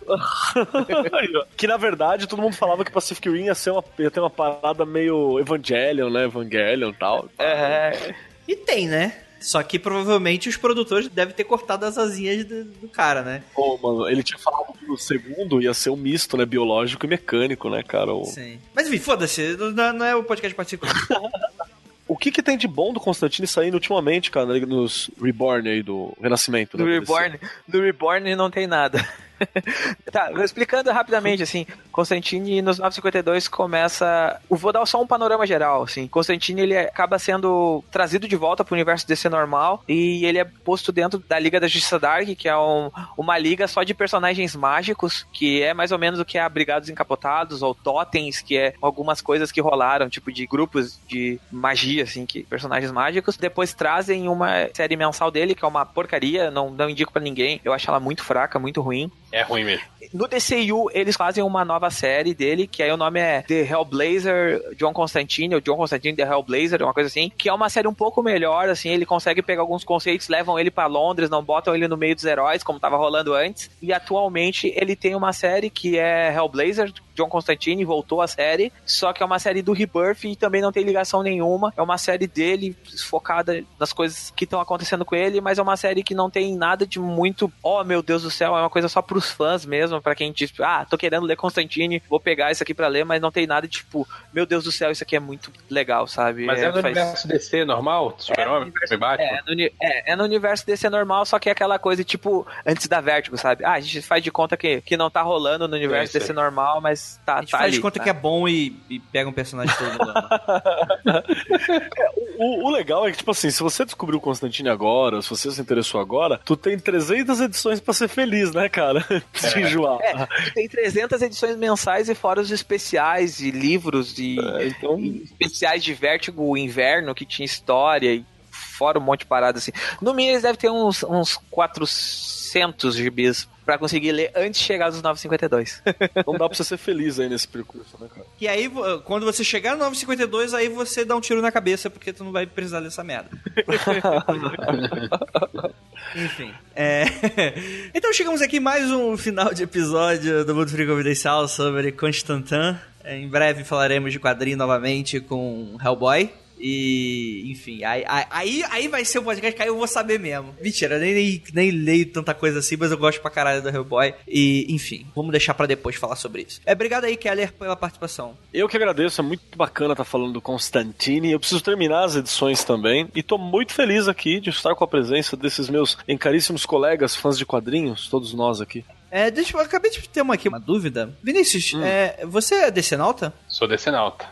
Que na verdade todo mundo falava que Pacific Rim ia, ser uma, ia ter uma parada meio Evangelion, né? Evangelion e tal. É, E tem, né? Só que provavelmente os produtores devem ter cortado as asinhas do, do cara, né? Pô, mano, ele tinha falado que o segundo ia ser um misto, né? Biológico e mecânico, né, cara? O, Sim. Mas enfim, foda-se, não, não é o podcast participante. [LAUGHS] o que, que tem de bom do Constantine saindo ultimamente, cara, nos Reborn aí, do Renascimento? No da Reborn, no Reborn não tem nada. Tá, explicando rapidamente, assim, Constantine nos 952 começa. Eu vou dar só um panorama geral, assim. Constantine ele acaba sendo trazido de volta pro universo DC normal e ele é posto dentro da Liga da Justiça Dark, que é um, uma liga só de personagens mágicos, que é mais ou menos o que é Brigados Encapotados ou Totens, que é algumas coisas que rolaram, tipo de grupos de magia, assim, que personagens mágicos. Depois trazem uma série mensal dele, que é uma porcaria, não, não indico para ninguém. Eu acho ela muito fraca, muito ruim. É ruim mesmo. No DCU, eles fazem uma nova série dele, que aí o nome é The Hellblazer John Constantine, ou John Constantine The Hellblazer, uma coisa assim, que é uma série um pouco melhor, assim, ele consegue pegar alguns conceitos, levam ele para Londres, não botam ele no meio dos heróis, como tava rolando antes, e atualmente ele tem uma série que é Hellblazer, John Constantine voltou à série, só que é uma série do Rebirth e também não tem ligação nenhuma. É uma série dele focada nas coisas que estão acontecendo com ele, mas é uma série que não tem nada de muito, oh meu Deus do céu, é uma coisa só pros fãs mesmo, para quem diz, ah, tô querendo ler Constantine, vou pegar isso aqui para ler, mas não tem nada de tipo, meu Deus do céu, isso aqui é muito legal, sabe? Mas é, é no faz... universo DC normal? Super-Homem? É, é, no, é, é no universo DC normal, só que é aquela coisa tipo, antes da Vertigo, sabe? Ah, a gente faz de conta que, que não tá rolando no universo DC normal, mas tá, a gente tá faz ali, de conta tá? que é bom e, e pega um personagem todo mundo. [LAUGHS] o, o, legal é que, tipo assim, se você descobriu o Constantine agora, se você se interessou agora, tu tem 300 edições pra ser feliz, né, cara? [LAUGHS] Se enjoar. É, tem 300 edições mensais e fora os especiais e livros e, É, então- e especiais de Vértigo Inverno que tinha história e fora um monte de parada assim. No mínimo eles devem ter uns, uns 400 gibis pra conseguir ler antes de chegar dos 952. Não dá pra você ser feliz aí nesse percurso, né, cara? E aí, quando você chegar no 952, aí você dá um tiro na cabeça, porque tu não vai precisar dessa merda. [LAUGHS] Enfim. É... [LAUGHS] então chegamos aqui mais um final de episódio do Mundo Frio Confidencial sobre Constantin. Em breve falaremos de quadrinho novamente com Hellboy. E, enfim, aí, aí, aí vai ser o podcast que aí eu vou saber mesmo. Mentira, eu nem, nem, nem leio tanta coisa assim, mas eu gosto pra caralho do Hellboy. E, enfim, vamos deixar pra depois falar sobre isso. É, obrigado aí, Keller, pela participação. Eu que agradeço, é muito bacana estar falando do Constantine. Eu preciso terminar as edições também. E tô muito feliz aqui de estar com a presença desses meus encaríssimos colegas, fãs de quadrinhos, todos nós aqui. É, deixa eu, acabei de ter uma aqui, uma dúvida. Vinícius, é, você é decenalta? Sou decenalta.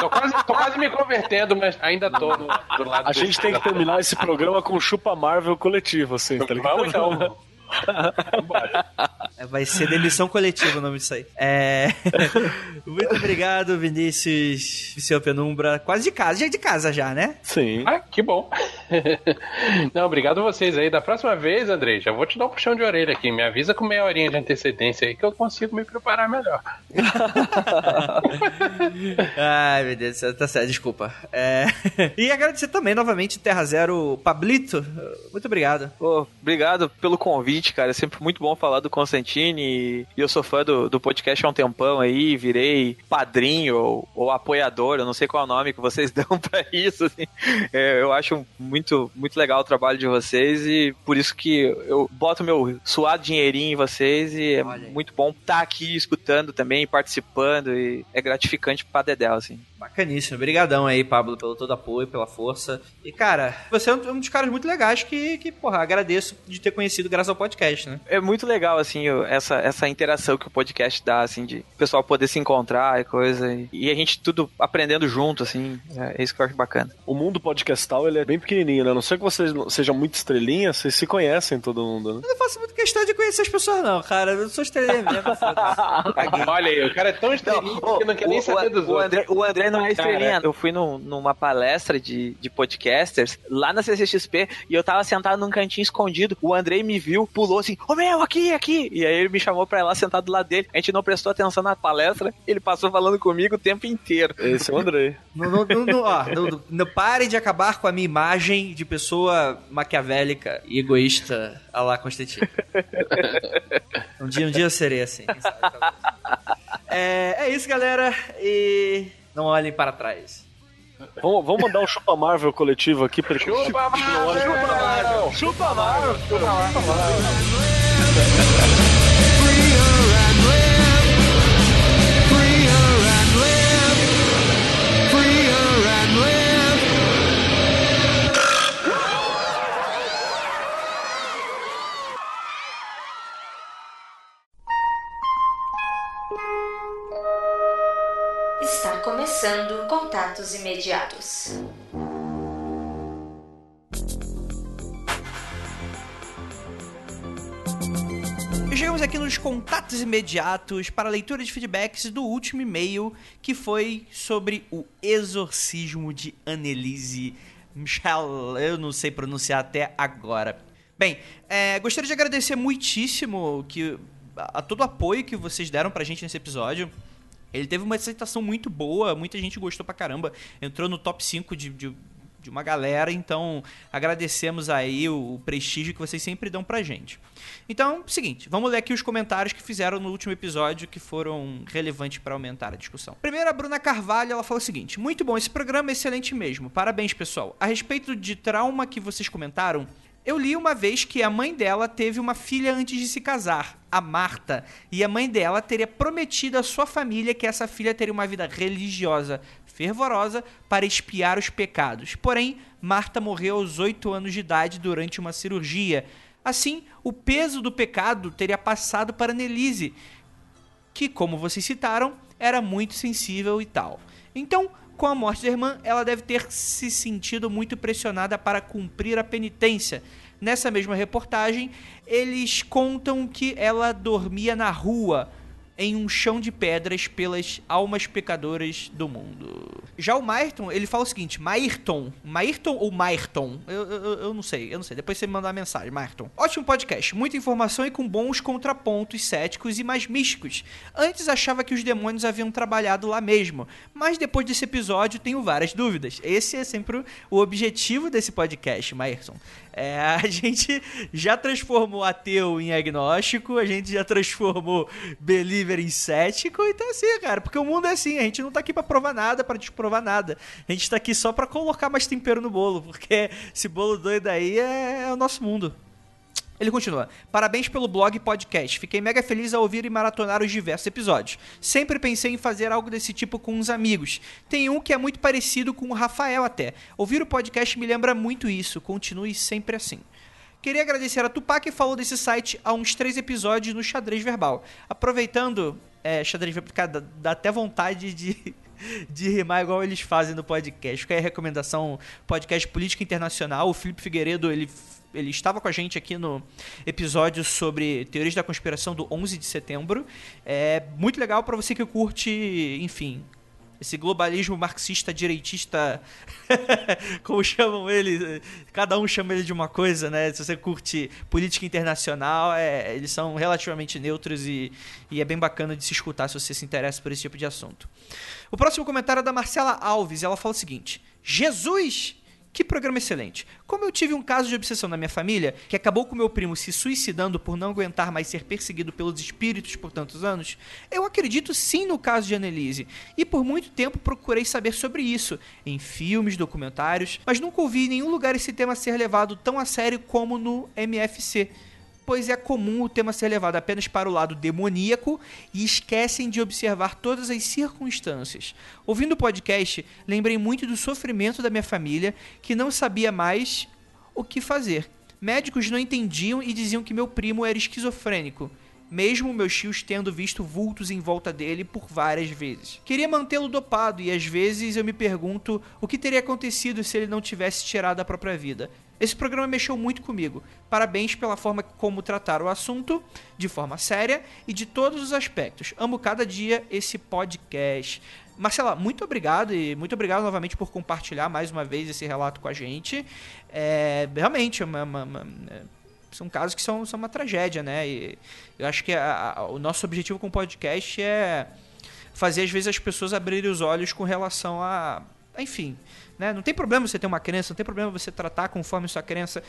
tô, quase, tô quase me convertendo, mas ainda tô no, do lado A gente tem que terminar esse programa com chupa Marvel coletivo, assim, tá ligado? Vamos então. É, Vai ser demissão coletiva o nome disso aí. É... [LAUGHS] Muito obrigado, Vinícius, seu Penumbra. Quase de casa, já é de casa já, né? Sim. Ah, que bom. [LAUGHS] Não, obrigado a vocês aí. Da próxima vez, Andrei, já vou te dar um puxão de orelha aqui. Me avisa com meia horinha de antecedência aí que eu consigo me preparar melhor. [LAUGHS] Ai, meu Deus, do céu, tá certo, desculpa. É... E agradecer também, novamente, Terra Zero, Pablito. Muito obrigado. Pô, obrigado pelo convite, cara. É sempre muito bom falar do Constantine. E eu sou fã do, do podcast há um tempão aí. Virei padrinho ou, ou apoiador. Eu não sei qual é o nome que vocês [LAUGHS] dão pra isso. assim. É, eu acho muito, muito legal o trabalho de vocês. E por isso que eu boto meu suado dinheirinho em vocês. E é muito bom estar aqui escutando também, participando. E é gratificante pra Dedel, assim. Bacaníssimo. Obrigadão aí, Pablo, pelo todo apoio, pela força. E, cara, você é um um dos caras muito legais que, que, porra, agradeço de ter conhecido graças ao podcast, né? É muito legal, assim, o- essa, essa interação que o podcast dá, assim, de o pessoal poder se encontrar e coisa. E, e a gente tudo aprendendo junto, assim. É isso que eu acho bacana. O mundo podcastal, ele é bem pequenininho, né? A não ser que vocês sejam muito estrelinhas, vocês se conhecem todo mundo, né? Eu não faço muito questão de conhecer as pessoas, não, cara. Eu sou estrelinha mesmo. Caguei. [LAUGHS] Olha aí, o cara é tão estrelinho que não quer nem o, saber dos o, outros. André, o André não é estrelinha. Cara. Eu fui num- numa palestra de, de podcasters lá na CCXP e eu tava sentado num cantinho escondido. O Andrei me viu, pulou assim: Ô meu, aqui, aqui. E aí ele me chamou pra ir lá sentado do lado dele. A gente não prestou atenção na palestra, ele passou falando comigo o tempo inteiro. Esse é o Andrei. Não, não, não, não, ó, não, não- não pare de acabar com a minha imagem de pessoa maquiavélica e egoísta a lá Constantino. Um dia, um dia eu serei assim. É, é isso, galera. E não olhem para trás. Vamos, vamos mandar um chupa Marvel coletivo aqui pra ele Chupa, Marvel! Chupa Marvel! Chupa Marvel! Freer and live, freer Contatos imediatos. Chegamos aqui nos contatos imediatos para a leitura de feedbacks do último e-mail, que foi sobre o exorcismo de Annelise Michel. Eu não sei pronunciar até agora. Bem, é, gostaria de agradecer muitíssimo que, a todo o apoio que vocês deram pra gente nesse episódio. Ele teve uma aceitação muito boa, muita gente gostou pra caramba. Entrou no top 5 de, de, de uma galera, então agradecemos aí o, o prestígio que vocês sempre dão pra gente. Então, seguinte, vamos ler aqui os comentários que fizeram no último episódio que foram relevantes para aumentar a discussão. Primeiro, a Bruna Carvalho, ela falou o seguinte: Muito bom, esse programa é excelente mesmo. Parabéns, pessoal. A respeito de trauma que vocês comentaram, eu li uma vez que a mãe dela teve uma filha antes de se casar, a Marta, e a mãe dela teria prometido à sua família que essa filha teria uma vida religiosa fervorosa para espiar os pecados. Porém, Marta morreu aos 8 anos de idade durante uma cirurgia. Assim, o peso do pecado teria passado para Nelise, que, como vocês citaram, era muito sensível e tal. Então, com a morte da irmã, ela deve ter se sentido muito pressionada para cumprir a penitência. Nessa mesma reportagem, eles contam que ela dormia na rua, em um chão de pedras pelas almas pecadoras do mundo. Já o Mayrton, ele fala o seguinte: Mayrton. Mayrton ou Mayrton? Eu, eu, eu não sei, eu não sei. Depois você me manda uma mensagem, Mayrton. Ótimo podcast, muita informação e com bons contrapontos céticos e mais místicos. Antes achava que os demônios haviam trabalhado lá mesmo, mas depois desse episódio tenho várias dúvidas. Esse é sempre o objetivo desse podcast, Mayrton. É, a [LAUGHS] gente já transformou ateu em agnóstico, a gente já transformou believer em cético, então assim, cara, porque o mundo é assim, a gente não tá aqui pra provar nada, pra desprovar nada. A gente tá aqui só pra colocar mais tempero no bolo, porque esse bolo doido aí é, é o nosso mundo. Ele continua: Parabéns pelo blog e podcast. Fiquei mega feliz ao ouvir e maratonar os diversos episódios. Sempre pensei em fazer algo desse tipo com uns amigos. Tem um que é muito parecido com o Rafael até. Ouvir o podcast me lembra muito isso. Continue sempre assim. Queria agradecer a Tupac que falou desse site há uns três episódios no Xadrez Verbal. Aproveitando, é, Xadrez Verbal, cara, dá, até vontade de, [LAUGHS] de rimar igual eles fazem no podcast. Fica aí a recomendação, podcast Política Internacional. O Felipe Figueiredo, ele ele estava com a gente aqui no episódio sobre teorias da conspiração do 11 de setembro. É muito legal para você que curte, enfim, esse globalismo marxista direitista, [LAUGHS] como chamam ele, cada um chama ele de uma coisa, né? Se você curte política internacional, é, eles são relativamente neutros e, e é bem bacana de se escutar se você se interessa por esse tipo de assunto. O próximo comentário é da Marcela Alves, ela fala o seguinte: Jesus que programa excelente. Como eu tive um caso de obsessão na minha família, que acabou com meu primo se suicidando por não aguentar mais ser perseguido pelos espíritos por tantos anos, eu acredito sim no caso de Annelise, e por muito tempo procurei saber sobre isso, em filmes, documentários, mas nunca ouvi em nenhum lugar esse tema ser levado tão a sério como no MFC pois é comum o tema ser levado apenas para o lado demoníaco e esquecem de observar todas as circunstâncias. Ouvindo o podcast, lembrei muito do sofrimento da minha família, que não sabia mais o que fazer. Médicos não entendiam e diziam que meu primo era esquizofrênico mesmo meus tios tendo visto vultos em volta dele por várias vezes. Queria mantê-lo dopado e às vezes eu me pergunto o que teria acontecido se ele não tivesse tirado a própria vida. Esse programa mexeu muito comigo. Parabéns pela forma como tratar o assunto, de forma séria e de todos os aspectos. Amo cada dia esse podcast. Marcela, muito obrigado e muito obrigado novamente por compartilhar mais uma vez esse relato com a gente. É, realmente, uma, uma, uma, são casos que são, são uma tragédia, né? E eu acho que a, a, o nosso objetivo com o podcast é fazer, às vezes, as pessoas abrirem os olhos com relação a. Enfim, né? Não tem problema você ter uma crença, não tem problema você tratar conforme sua crença.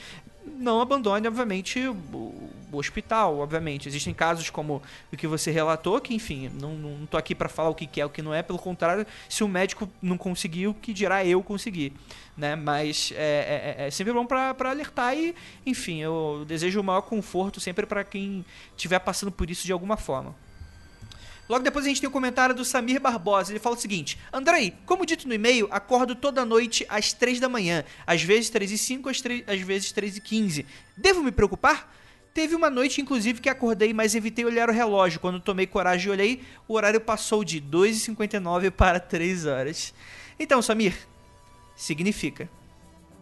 Não abandone, obviamente, o, hospital, obviamente. Existem casos como o que você relatou, que, enfim, não, não tô aqui para falar o que é o que não é, pelo contrário, se o médico não conseguiu, que dirá eu conseguir, né? Mas é, é, é sempre bom para alertar e, enfim, eu desejo o maior conforto sempre para quem estiver passando por isso de alguma forma. Logo depois a gente tem o um comentário do Samir Barbosa. Ele fala o seguinte: Andrei, como dito no e-mail, acordo toda noite às 3 da manhã. Às vezes 3 e 5, às, 3, às vezes 3 e 15. Devo me preocupar? Teve uma noite, inclusive, que acordei, mas evitei olhar o relógio. Quando tomei coragem e olhei, o horário passou de 2h59 para 3 horas. Então, Samir, significa.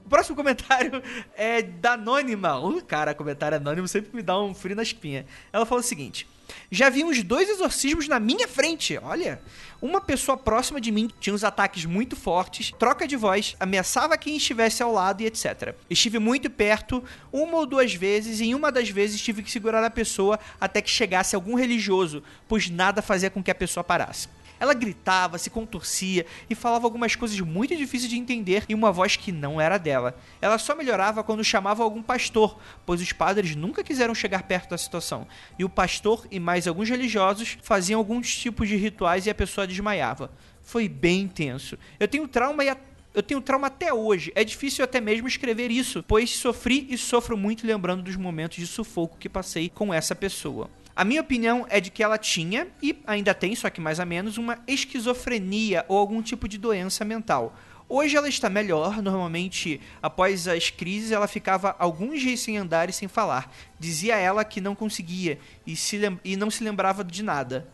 O próximo comentário [LAUGHS] é da Anônima. Uh, cara, comentário anônimo sempre me dá um frio na espinha. Ela falou o seguinte: Já vi uns dois exorcismos na minha frente. Olha, uma pessoa próxima de mim tinha uns ataques muito fortes, troca de voz, ameaçava quem estivesse ao lado e etc. Estive muito perto, uma ou duas vezes, e em uma das vezes tive que segurar a pessoa até que chegasse algum religioso, pois nada fazia com que a pessoa parasse. Ela gritava, se contorcia e falava algumas coisas muito difíceis de entender em uma voz que não era dela. Ela só melhorava quando chamava algum pastor, pois os padres nunca quiseram chegar perto da situação. E o pastor e mais alguns religiosos faziam alguns tipos de rituais e a pessoa desmaiava. Foi bem intenso. Eu tenho trauma e eu tenho trauma até hoje. É difícil até mesmo escrever isso, pois sofri e sofro muito lembrando dos momentos de sufoco que passei com essa pessoa. A minha opinião é de que ela tinha, e ainda tem, só que mais ou menos, uma esquizofrenia ou algum tipo de doença mental. Hoje ela está melhor, normalmente após as crises ela ficava alguns dias sem andar e sem falar. Dizia ela que não conseguia e, se e não se lembrava de nada.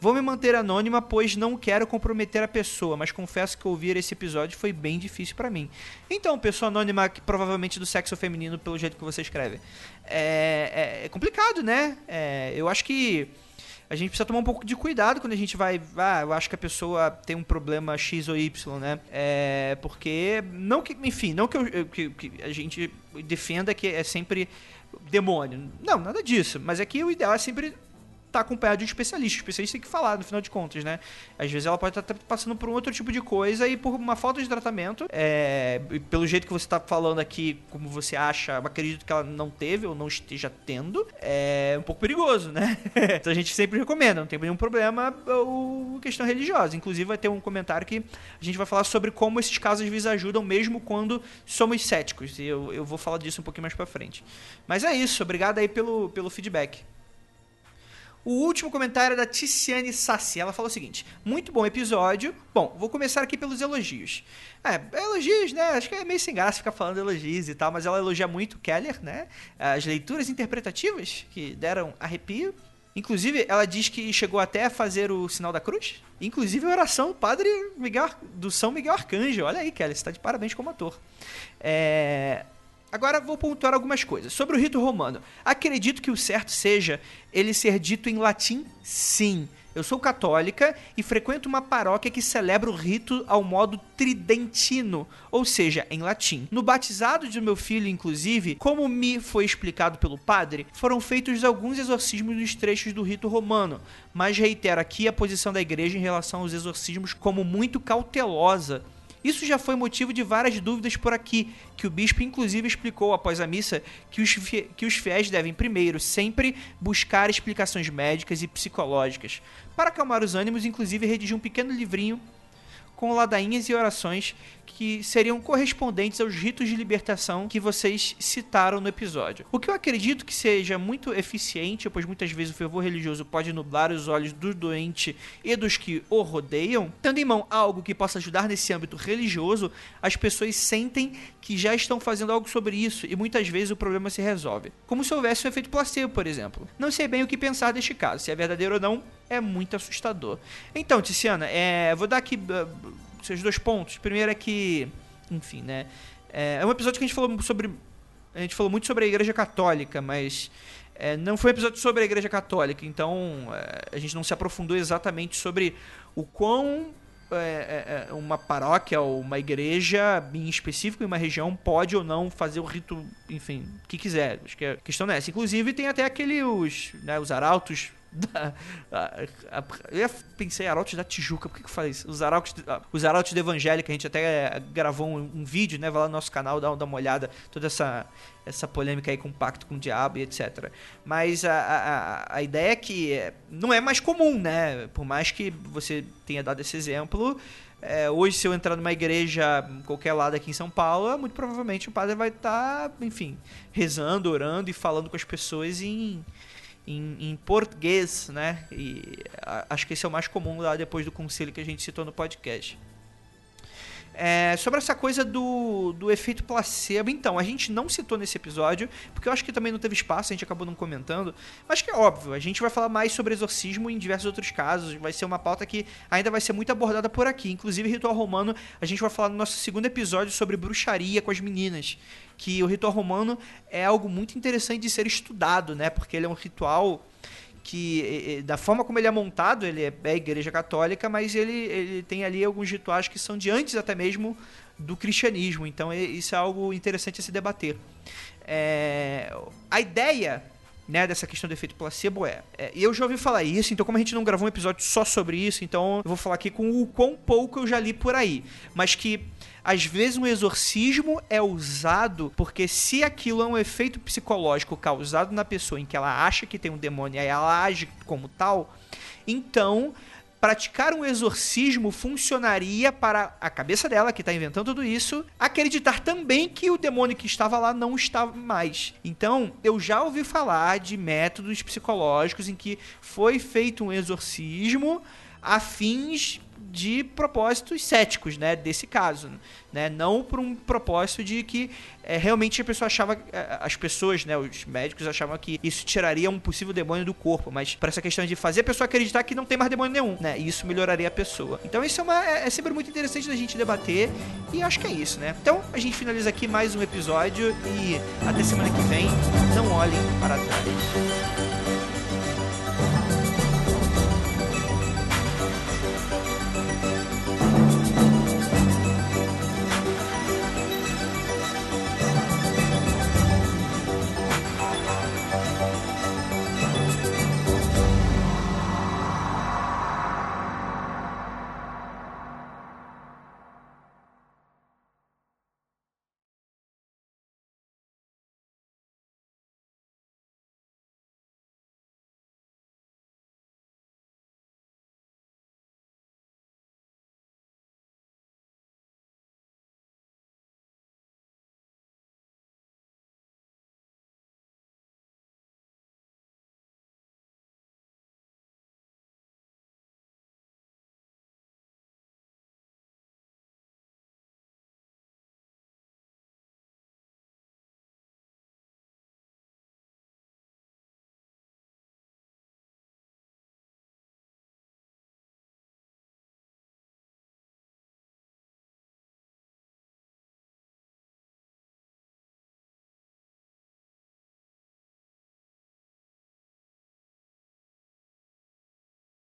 Vou me manter anônima, pois não quero comprometer a pessoa, mas confesso que ouvir esse episódio foi bem difícil para mim. Então, pessoa anônima, que provavelmente do sexo feminino, pelo jeito que você escreve. É, é, é complicado, né? É, eu acho que a gente precisa tomar um pouco de cuidado quando a gente vai. Ah, eu acho que a pessoa tem um problema X ou Y, né? É, porque. Não que. Enfim, não que, eu, que, que a gente defenda que é sempre demônio. Não, nada disso. Mas é que o ideal é sempre tá acompanhado de um especialista. O especialista tem que falar, no final de contas, né? Às vezes ela pode estar tá passando por um outro tipo de coisa e por uma falta de tratamento, é, pelo jeito que você está falando aqui, como você acha, acredito que ela não teve ou não esteja tendo, é um pouco perigoso, né? [LAUGHS] então a gente sempre recomenda, não tem nenhum problema o questão religiosa. Inclusive vai ter um comentário que a gente vai falar sobre como esses casos às vezes ajudam mesmo quando somos céticos. E eu, eu vou falar disso um pouquinho mais pra frente. Mas é isso, obrigado aí pelo, pelo feedback. O último comentário é da Ticiane Sassi. Ela falou o seguinte: Muito bom episódio. Bom, vou começar aqui pelos elogios. É, elogios, né? Acho que é meio sem graça ficar falando elogios e tal, mas ela elogia muito Keller, né? As leituras interpretativas que deram arrepio. Inclusive, ela diz que chegou até a fazer o sinal da cruz. Inclusive, a oração do padre Miguel, do São Miguel Arcanjo. Olha aí, Kelly, você está de parabéns como ator. É, Agora vou pontuar algumas coisas. Sobre o rito romano. Acredito que o certo seja ele ser dito em latim, sim. Eu sou católica e frequento uma paróquia que celebra o rito ao modo tridentino, ou seja, em latim. No batizado de meu filho, inclusive, como me foi explicado pelo padre, foram feitos alguns exorcismos nos trechos do rito romano, mas reitero aqui a posição da igreja em relação aos exorcismos como muito cautelosa isso já foi motivo de várias dúvidas por aqui, que o bispo inclusive explicou após a missa que os, que os fiéis devem primeiro sempre buscar explicações médicas e psicológicas. Para acalmar os ânimos, inclusive redigiu um pequeno livrinho com ladainhas e orações que seriam correspondentes aos ritos de libertação que vocês citaram no episódio. O que eu acredito que seja muito eficiente, pois muitas vezes o fervor religioso pode nublar os olhos do doente e dos que o rodeiam. Tendo em mão algo que possa ajudar nesse âmbito religioso, as pessoas sentem que já estão fazendo algo sobre isso e muitas vezes o problema se resolve. Como se houvesse um efeito placebo, por exemplo. Não sei bem o que pensar deste caso, se é verdadeiro ou não, é muito assustador. Então, Tiziana, é, vou dar aqui seus dois pontos. Primeiro é que, enfim, né? É, é, um episódio que a gente falou sobre. A gente falou muito sobre a Igreja Católica, mas é, não foi um episódio sobre a Igreja Católica, então é, a gente não se aprofundou exatamente sobre o quão é, é, é, uma paróquia ou uma igreja em específico em uma região pode ou não fazer o rito, enfim, que quiser. Acho que a questão é essa. Inclusive tem até aquele os, né, os arautos da, a, a, eu pensei Arautos da Tijuca, por que, que isso? Os Arautos, os Arautos da Evangélica, a gente até gravou um, um, vídeo, né? Vai lá no nosso canal, dá, dá uma olhada, toda essa, essa polêmica aí com o pacto com o diabo e etc. Mas a, a, a ideia é que não é mais comum, né? Por mais que você tenha dado esse exemplo, é, hoje, se eu entrar numa igreja, qualquer lado aqui em São Paulo, muito provavelmente o padre vai estar, tá, enfim, rezando, orando e falando com as pessoas em em, em, português, né? E acho que esse é o mais comum lá depois do concílio que a gente citou no podcast. É, sobre essa coisa do, do efeito placebo, então, a gente não citou nesse episódio, porque eu acho que também não teve espaço, a gente acabou não comentando. Mas que é óbvio, a gente vai falar mais sobre exorcismo em diversos outros casos. Vai ser uma pauta que ainda vai ser muito abordada por aqui. Inclusive, ritual romano, a gente vai falar no nosso segundo episódio sobre bruxaria com as meninas. Que o ritual romano é algo muito interessante de ser estudado, né? Porque ele é um ritual que da forma como ele é montado, ele é, é igreja católica, mas ele, ele tem ali alguns rituais que são de antes até mesmo do cristianismo. Então isso é algo interessante a se debater. É, a ideia né, dessa questão do efeito placebo é, é. Eu já ouvi falar isso, então, como a gente não gravou um episódio só sobre isso, então eu vou falar aqui com o quão pouco eu já li por aí. Mas que às vezes um exorcismo é usado porque se aquilo é um efeito psicológico causado na pessoa em que ela acha que tem um demônio e ela age como tal, então praticar um exorcismo funcionaria para a cabeça dela, que está inventando tudo isso, acreditar também que o demônio que estava lá não estava mais. Então, eu já ouvi falar de métodos psicológicos em que foi feito um exorcismo a fins de propósitos céticos, né, desse caso, né, não por um propósito de que é, realmente a pessoa achava, é, as pessoas, né, os médicos achavam que isso tiraria um possível demônio do corpo, mas para essa questão de fazer a pessoa acreditar que não tem mais demônio nenhum, né, e isso melhoraria a pessoa. Então isso é, uma, é, é sempre muito interessante da gente debater e acho que é isso, né. Então a gente finaliza aqui mais um episódio e até semana que vem, não olhem para trás.